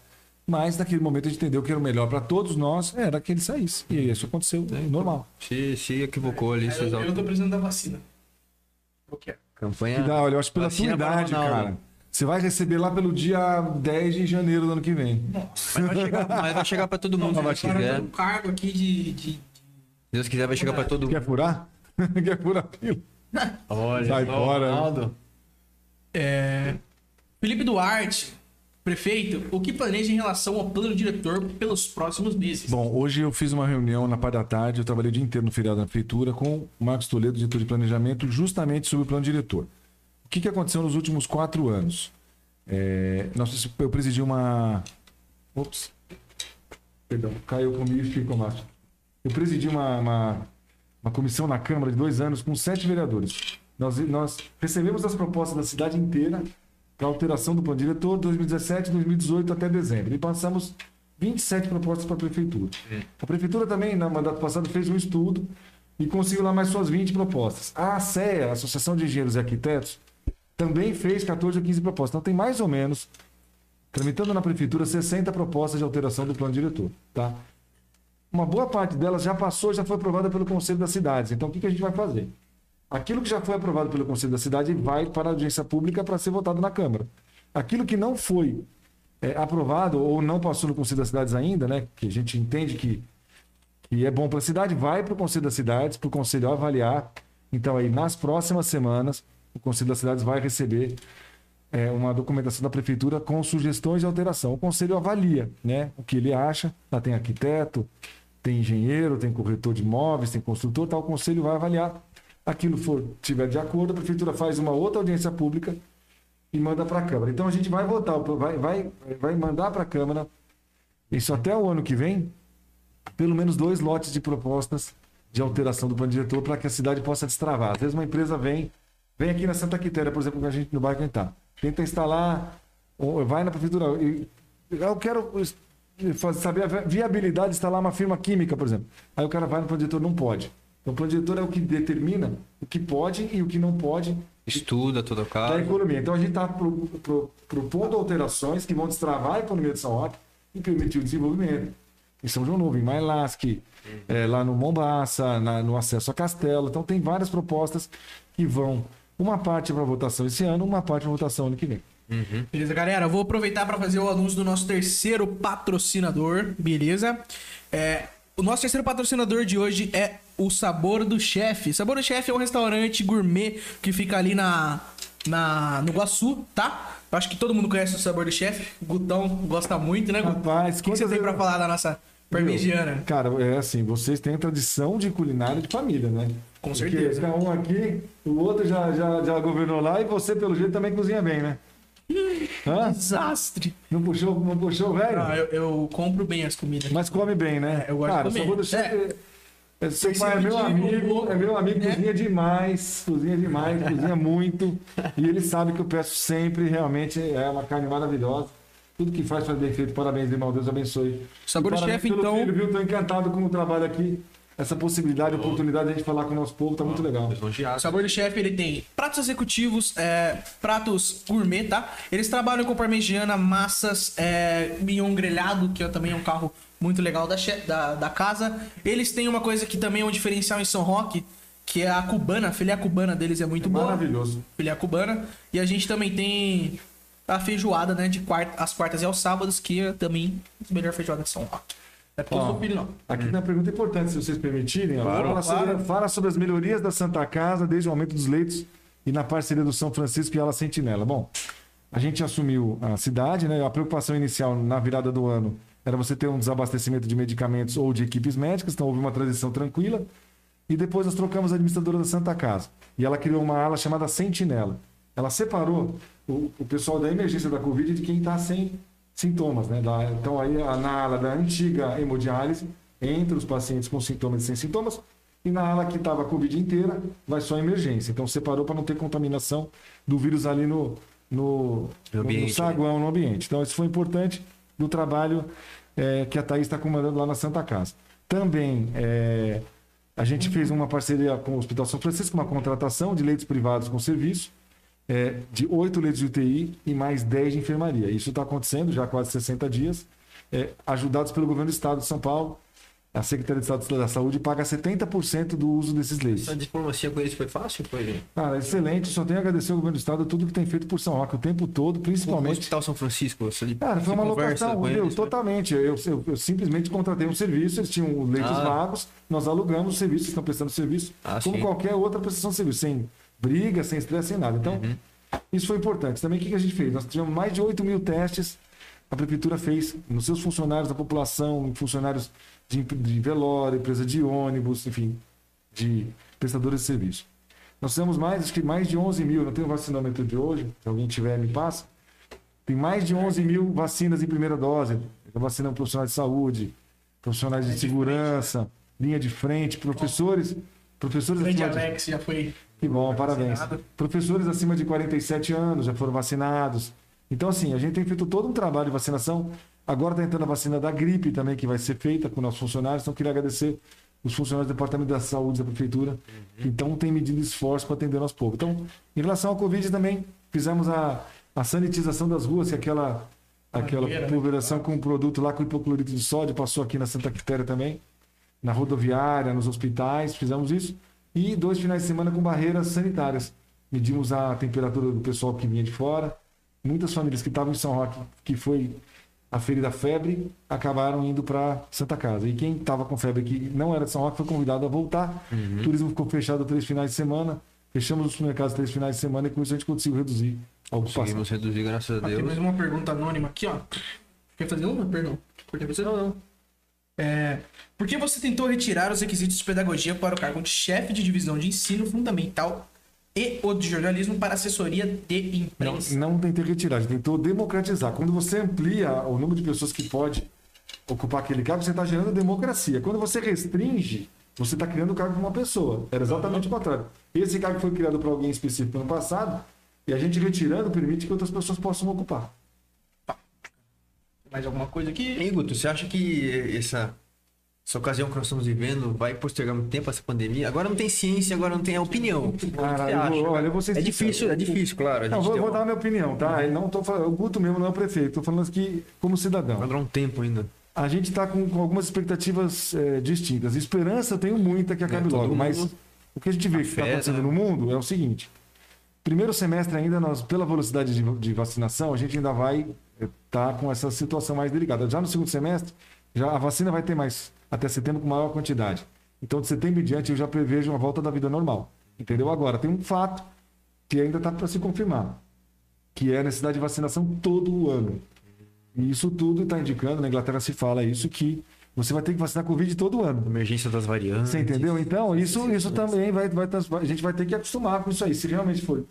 Mas naquele momento a gente entendeu que era o melhor para todos nós, era que ele saísse. E isso aconteceu, é normal. Se, se equivocou ali, Eu, seus eu tô precisando da vacina. Qual que é? Campanha. Que dá, olha, eu acho que pela sua para idade, cara. Você vai receber lá pelo dia 10 de janeiro do ano que vem. Mas vai chegar, mas vai chegar pra todo mundo se Agora eu quiser. um cargo aqui de. de... Se Deus quiser, vai chegar pra todo mundo. Quer furar? Quer furar a fila? Olha, Sai fora. Ronaldo. É... Felipe Duarte. Prefeito, o que planeja em relação ao plano diretor pelos próximos meses? Bom, hoje eu fiz uma reunião na parte da tarde, eu trabalhei o dia inteiro no feriado na prefeitura com o Marcos Toledo, diretor de planejamento, justamente sobre o plano diretor. O que, que aconteceu nos últimos quatro anos? É, nós, eu presidi uma. Ops. Perdão, caiu comigo e ficou mais. Eu presidi uma, uma, uma comissão na Câmara de dois anos com sete vereadores. Nós, nós recebemos as propostas da cidade inteira para alteração do plano diretor 2017, 2018 até dezembro. E passamos 27 propostas para a prefeitura. A prefeitura também, no mandato passado, fez um estudo e conseguiu lá mais suas 20 propostas. A ASEA, a Associação de Engenheiros e Arquitetos, também fez 14 ou 15 propostas. Então tem mais ou menos, tramitando na prefeitura, 60 propostas de alteração do plano diretor. Tá? Uma boa parte delas já passou, já foi aprovada pelo Conselho das Cidades. Então o que, que a gente vai fazer? Aquilo que já foi aprovado pelo Conselho da Cidade vai para a audiência pública para ser votado na Câmara. Aquilo que não foi é, aprovado ou não passou no Conselho das Cidades ainda, né, que a gente entende que, que é bom para a cidade, vai para o Conselho das Cidades, para o Conselho avaliar. Então, aí, nas próximas semanas, o Conselho das Cidades vai receber é, uma documentação da Prefeitura com sugestões de alteração. O Conselho avalia né, o que ele acha. Lá tem arquiteto, tem engenheiro, tem corretor de imóveis, tem construtor, tal. O Conselho vai avaliar aquilo for tiver de acordo, a prefeitura faz uma outra audiência pública e manda para a Câmara. Então a gente vai votar, vai, vai, vai mandar para a Câmara, isso até o ano que vem, pelo menos dois lotes de propostas de alteração do plano diretor para que a cidade possa destravar. Às vezes uma empresa vem, vem aqui na Santa Quitéria, por exemplo, que a gente no bairro está, tenta instalar, vai na prefeitura, eu quero saber a viabilidade de instalar uma firma química, por exemplo. Aí o cara vai no plano diretor, não pode. Então, o plano diretor é o que determina o que pode e o que não pode. Estuda todo o caso. Da economia. Então, a gente está propondo alterações que vão destravar a economia de São Roque e permitir o desenvolvimento. Em São João Novo, em Mailasque, uhum. é, lá no Mombaça, na, no acesso a Castelo. Então, tem várias propostas que vão. Uma parte para votação esse ano, uma parte para votação ano que vem. Uhum. Beleza, galera? Eu vou aproveitar para fazer o anúncio do nosso terceiro patrocinador, beleza? É, o nosso terceiro patrocinador de hoje é o Sabor do Chefe. Sabor do Chefe é um restaurante gourmet que fica ali na, na no Guaçu, tá? Eu acho que todo mundo conhece o Sabor do Chefe. Gutão gosta muito, né, Gutão? Rapaz, o que, que você tem pra falar da nossa parmegiana? Cara, é assim, vocês têm a tradição de culinária de família, né? Com certeza. Porque um aqui, o outro já, já, já governou lá e você, pelo jeito, também cozinha bem, né? Hã? Desastre. Não puxou, não puxou, velho? Não, eu, eu compro bem as comidas. Mas come bem, né? É, eu gosto Cara, de comer. Sabor do chefe, é. Seu pai é meu amigo, é meu amigo, né? cozinha demais, cozinha demais, cozinha muito. E ele sabe que eu peço sempre, realmente, é uma carne maravilhosa. Tudo que faz faz bem feito. Parabéns, irmão. Deus abençoe. Sabor chefe, então. Filho, viu? Tô encantado com o trabalho aqui essa possibilidade, oportunidade de a gente falar com o nosso povo, tá muito legal. O Sabor do Chefe, ele tem pratos executivos, é, pratos gourmet, tá? Eles trabalham com parmegiana, massas, é, mignon grelhado, que também é um carro muito legal da, da, da casa. Eles têm uma coisa que também é um diferencial em São Roque, que é a cubana, a filé cubana deles é muito é boa. Maravilhoso. Filé cubana. E a gente também tem a feijoada, né, de quarta, as quartas e aos sábados, que é também a melhor feijoada de São Roque. É sou filho, não. Aqui tem uma pergunta importante, se vocês permitirem. Claro, fala, claro. Sobre, fala sobre as melhorias da Santa Casa desde o aumento dos leitos e na parceria do São Francisco e ela Sentinela. Bom, a gente assumiu a cidade, né? A preocupação inicial na virada do ano era você ter um desabastecimento de medicamentos ou de equipes médicas, então houve uma transição tranquila. E depois nós trocamos a administradora da Santa Casa. E ela criou uma ala chamada Sentinela. Ela separou o, o pessoal da emergência da Covid de quem está sem sintomas, né? Da, então aí na ala da antiga hemodiálise entre os pacientes com sintomas e sem sintomas e na ala que estava a Covid inteira vai só a emergência. Então separou para não ter contaminação do vírus ali no, no, no, ambiente, no saguão, no ambiente. Então isso foi importante do trabalho é, que a Thaís está comandando lá na Santa Casa. Também é, a gente fez uma parceria com o Hospital São Francisco, uma contratação de leitos privados com serviço é, de 8 leitos de UTI e mais 10 de enfermaria. Isso está acontecendo já há quase 60 dias, é, ajudados pelo governo do estado de São Paulo. A Secretaria de Estado da Saúde paga 70% do uso desses leitos. A diplomacia com eles foi fácil? Foi... Cara, excelente. Só tenho a agradecer ao governo do estado tudo que tem feito por São Roque o tempo todo, principalmente. O Hospital São Francisco, você Cara, foi uma locação, meu, eles, totalmente. Eu, eu, eu, simplesmente contratei um serviço, eles tinham leitos ah. vagos, nós alugamos o serviço, estão prestando serviço, ah, como sim. qualquer outra prestação de serviço, sem briga, sem estresse, sem nada. Então, uhum. isso foi importante. Também o que a gente fez? Nós tivemos mais de 8 mil testes a prefeitura fez nos seus funcionários da população, funcionários de, de velório, empresa de ônibus, enfim, de prestadores de serviço. Nós temos mais, acho que mais de 11 mil, não tenho o vacinamento de hoje, se alguém tiver, me passa. Tem mais de 11 mil vacinas em primeira dose. Vacinando profissionais de saúde, profissionais de segurança, linha de frente, professores. Professores Grande Alex já foi. Que bom, parabéns. Vacinado. Professores acima de 47 anos já foram vacinados. Então, assim, a gente tem feito todo um trabalho de vacinação. Agora está entrando a vacina da gripe também, que vai ser feita com nossos funcionários. Então, queria agradecer os funcionários do Departamento da Saúde da Prefeitura, que então tem medido esforço para atender nosso povo. Então, em relação ao Covid também, fizemos a, a sanitização das ruas, que é aquela, aquela Mangueira, né? pulverização com um produto lá com hipoclorito de sódio, passou aqui na Santa Quitéria também na rodoviária, nos hospitais, fizemos isso. E dois finais de semana com barreiras sanitárias. Medimos a temperatura do pessoal que vinha de fora. Muitas famílias que estavam em São Roque, que foi a feira da febre, acabaram indo para Santa Casa. E quem estava com febre que não era de São Roque foi convidado a voltar. O turismo ficou fechado três finais de semana. Fechamos os supermercados três finais de semana e com isso a gente conseguiu reduzir a ocupação. Conseguimos reduzir, graças a Ó, tem Deus. mais uma pergunta anônima aqui, ó. Quer fazer uma? Perdão. Cortei você? Não, não. É, por que você tentou retirar os requisitos de pedagogia para o cargo de chefe de divisão de ensino fundamental e o de jornalismo para assessoria de Não, imprensa? não tentei retirar, a gente tentou democratizar. Quando você amplia o número de pessoas que pode ocupar aquele cargo, você está gerando democracia. Quando você restringe, você está criando o cargo para uma pessoa. Era exatamente o contrário. Esse cargo foi criado para alguém específico no passado, e a gente retirando permite que outras pessoas possam ocupar. Mais alguma coisa aqui? Hein, Guto, você acha que essa, essa ocasião que nós estamos vivendo vai postergar muito tempo essa pandemia? Agora não tem ciência, agora não tem a opinião. Que Cara, eu vou- olha, eu vou ser é sincero. difícil, é difícil, claro. A Não, vou, vou dar a minha opinião, tá? Eu não tô falando, o Guto mesmo não é o prefeito, estou falando aqui como cidadão. Vai durar um tempo ainda. A gente está com, com algumas expectativas é, distintas. Esperança eu tenho muita que acabe É, logo, mas mundo o que a gente vê que está acontecendo né? no mundo é o seguinte: primeiro semestre ainda nós, pela velocidade de, de vacinação, a gente ainda vai estar com essa situação mais delicada. Já no segundo semestre, já a vacina vai ter mais até setembro com maior quantidade. Então de setembro em diante eu já prevejo uma volta da vida normal. Entendeu? Agora tem um fato que ainda está para se confirmar, que é a necessidade de vacinação todo o ano. E isso tudo está indicando, na Inglaterra se fala isso, que você vai ter que vacinar Covid todo ano. Emergência das variantes. Você entendeu? Então, isso, isso também vai, vai. A gente vai ter que acostumar com isso aí. Se realmente for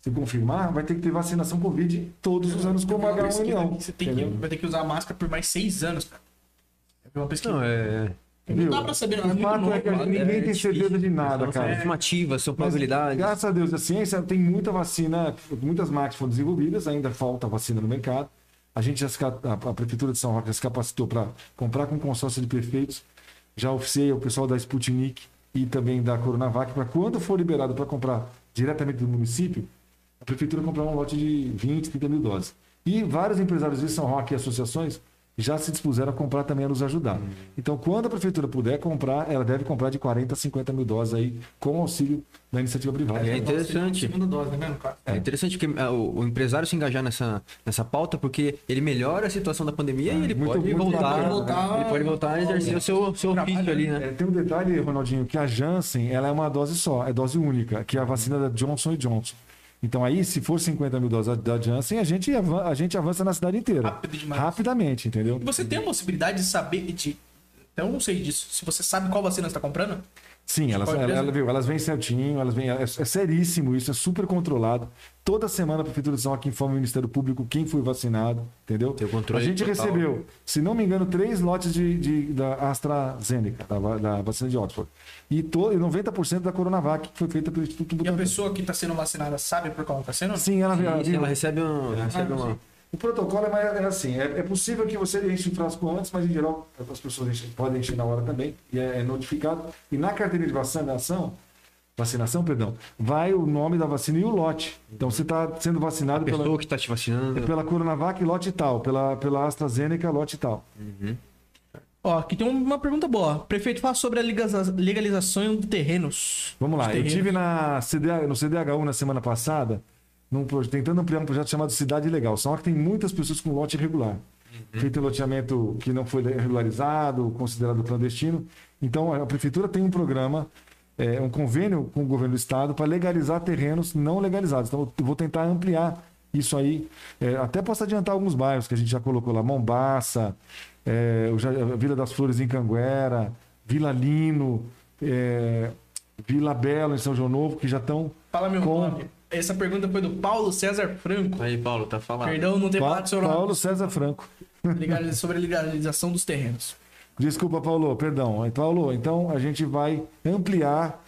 se confirmar, vai ter que ter vacinação Covid todos os anos, como Uma pesquisa H1N1. que Você tem que, vai ter que usar máscara por mais seis anos, cara. Vi uma pesquisa. Não, é. Não Viu? dá pra saber, não. É O muito fato novo. é que gente- é ninguém tem difícil. certeza de nada, São cara. estimativas, são Mas, probabilidades. graças a Deus, a ciência tem muita vacina, muitas máquinas foram desenvolvidas, ainda falta vacina no mercado. A gente já se, a prefeitura de São Roque já se capacitou para comprar com consórcio de prefeitos. Já oficiei o pessoal da Sputnik e também da Coronavac para quando for liberado para comprar diretamente do município, a prefeitura comprar um lote de 20, 30 mil doses. E vários empresários de São Roque e associações já se dispuseram a comprar também a nos ajudar. Então, quando a prefeitura puder comprar, ela deve comprar de 40 a 50 mil doses aí com auxílio da iniciativa privada. É interessante. Dose, né? É interessante que ah, o, o empresário se engajar nessa, nessa pauta, porque ele melhora a situação da pandemia e ele muito- pode muito voltar, voltar- ele pode voltar a exercer o seu, seu ofício ali, né? É, tem um detalhe, Ronaldinho, que a Janssen ela é uma dose só, é dose única, que é a vacina da Johnson Johnson. Então aí, se for 50 mil doses da Janssen, a gente, avan- a gente avança na cidade inteira. Rápido demais. Rapidamente, entendeu? E você tem a possibilidade de saber de. Eu não sei disso. Se você sabe qual vacina você tá comprando, Sim, elas, ela, ela, viu, elas vêm certinho, elas vêm, é, é seríssimo isso, é super controlado. Toda semana a Prefeitura de São Roque informa o Ministério Público quem foi vacinado, entendeu? Tem o controle a gente total. recebeu, se não me engano, três lotes de, de- da AstraZeneca, da, da vacina de Oxford. E, to, e 90% da Coronavac, que foi feita pelo Instituto e a Butantan. pessoa que tá sendo vacinada sabe por qual tá sendo? Sim, ela, ela, Sim, ela recebe, um, recebe uma. O protocolo é, mais- é assim, é, é possível que você enche o frasco antes, mas em geral as pessoas enchem- podem encher na hora também, e é, é notificado. E na carteira de vacinação, vacinação, perdão, vai o nome da vacina e o lote. Então você está sendo vacinado A pessoa pela, que está te vacinando. pela Coronavac, lote tal, pela, pela AstraZeneca, lote tal. Ó, aqui tem uma pergunta boa. Prefeito, fala sobre a legaliza- legalização de terrenos. Vamos lá, De eu terrenos. tive na CDH, no CDHU na semana passada, num, tentando ampliar um projeto chamado Cidade Legal. Só que tem muitas pessoas com lote irregular. Feito em loteamento que não foi regularizado, considerado clandestino. Então, a prefeitura tem um programa, é, um convênio com o governo do estado para legalizar terrenos não legalizados. Então, eu vou tentar ampliar isso aí. É, até posso adiantar alguns bairros que a gente já colocou lá: Mombaça, é, Vila das Flores em Canguera, Vila Lino, é, Vila Bela em São João Novo, que já estão. Fala meu Com- nome. Essa pergunta foi do Paulo César Franco. Aí, Paulo, tá falando. Perdão não ter falado. Paulo César Franco. Sobre a legalização dos terrenos. Desculpa, Paulo, perdão. Então, Paulo, então a gente vai ampliar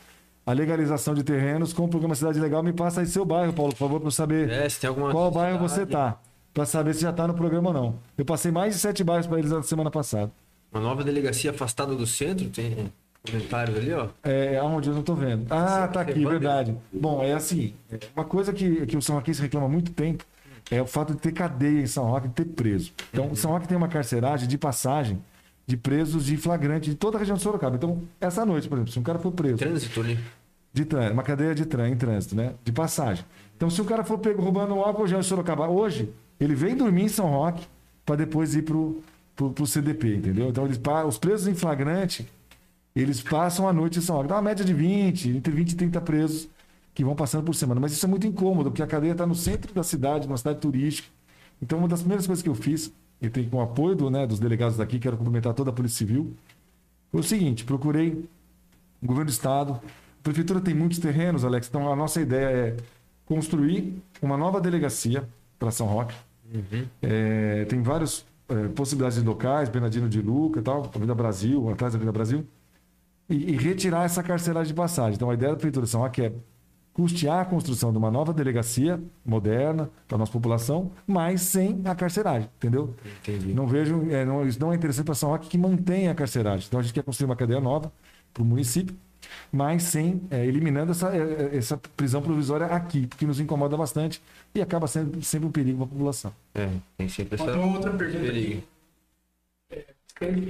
a legalização de terrenos com o programa Cidade Legal. Me passa aí seu bairro, Paulo, por favor, para eu saber É, se tem alguma. qual bairro você tá. Para saber se já tá no programa ou não. Eu passei mais de sete bairros para eles na semana passada. Uma nova delegacia afastada do centro, tem comentários ali, ó. É, aonde eu não tô vendo. Ah, tá aqui, verdade. Bom, é assim, é uma coisa que, que o São Joaquim se reclama há muito tempo é o fato de ter cadeia em São Roque, de ter preso. Então, o São Roque tem uma carceragem de passagem de presos de flagrante de toda a região de Sorocaba. Então, essa noite, por exemplo, se um cara for preso Trânsito ali. de trânsito, uma cadeia de trânsito, em trânsito, né? De passagem. Então, se o cara for pego roubando um álcool gel em Sorocaba hoje, ele vem dormir em São Roque para depois ir pro, pro, pro CDP, entendeu? Então, eles, os presos em flagrante, eles passam a noite em São Roque. Dá uma média de 20, entre 20 e 30 presos que vão passando por semana. Mas isso é muito incômodo, porque a cadeia está no centro da cidade, numa cidade turística. Então, uma das primeiras coisas que eu fiz, e tem com o apoio do, né, dos delegados daqui, quero cumprimentar toda a Polícia Civil, foi o seguinte: procurei o governo do estado. A prefeitura tem muitos terrenos, Alex. Então a nossa ideia é construir uma nova delegacia para São Roque. É, tem várias é, possibilidades de locais, Bernardino de Luca e tal, Avenida Brasil, atrás da Avenida Brasil, e, e retirar essa carceragem de passagem. Então a ideia da prefeitura de São Roque é custear a construção de uma nova delegacia moderna para a nossa população, mas sem a carceragem, entendeu? Entendi. Não vejo, é, não, isso não é interessante para São Roque que mantenha a carceragem. Então a gente quer construir uma cadeia nova para o município, mas sem é, eliminando essa, é, essa prisão provisória aqui, porque nos incomoda bastante e acaba sendo sempre um perigo para a população. É, tem sempre essa. Outra pergunta aqui. Escreve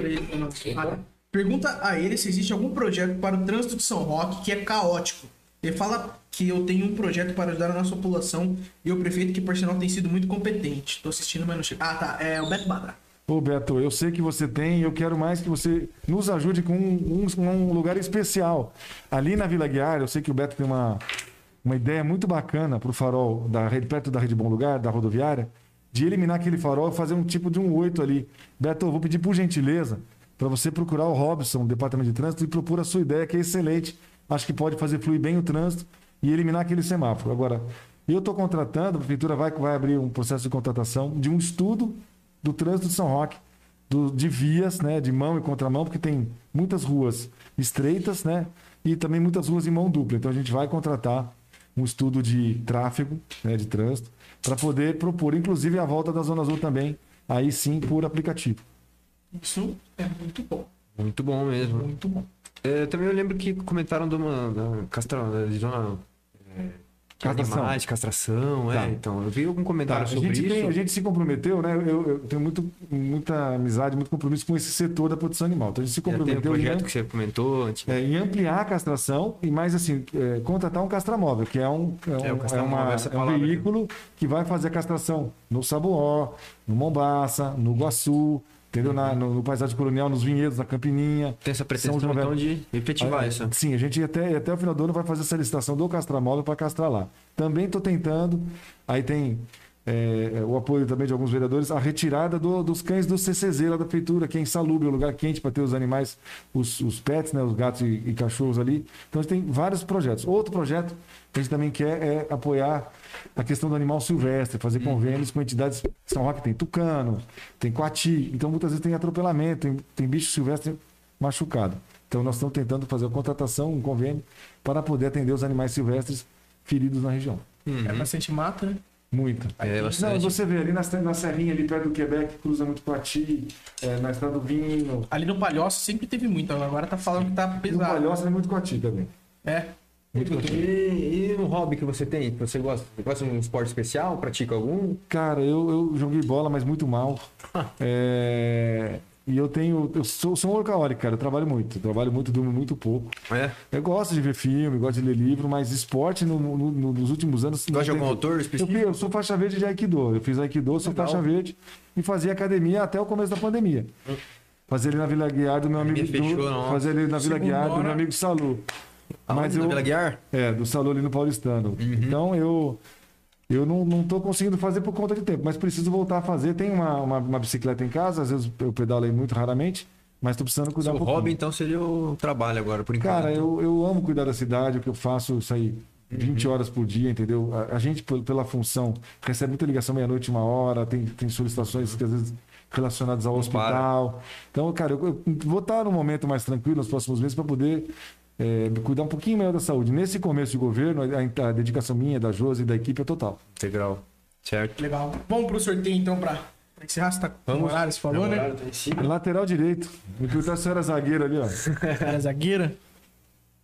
Pergunta a ele se existe algum projeto para o trânsito de São Roque que é caótico. Ele fala que eu tenho um projeto para ajudar a nossa população e o prefeito, que por sinal tem sido muito competente. Tô assistindo, mas não chega. Ah, tá. É o Beto Badra. Ô Beto, eu sei que você tem e eu quero mais que você nos ajude com um, um- um lugar especial. Ali na Vila Guiar, eu sei que o Beto tem uma, uma ideia muito bacana para o farol da rede, perto da Rede Bom Lugar, da rodoviária, de eliminar aquele farol e fazer um tipo de um oito ali. Beto, eu vou pedir por gentileza para você procurar o Robson, do Departamento de Trânsito, e propor a sua ideia, que é excelente. Acho que pode fazer fluir bem o trânsito e eliminar aquele semáforo. Agora, eu estou contratando, a prefeitura vai, vai abrir um processo de contratação de um estudo do trânsito de São Roque, do- de vias, né, de mão e contramão, porque tem muitas ruas estreitas, né, e também muitas ruas em mão dupla. Então a gente vai contratar um estudo de tráfego, né, de trânsito, para poder propor, inclusive a volta da Zona Azul também, aí sim por aplicativo. Isso é muito bom. Muito bom mesmo. Muito bom. É, também eu lembro que comentaram de uma da castra, da zona é, de Castração. animais, castração, Tá. é. Então, eu vi algum Tá, comentário a, sobre gente isso. tem- a gente se comprometeu, né? Eu, eu tenho muito, muita amizade, muito compromisso com esse setor da produção animal. Então a gente se Já tem o comprometeu em projeto que você comentou antes. É, em ampliar a castração e mais assim, é, contratar um castramóvel, que é um, é um, É, é uma- é um veículo que vai fazer a castração no Sabuó, no Mombaça, no Guaçu, entendeu? Na, no, no Paisagem Colonial, nos vinhedos, na Campininha. Tem essa São pretensão então de efetivar Ah, isso. Sim, a gente até, até o final do ano vai fazer essa licitação do castramóvel para castrar lá. Também estou tentando, aí tem é, o apoio também de alguns vereadores, a retirada do- dos cães do CCZ lá da prefeitura, que é insalubre, um lugar quente para ter os animais, os, os pets, né, os gatos e, e cachorros ali. Então a gente tem vários projetos. Outro projeto que a gente também quer é apoiar a questão do animal silvestre, fazer convênios com entidades. São Roque tem tucano, tem coati, então muitas vezes tem atropelamento, tem, tem bicho silvestre machucado. Então nós estamos tentando fazer a contratação, um convênio, para poder atender os animais silvestres feridos na região. É bastante mato, né? Muita. É Não, você vê ali na, na serrinha, ali perto do Quebec, cruza muito Coati, é, na Estrada do Vinho. Ali no Palhoça sempre teve muito, agora tá falando que tá No pesado. Palhoça é muito Coati também. É. Muito. E, e um hobby que você tem? Que você gosta? Você gosta de um esporte especial? Pratica algum? Cara, eu, eu joguei bola, mas muito mal. É, E eu tenho. Eu sou, sou um workaholic, cara. Eu trabalho muito. Eu trabalho muito, durmo muito pouco. É. Eu gosto de ver filme, gosto de ler livro, mas esporte no- no- no- nos últimos anos. Gosta de algum autor Eu, específico? eu sou faixa verde de Aikido. Eu fiz Aikido, sou Legal. faixa verde e fazia academia até o começo da pandemia. Fazia ali na Vila Guiar do meu amigo. Fechou, do, fazia ali na Vila Guiar do meu amigo Salu. Aonde? Mas Na eu, Vila Guiar? é, do Salu ali no Paulistano. Uhum. Então eu Eu não, não tô conseguindo fazer por conta de tempo, mas preciso voltar a fazer. Tem uma, uma, uma bicicleta em casa, às vezes eu pedalo aí muito raramente, mas tô precisando cuidar Seu um pouquinho. hobby, então, seria o trabalho agora, por enquanto. Cara, eu, eu amo cuidar da cidade, o que eu faço, isso aí, 20 horas por dia, entendeu? A, a gente, pel- pela função, recebe muita ligação meia-noite, uma hora, tem, tem solicitações que às vezes relacionadas ao hospital. Então, cara, eu, eu vou estar num momento mais tranquilo nos próximos meses para poder é, me cuidar um pouquinho melhor da saúde. Nesse começo de governo, a, a dedicação minha, da Josi e da equipe é total. Integral. Certo. Legal. Vamos pro sorteio então encerrar. Você tá com o horário, você falou, né? Tá em cima. Lateral direito. Me perguntar se eu era zagueiro ali, ó. Era zagueira.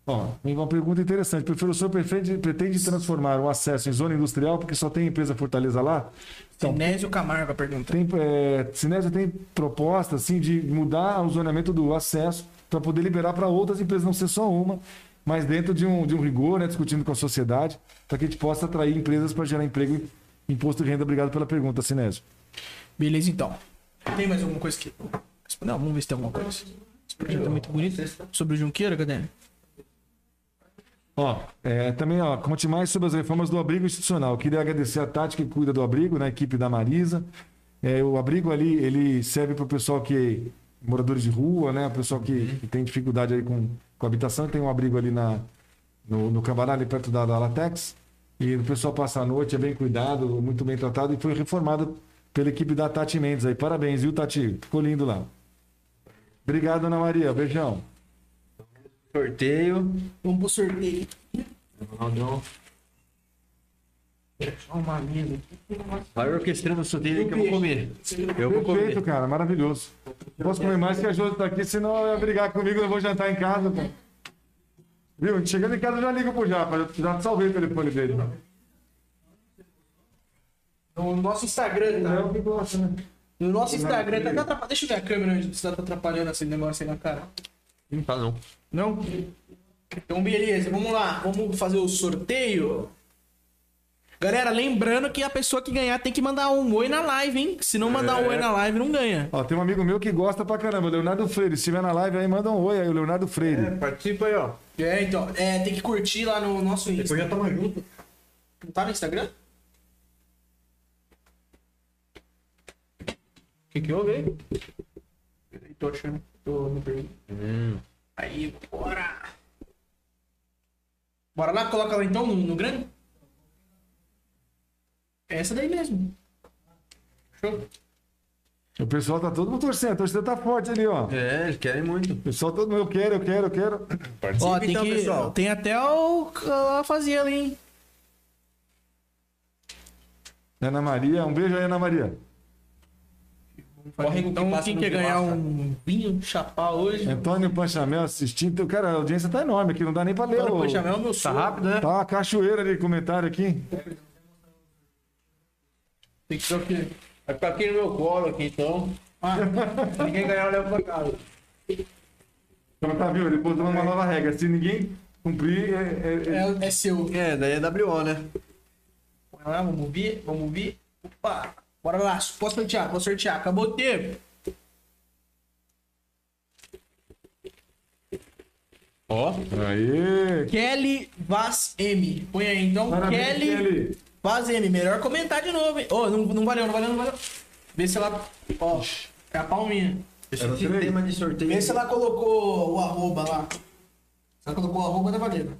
Ó, uma pergunta interessante. Professor, o senhor pretende, pretende transformar o acesso em zona industrial porque só tem empresa Fortaleza lá? Então, Sinésio Camargo a pergunta. tem, é, Sinésia tem proposta assim, de mudar o zoneamento do acesso para poder liberar para outras empresas, não ser só uma, mas dentro de um, de um rigor, né, discutindo com a sociedade, para que a gente possa atrair empresas para gerar emprego e imposto de renda. Obrigado pela pergunta, Sinésio. Beleza, então. Tem mais alguma coisa que. Não, vamos ver se tem alguma coisa. Esse projeto é muito bonito. Sobre o Junqueira, cadê? Ó, é, também, ó, conte mais sobre as reformas do abrigo institucional. Queria agradecer a Tati que cuida do abrigo, na equipe da Marisa. É, o abrigo ali, ele serve para o pessoal que moradores de rua, né? O pessoal que, que tem dificuldade aí com, com habitação. Tem um abrigo ali na, no, no Cambará, ali perto da, da Latex. E o pessoal passa a noite, é bem cuidado, muito bem tratado. E foi reformado pela equipe da Tati Mendes aí. Parabéns, viu, Tati? Ficou lindo lá. Obrigado, Ana Maria. Beijão. Sorteio. Vamos pro sorteio. Ronaldão. Uma. Vai orquestrando o sorteio aí que eu vou comer. Eu vou Perfeito, comer. cara, maravilhoso. Não posso comer mais que a Josi tá aqui, senão ela vai brigar comigo, eu vou jantar em casa. Pô. Viu? Chegando em casa eu já ligo pro Japa, já salvei o telefone dele. No nosso Instagram, É tá? o que gosta, né? No nosso Instagram, tá, atrapalhando. Deixa eu ver a câmera onde você tá atrapalhando esse negócio aí na cara. Não tá, não. Não? Então, beleza, vamos lá. Vamos fazer o sorteio. Galera, lembrando que a pessoa que ganhar tem que mandar um oi na live, hein? Se não mandar um oi na live, não ganha. Ó, tem um amigo meu que gosta pra caramba, o Leonardo Freire. Se estiver na live aí, manda um oi aí, o Leonardo Freire. participa aí, ó. É, então, é, tem que curtir lá no nosso Insta. Depois já tamo junto. Não tá no Instagram? O que que houve aí? Peraí, Tô achando. Tô me perguntando. Hum. Aí, bora! Bora lá, coloca lá então no, no grande? É essa daí mesmo. Show. O pessoal tá todo mundo torcendo, a torcida tá forte ali, ó. É, eles querem muito. O pessoal todo mundo, eu quero, eu quero, eu quero. Participa Ó, tem então, que. pessoal. Tem até o. A fazer ali, hein? Ana Maria, um beijo aí, Ana Maria. Corre que Então, passa quem quer ganhar um vinho chapar hoje? Antônio Panchamel assistindo. Cara, a audiência tá enorme aqui, não dá nem pra ler. Antônio o- Panchamel é meu Tá rápido, né? Tá uma cachoeira de comentário aqui. Tem que ser o quê? Vai ficar aqui no meu colo aqui, então. Ah, Ninguém ganhar, eu levo pra casa. Então tá, viu? Ele botou uma nova regra. Se ninguém cumprir, é, é- é- é, é seu. É, daí é WO, né? Bora lá, vamos vir, vamos vir. Opa, bora lá. Posso sortear, posso sortear. Acabou o tempo. Ó. Aê! Kelly Vaz M. Põe aí então. Parabéns, Kelly, Kelly. Vaz M. Melhor comentar de novo, hein? Ô, não, não valeu, não valeu, não valeu. Vê se ela. Ó, é a palminha. Era três? tema de sorteio. Vê se ela colocou o arroba lá. Se ela colocou o arroba, tá valendo.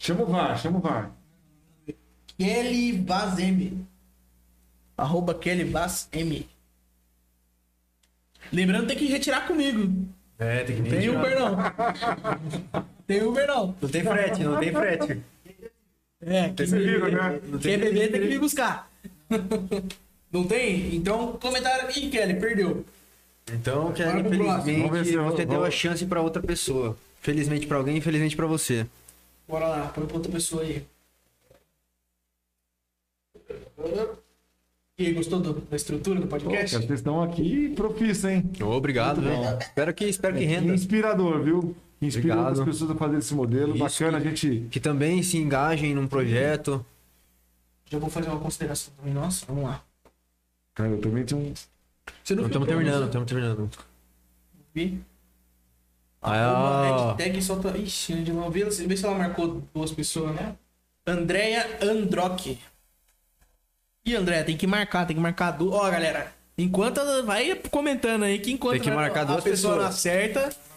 Chama o VAR, chama o VAR. Kelly Vaz M. Arroba Kelly Vaz M. Lembrando, tem que retirar comigo. É, tem que Tem Uber não. Tem Uber não. Não tem frete, não tem frete. É, quem beber, né? quem beber tem que vir buscar. Não tem? Então, comentário. Ih, Kelly, perdeu. Então, próximo. infelizmente Vamos ver se eu- você deu a chance pra outra pessoa. Felizmente pra alguém, infelizmente pra você. Bora lá, põe pra outra pessoa aí. E aí, gostou do- da estrutura do podcast? Vocês estão aqui profissa, hein? Obrigado? Espero que, espero que renda. Inspirador, viu? Inspira Obrigado. outras pessoas a fazer esse modelo. Isso Bacana a gente. Que também se engajem num projeto. Já vou fazer uma consideração também. Nossa, vamos lá. Cara, eu também tinha um. Você não Não estamos terminando, estamos terminando. Vi? Ah, ó. hashtag solta. Ixi, de novo. Vê, vê se ela marcou duas pessoas, né? Andréia Androck. E André, tem que marcar, tem que marcar duas. Ó, galera, enquanto ela vai comentando aí que enquanto Tem que a duas pessoa não pessoas. acerta.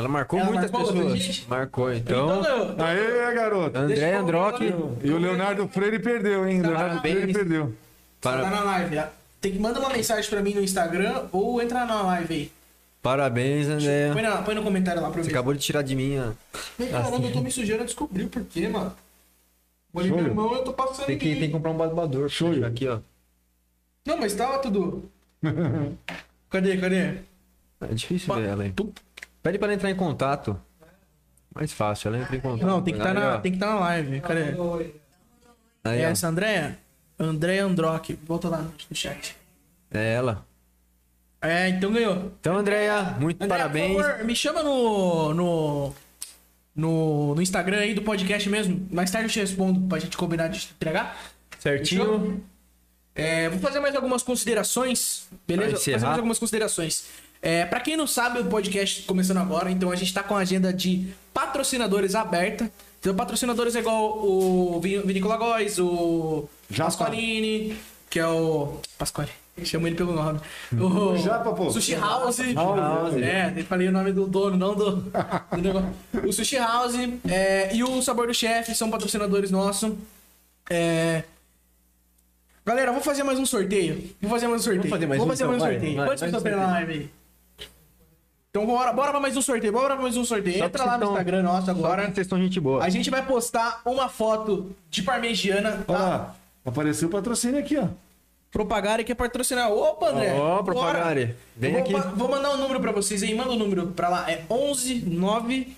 Ela marcou Ela muitas marcou pessoas. gente? Marcou, Então, então. eu- Aê, garoto. André Androck. E o Leonardo Freire perdeu, hein? Leonardo Parabéns. Freire perdeu. Tá Para- na live. ó. Tem que mandar uma mensagem pra mim no Instagram ou entrar na live aí. Parabéns, André. Põe, na- põe no comentário lá pra eu Você acabou de tirar de mim, ó. Caramba, eu tô me sujando a descobrir o porquê, mano. Vou Show. ligar a mão eu tô passando Tem que, aqui. tem que comprar um babador. Show. Aqui, ó. Não, mas tava tudo. cadê, cadê? É difícil Pa- ver ela aí. Pede pra ela entrar em contato. Mais fácil, ela entra em contato. Não, tem que estar Aí, na, tem que tá na live. Cadê? Aí, é ó. essa Andréia? Andréia Androck. Volta lá no chat. É ela. É, então ganhou. Então, Andréia, muito parabéns. Por favor, me chama no, no, no, no Instagram aí do podcast mesmo. Mais tarde eu te respondo pra gente combinar de entregar. Certinho. É, vou fazer mais algumas considerações, beleza? Vou fazer mais algumas considerações. É, para quem não sabe, o podcast começando agora, então a gente tá com a agenda de patrocinadores aberta. Então, patrocinadores é igual o Vin- Vinícola Góes, o Japa. Pasqualini, que é o. Pasquale. Chamo ele pelo nome. O Japa, pô. Sushi House. House. É, eu falei o nome do dono, não do, do negócio. O Sushi House é, e o Sabor do Chefe são patrocinadores nossos. É, Galera, vou fazer mais um sorteio. Vou fazer mais um sorteio. Vamos fazer mais vou um, fazer então, mais um sorteio. vai, Quantos estão pela live aí? Então bora, bora pra mais um sorteio. Bora pra mais um sorteio. Só Entra lá no tão- Instagram nosso agora. Vocês são gente boa. A gente vai postar uma foto de parmegiana, Olha tá? lá. Apareceu o patrocínio aqui, ó. Propagare que é patrocinar. Opa, André. Ó, bora. Propagare. Vem aqui. vou, ma- vou mandar um número pra vocês aí. Manda o um número pra lá. É 11 9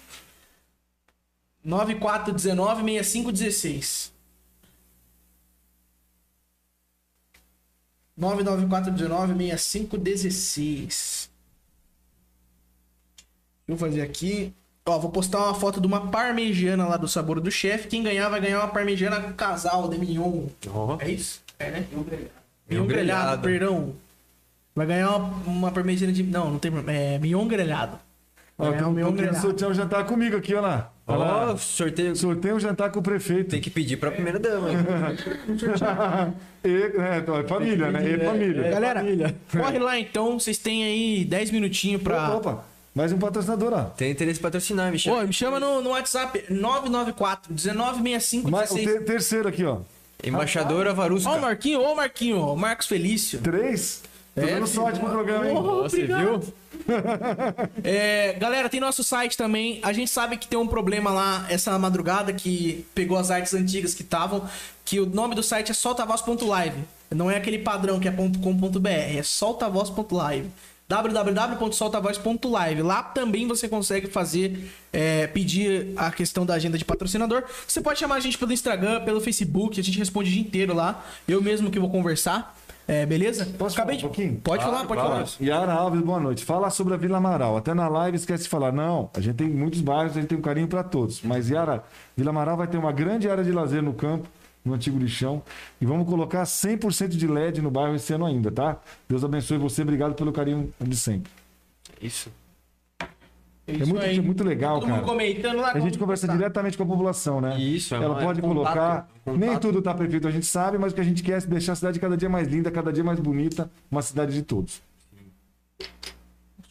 9419 6516. 99419 6516. Eu fazer aqui. Ó, vou postar uma foto de uma parmegiana lá do sabor do chefe. Quem ganhar vai ganhar uma parmegiana casal de mignon. Ó. É isso? É, né? Mignon grelhado. Mignon grelhado, perdão. Vai ganhar uma, uma parmegiana de. Não, não tem problema. É mignon grelhado. Ó, É, o um meu sorteio um jantar comigo aqui, olha lá. Ó, lá. sorteio. Sorteio um jantar com o prefeito. Tem que pedir pra primeira dama. hein? e, é, então, é família, né? E família. Galera, corre lá então. Vocês têm aí 10 minutinhos pra. Opa, opa, mais um patrocinador, ó. Tem interesse em patrocinar, Michel. Ô, me chama no, no WhatsApp 994 1965 Mais, o 16. ter- terceiro aqui, ó. Embaixadora Varusca. Ó, o Marquinho, ô, Marquinho, ô, Marcos Felício. Três? Tô É, dando sorte pro programa, hein? Você viu? É, galera, tem nosso site também. A gente sabe que tem um problema lá essa madrugada que pegou as artes antigas que estavam. Que o nome do site é soltavoz.live. Não é aquele padrão que é .com.br, é soltavoz.live. www.soltavoz.live. Lá também você consegue fazer, é, pedir a questão da agenda de patrocinador. Você pode chamar a gente pelo Instagram, pelo Facebook, a gente responde o dia inteiro lá. Eu mesmo que vou conversar. É, beleza? Posso Acabei falar um de. pouquinho? Pode falar, pode falar. Yara Alves, boa noite. Fala sobre a Vila Amaral. Até na live esquece de falar. Não, a gente tem muitos bairros, a gente tem um carinho para todos. Mas Yara, Vila Amaral vai ter uma grande área de lazer no campo, no antigo lixão. E vamos colocar 100% de LED no bairro esse ano ainda, tá? Deus abençoe você. Obrigado pelo carinho de sempre. Isso. É, É isso muito, aí. é muito legal, Todo cara. comentando lá. A gente conversa diretamente com a população, né? Isso, é Ela é pode contato, colocar. um Nem contato. tudo tá perfeito, a gente sabe, mas o que a gente quer é deixar a cidade cada dia mais linda, cada dia mais bonita, uma cidade de todos.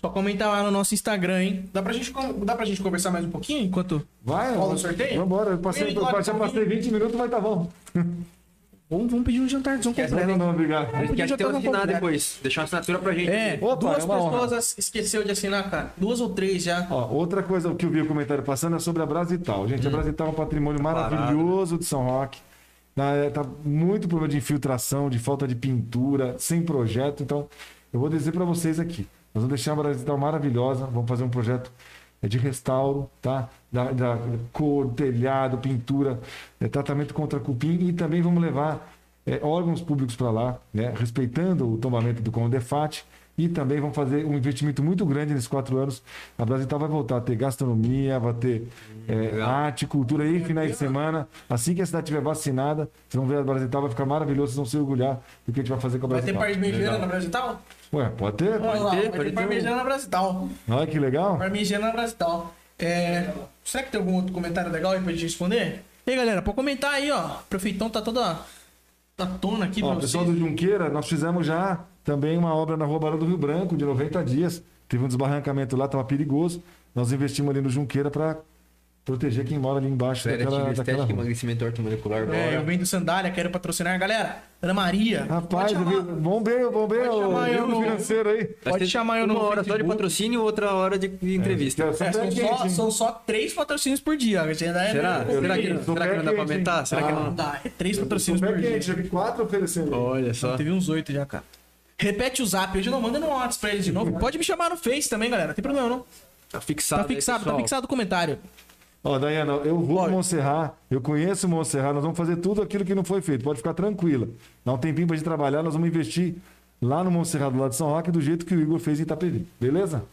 Só comentar lá no nosso Instagram, hein? Dá pra gente, dá pra gente conversar mais um pouquinho enquanto. Vai, Rola o vamos- sorteio? Vambora, eu passei, eu já passei 20 minutos, mas tá bom. Vamos, vamos pedir um jantarzão completo. Não, não, obrigado. A gente quer ter no assinar depois. Deixar uma assinatura pra gente. É, Opa, duas é uma honra. pessoas as- esqueceu de assinar, cara. Duas ou três já. Ó, outra coisa que eu vi o comentário passando é sobre a Brasital. Gente, a Hum. Brasital é um patrimônio maravilhoso de São Roque. Tá, é, tá muito problema de infiltração, de falta de pintura, sem projeto. Então, eu vou dizer para vocês aqui. Nós vamos deixar a Brasital maravilhosa. Vamos fazer um projeto é, de restauro, tá? Da, da cor, telhado, pintura, é, tratamento contra cupim e também vamos levar é, órgãos públicos para lá, né? respeitando o tombamento do Condefat. E também vamos fazer um investimento muito grande nesses quatro anos. A Brasital vai voltar a ter gastronomia, vai ter é, arte, cultura aí, finais de semana. Assim que a cidade estiver vacinada, vocês vão ver a Brasital, vai ficar maravilhoso, vocês vão se orgulhar do que a gente vai fazer com a Vai ter Brasital. parmegiana na Brasital? Ué, pode ter? Olha lá, ter, vai pode ter parmegiana na Brasital. Olha que legal. Parmegiana na Brasital. É... Será que tem algum outro comentário legal aí pra gente responder? E aí, galera, pode comentar aí, ó. O prefeitão tá toda à tona aqui Ó, pra o pessoal vocês. do Junqueira, nós fizemos já também uma obra na Rua Barão do Rio Branco, de 90 dias. Teve um desbarrancamento lá, estava perigoso. Nós investimos ali no Junqueira para proteger quem mora ali embaixo Sério, daquela, daquela estética rua. emagrecimento ortomolecular. É, bora. eu venho do Sandália, quero patrocinar. Galera, Ana Maria. Rapaz, pode chamar, eu no- financeiro aí. Pode chamar eu no Uma hora só de patrocínio e outra hora de, de entrevista. É, sou são, pé só, são só três patrocínios por dia. É- Será? Eu- Será que, será que não dá pra aumentar? Será que Ah. Não não? dá, é três patrocínios por dia. já vi quatro oferecendo. Olha só. Teve uns oito já, cara. Repete o zap, hoje não manda no WhatsApp pra eles de novo. Pode me chamar no Face também, galera. Não tem problema, não. Tá fixado. Tá fixado, aí, tá fixado o comentário. Ó, Dayana, eu vou pro Monserrat, eu conheço o Monserrat, nós vamos fazer tudo aquilo que não foi feito, pode ficar tranquila. Dá um tempinho pra gente trabalhar, nós vamos investir lá no Monserrat, do lado de São Roque, do jeito que o Igor fez em Itapevi, beleza?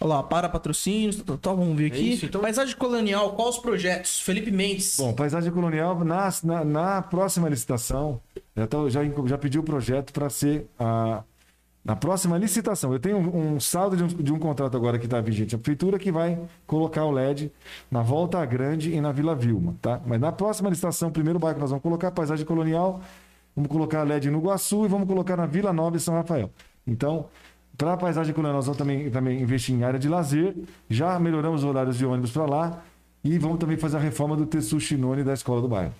Olha lá, para patrocínios. Tá, tá, vamos ver aqui. isso, então- Paisagem colonial, quais os projetos? Felipe Mendes. Bom, paisagem colonial, na, na, na próxima licitação, já, tô- já, já pedi o projeto para ser a, na próxima licitação. Eu tenho um, um saldo de um, de um contrato agora que está vigente. A prefeitura que vai colocar o LED na Volta Grande e na Vila Vilma, tá? Mas na próxima licitação, primeiro bairro que nós vamos colocar paisagem colonial, vamos colocar LED no Iguaçu e vamos colocar na Vila Nova e São Rafael. Então, para a paisagem colonial, nós vamos também, também investir em área de lazer, já melhoramos os horários de ônibus para lá e vamos também fazer a reforma do Tessu Shinone da escola do bairro.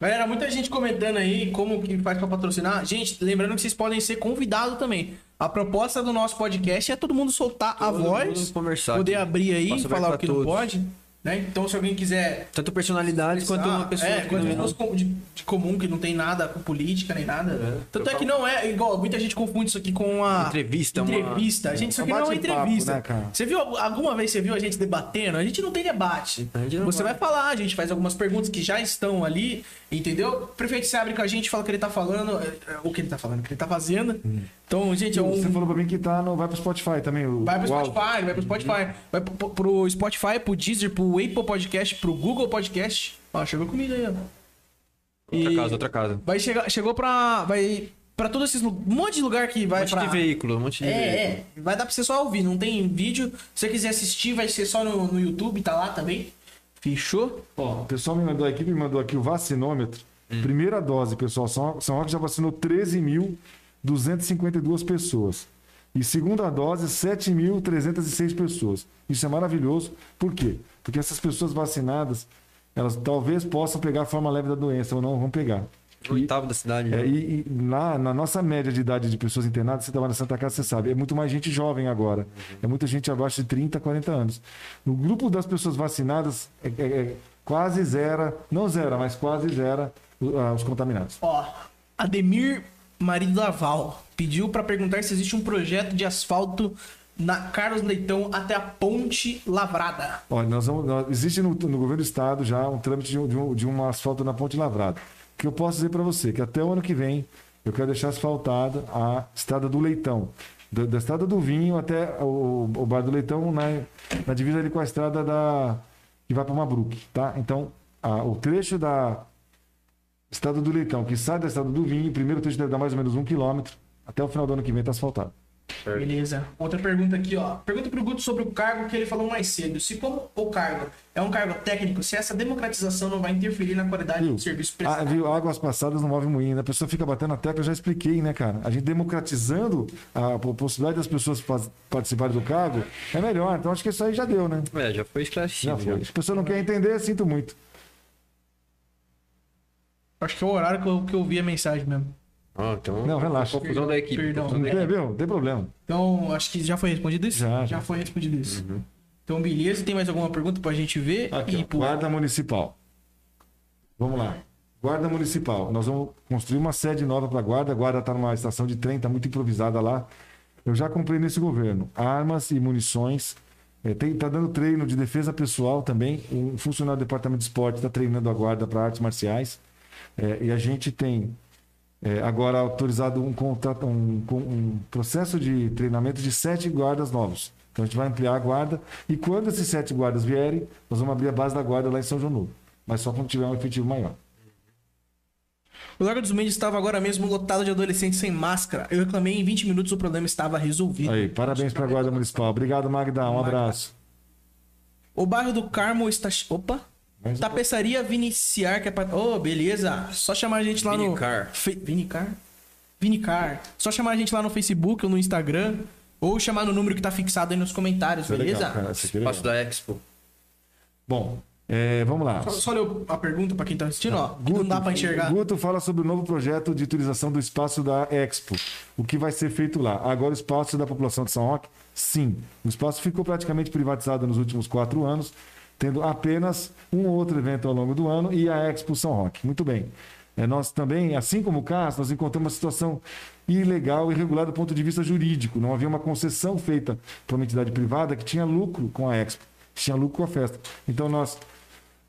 Galera, muita gente comentando aí como que faz pra patrocinar. Gente, lembrando que vocês podem ser convidados também. A proposta do nosso podcast é todo mundo soltar a Todo voz, mundo conversar poder aqui. abrir aí, Posso falar o que pra não todos. pode. Né? Então, se alguém quiser Tanto personalidades quanto uma pessoa É, que quanto não- pessoas de, de comum que não tem nada com política nem nada. É. Tanto é que não é igual, muita gente confunde isso aqui com uma Entrevista, uma- entrevista. Gente, isso um aqui não é uma entrevista. né, cara? Você viu alguma vez você viu a gente debatendo? A gente não tem debate. A não Você vai. vai falar, a gente faz algumas perguntas que já estão ali, entendeu? O prefeito se abre com a gente, fala o que ele tá falando, é, é, o que ele tá falando, o que ele tá fazendo. Então, gente, é um Você falou pra mim que tá no, vai pro Spotify também. O, Vai pro o Spotify, áudio. vai pro Spotify. Vai pro, pro Spotify, pro Deezer, pro Apple Podcast, pro Google Podcast. Ó, chegou comida aí, ó. Outra E casa, outra casa. Vai chegar, chegou pra. Vai pra todos esses. Um monte de lugar que vai Um monte pra. de veículo, um monte de veículo. É, é. Vai dar pra você só ouvir, não tem vídeo. Se você quiser assistir, vai ser só no, no YouTube, tá lá também. Fechou? Ó, o pessoal me mandou, a equipe me mandou aqui o vacinômetro. Hum. Primeira dose, pessoal. São, São Roque já vacinou 13.252 pessoas. E segunda dose, 7.306 pessoas. Isso é maravilhoso. Por quê? Porque essas pessoas vacinadas, elas talvez possam pegar a forma leve da doença ou não vão pegar. O Oitavo da cidade. É, né? e, e na, na nossa média de idade de pessoas internadas, você trabalha na Santa Casa, você sabe, é muito mais gente jovem agora. É muita gente abaixo de 30, 40 anos. No grupo das pessoas vacinadas, é, é- é quase zero, não zero, mas quase zero uh, os contaminados. Ó, Ademir Marido Laval pediu pra perguntar se existe um projeto de asfalto na Carlos Leitão até a Ponte Lavrada. Olha, nós vamos, nós- existe no, no governo do estado já um trâmite de um, de um, de um asfalto na Ponte Lavrada. O que eu posso dizer para você? Que até o ano que vem eu quero deixar asfaltada a estrada do Leitão. Da, da estrada do Vinho até o, o Bar do Leitão na, na divisa ali com a estrada da, que vai para Mabruque, tá? Então, a- o trecho da estrada do Leitão, que sai da estrada do Vinho, primeiro trecho deve dar mais ou menos um quilômetro, até o final do ano que vem está asfaltado. Beleza. Outra pergunta aqui, ó. Pergunta pro Guto sobre o cargo que ele falou mais cedo. Se como o cargo é um cargo técnico, se essa democratização não vai interferir na qualidade Viu? do serviço Ah, prestado. viu? Águas passadas não move moinho. né? A pessoa fica batendo na tecla, eu já expliquei, né, cara? A gente democratizando a po- possibilidade das pessoas participarem do cargo é melhor. Então acho que isso aí já deu, né? É, já foi esclarecido. Já foi. Se a pessoa não quer entender, sinto muito. Acho que é o horário que eu, que eu vi a mensagem mesmo. Ah, então. Não, relaxa. Confusão da equipe. Perdão. confusão da equipe. entendeu? Não tem problema. Então, acho que já foi respondido isso? Já, já. foi respondido isso. Então, beleza. Tem mais alguma pergunta pra gente ver? Aqui, e ó, Guarda Municipal. Vamos lá. Guarda Municipal. Nós vamos construir uma sede nova para a Guarda. A Guarda está numa estação de trem, está muito improvisada lá. Eu já comprei nesse governo armas e munições. Está dando treino de defesa pessoal também. Um funcionário do departamento de esporte está treinando a Guarda para artes marciais. É, e a gente tem é, agora autorizado um, contrato, um, um processo de treinamento de sete guardas novos. Então a gente vai ampliar a guarda e quando esses sete guardas vierem, nós vamos abrir a base da guarda lá em São João Novo. Mas só quando tiver um efetivo maior. O Largo dos Mendes estava agora mesmo lotado de adolescentes sem máscara. Eu reclamei em 20 minutos o problema estava resolvido. Aí, parabéns para a Guarda Municipal. Obrigado, Magda. Um abraço. O bairro do Carmo está. Opa! Mas- Tapeçaria Viniciar, que é pra... Ô, beleza. Só chamar a gente lá Vinicar. no... Fe... Vinicar? Vinicar. Só chamar a gente lá no Facebook ou no Instagram. Ou chamar no número que tá fixado aí nos comentários, Isso é beleza? legal, cara, é. Espaço da Expo. Bom, é, vamos lá. Só, só leu a pergunta pra quem tá assistindo, ó. que não dá pra enxergar. Guto fala sobre o novo projeto de utilização do espaço da Expo. O que vai ser feito lá? Agora o espaço da população de São Roque? Sim. O espaço ficou praticamente privatizado nos últimos quatro anos, tendo apenas um ou outro evento ao longo do ano e a Expo São Roque. Muito bem. É, nós também, assim como o CAS, nós encontramos uma situação ilegal e irregular do ponto de vista jurídico. Não havia uma concessão feita para uma entidade privada que tinha lucro com a Expo, tinha lucro com a festa. Então nós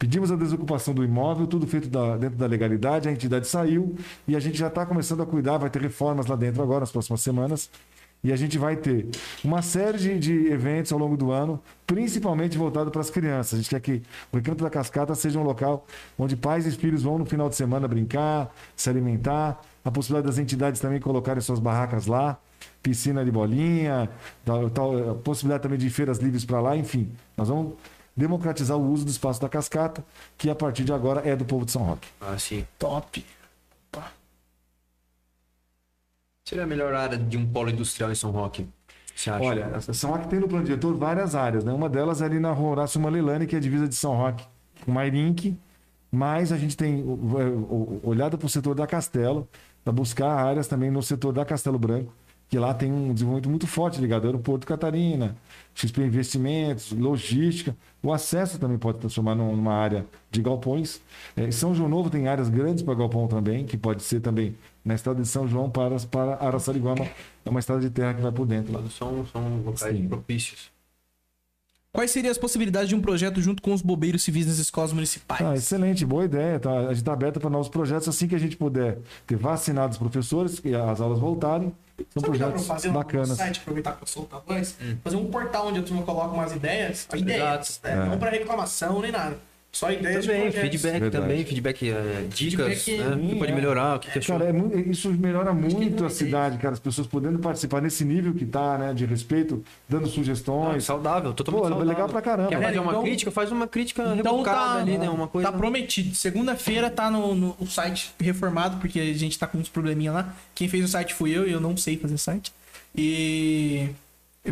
Pedimos a desocupação do imóvel, tudo feito da- dentro da legalidade, a entidade saiu e a gente já está começando a cuidar, vai ter reformas lá dentro agora, nas próximas semanas. E a gente vai ter uma série de, de eventos ao longo do ano, principalmente voltado para as crianças. A gente quer que o Recanto da Cascata seja um local onde pais e filhos vão no final de semana brincar, se alimentar. A possibilidade das entidades também colocarem suas barracas lá, piscina de bolinha, tal, tal, a possibilidade também de feiras livres para lá, enfim. Nós vamos democratizar o uso do espaço da cascata, que a partir de agora é do povo de São Roque. Ah, sim. Top. Seria a melhor área de um polo industrial em São Roque? Você acha? Olha, São Roque tem no plano diretor várias áreas, né? Uma delas é ali na Horácio Malelane, que é a divisa de São Roque com Mairink, mas a gente tem o- o- o- olhado para o setor da Castelo, para buscar áreas também no setor da Castelo Branco, que lá tem um desenvolvimento muito forte ligado ao aeroporto Catarina, XP Investimentos, logística. O acesso também pode transformar num- numa área de galpões. É, São João Novo tem áreas grandes para galpão também, que pode ser também na estrada de São João para, para Araçariguama. É uma estrada de terra que vai por dentro lá. São, são locais Sim. propícios. Quais seriam as possibilidades de um projeto junto com os bobeiros civis nas escolas municipais? Ah, excelente, boa ideia. Tá? A gente está aberto para novos projetos assim que a gente puder ter vacinado os professores e as aulas voltarem. São Sabe projetos fazer bacanas. site, aproveitar que eu solto a voz? Fazer um portal onde a turma coloca umas ideias. Ideias. Né? Não pra reclamação nem nada. Só ideias Também, feedback Verdade. também, feedback, é, dicas, Feedback, né? O que pode é. melhorar, o que, que achou. Cara, é isso melhora muito a é cidade, cara. As pessoas podendo participar nesse nível que tá, né? De respeito, dando Ah, sugestões. saudável, totalmente Pô, é saudável. legal pra caramba. Quer fazer uma Então- crítica? Faz uma crítica Então tá, ali, né? Uma coisa... tá prometido. Segunda-feira tá no, no- o site reformado, porque a gente tá com uns probleminha lá. Quem fez o site fui eu e eu não sei fazer site. E.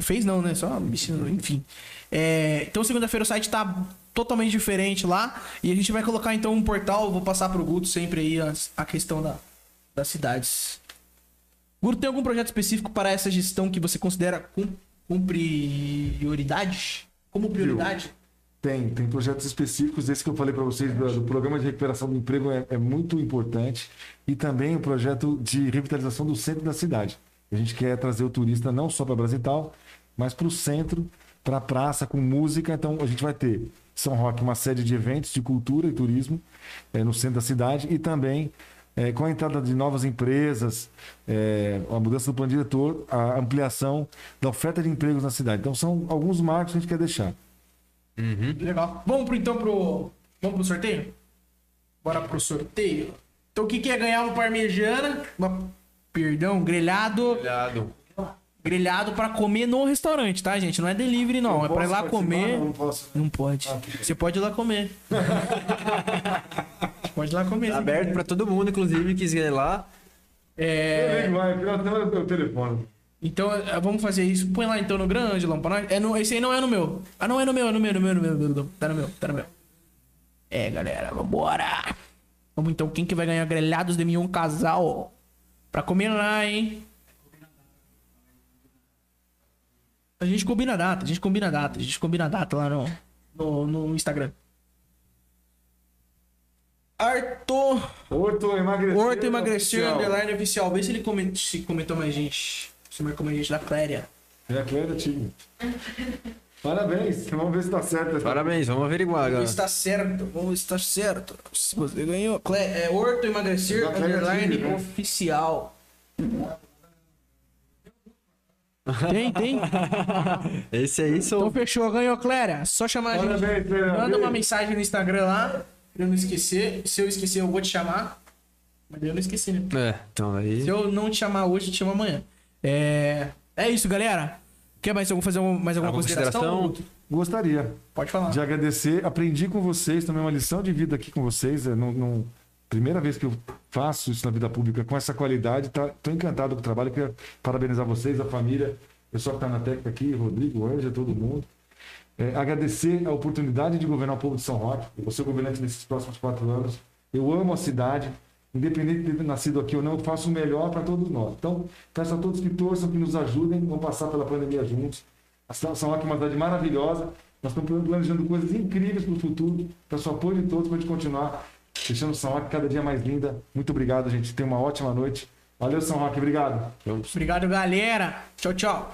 Fez não, né? Só mexendo, enfim. É, Então segunda-feira o site tá totalmente diferente lá. E a gente vai colocar então um portal. Vou passar pro Guto sempre aí a, questão da, das cidades. Guto, tem algum projeto específico para essa gestão que você considera com, com prioridade? Como prioridade? Tem, tem projetos específicos. Esse que eu falei para vocês do, do programa de recuperação do emprego é, é muito importante. E também o projeto de revitalização do centro da cidade. A gente quer trazer o turista não só para Brasital, mas para o centro, para a praça, com música. Então a gente vai ter São Roque uma série de eventos de cultura e turismo eh, no centro da cidade e também eh, com a entrada de novas empresas, eh, a mudança do plano diretor, a ampliação da oferta de empregos na cidade. Então são alguns marcos que a gente quer deixar. Legal. Vamos pro, então pro. Vamos pro sorteio? Bora pro sorteio. Então o que, que é ganhar uma parmegiana? Uma, perdão, grelhado. Olhado. Grelhado pra comer no restaurante, tá, gente? Não é delivery, não. é pra ir lá comer. Não posso. Não pode. Você pode ir lá comer. Pode ir lá comer. Tá sim. aberto pra todo mundo, inclusive, que quiser ir lá. É, vai, do teu telefone. então é, vamos fazer isso. Põe lá então no grande, lá pra nós. É no, esse aí não é no meu. Ah, não é no meu, é no meu, é no meu, é no meu, é no meu. Tá no meu, tá no meu. É, galera, vambora. Vamos então, quem que vai ganhar grelhados de mignon casal? Pra comer lá, hein? A gente combina a data, a gente combina a data, a gente combina a data lá no, no, no Instagram. Arthur Horto emagreceu. Horto emagreceu, oficial. underline oficial. Vê se ele coment- se comentou mais gente. Se marcou mais gente da Cléria. É a Cléria Tigre. Parabéns. Vamos ver se tá certo. Parabéns, vamos averiguar, galera. Está certo, vamos estar certo. Se você ganhou. Clé, é Horto emagrecer, Da Cléria underline Tigre, né? Tem, tem. Esse aí Então sou. fechou, ganhou, Cléria. Só chamar a gente. Cléria. Manda uma mensagem no Instagram lá, pra eu não esquecer. Se eu esquecer, eu vou te chamar. Mas eu não esqueci, né? É, então aí. Se eu não te chamar hoje, eu te chamo amanhã. É, é isso, galera. Quer mais, algum, fazer um- mais alguma Alguma consideração? consideração? Gostaria Pode falar. de agradecer, aprendi com vocês, também uma lição de vida aqui com vocês. É não, não- primeira vez que eu faço isso na vida pública com essa qualidade. Tá, tô encantado com o trabalho. Queria parabenizar vocês, a família, o pessoal que está na técnica aqui, Rodrigo, Anja, todo mundo. É, agradecer a oportunidade de governar o povo de São Roque. Eu vou ser governante nesses próximos quatro anos. Eu amo a cidade. Independente de ter nascido aqui ou não, eu faço o melhor para todos nós. Então, peço a todos que torçam, que nos ajudem, vamos passar pela pandemia juntos. A São Roque é uma cidade maravilhosa. Nós estamos planejando coisas incríveis para o futuro. Peço apoio de todos para a gente continuar deixando São Roque cada dia mais linda. Muito obrigado, gente. Tenha uma ótima noite. Valeu, São Roque. Obrigado. Obrigado, galera. Tchau, tchau.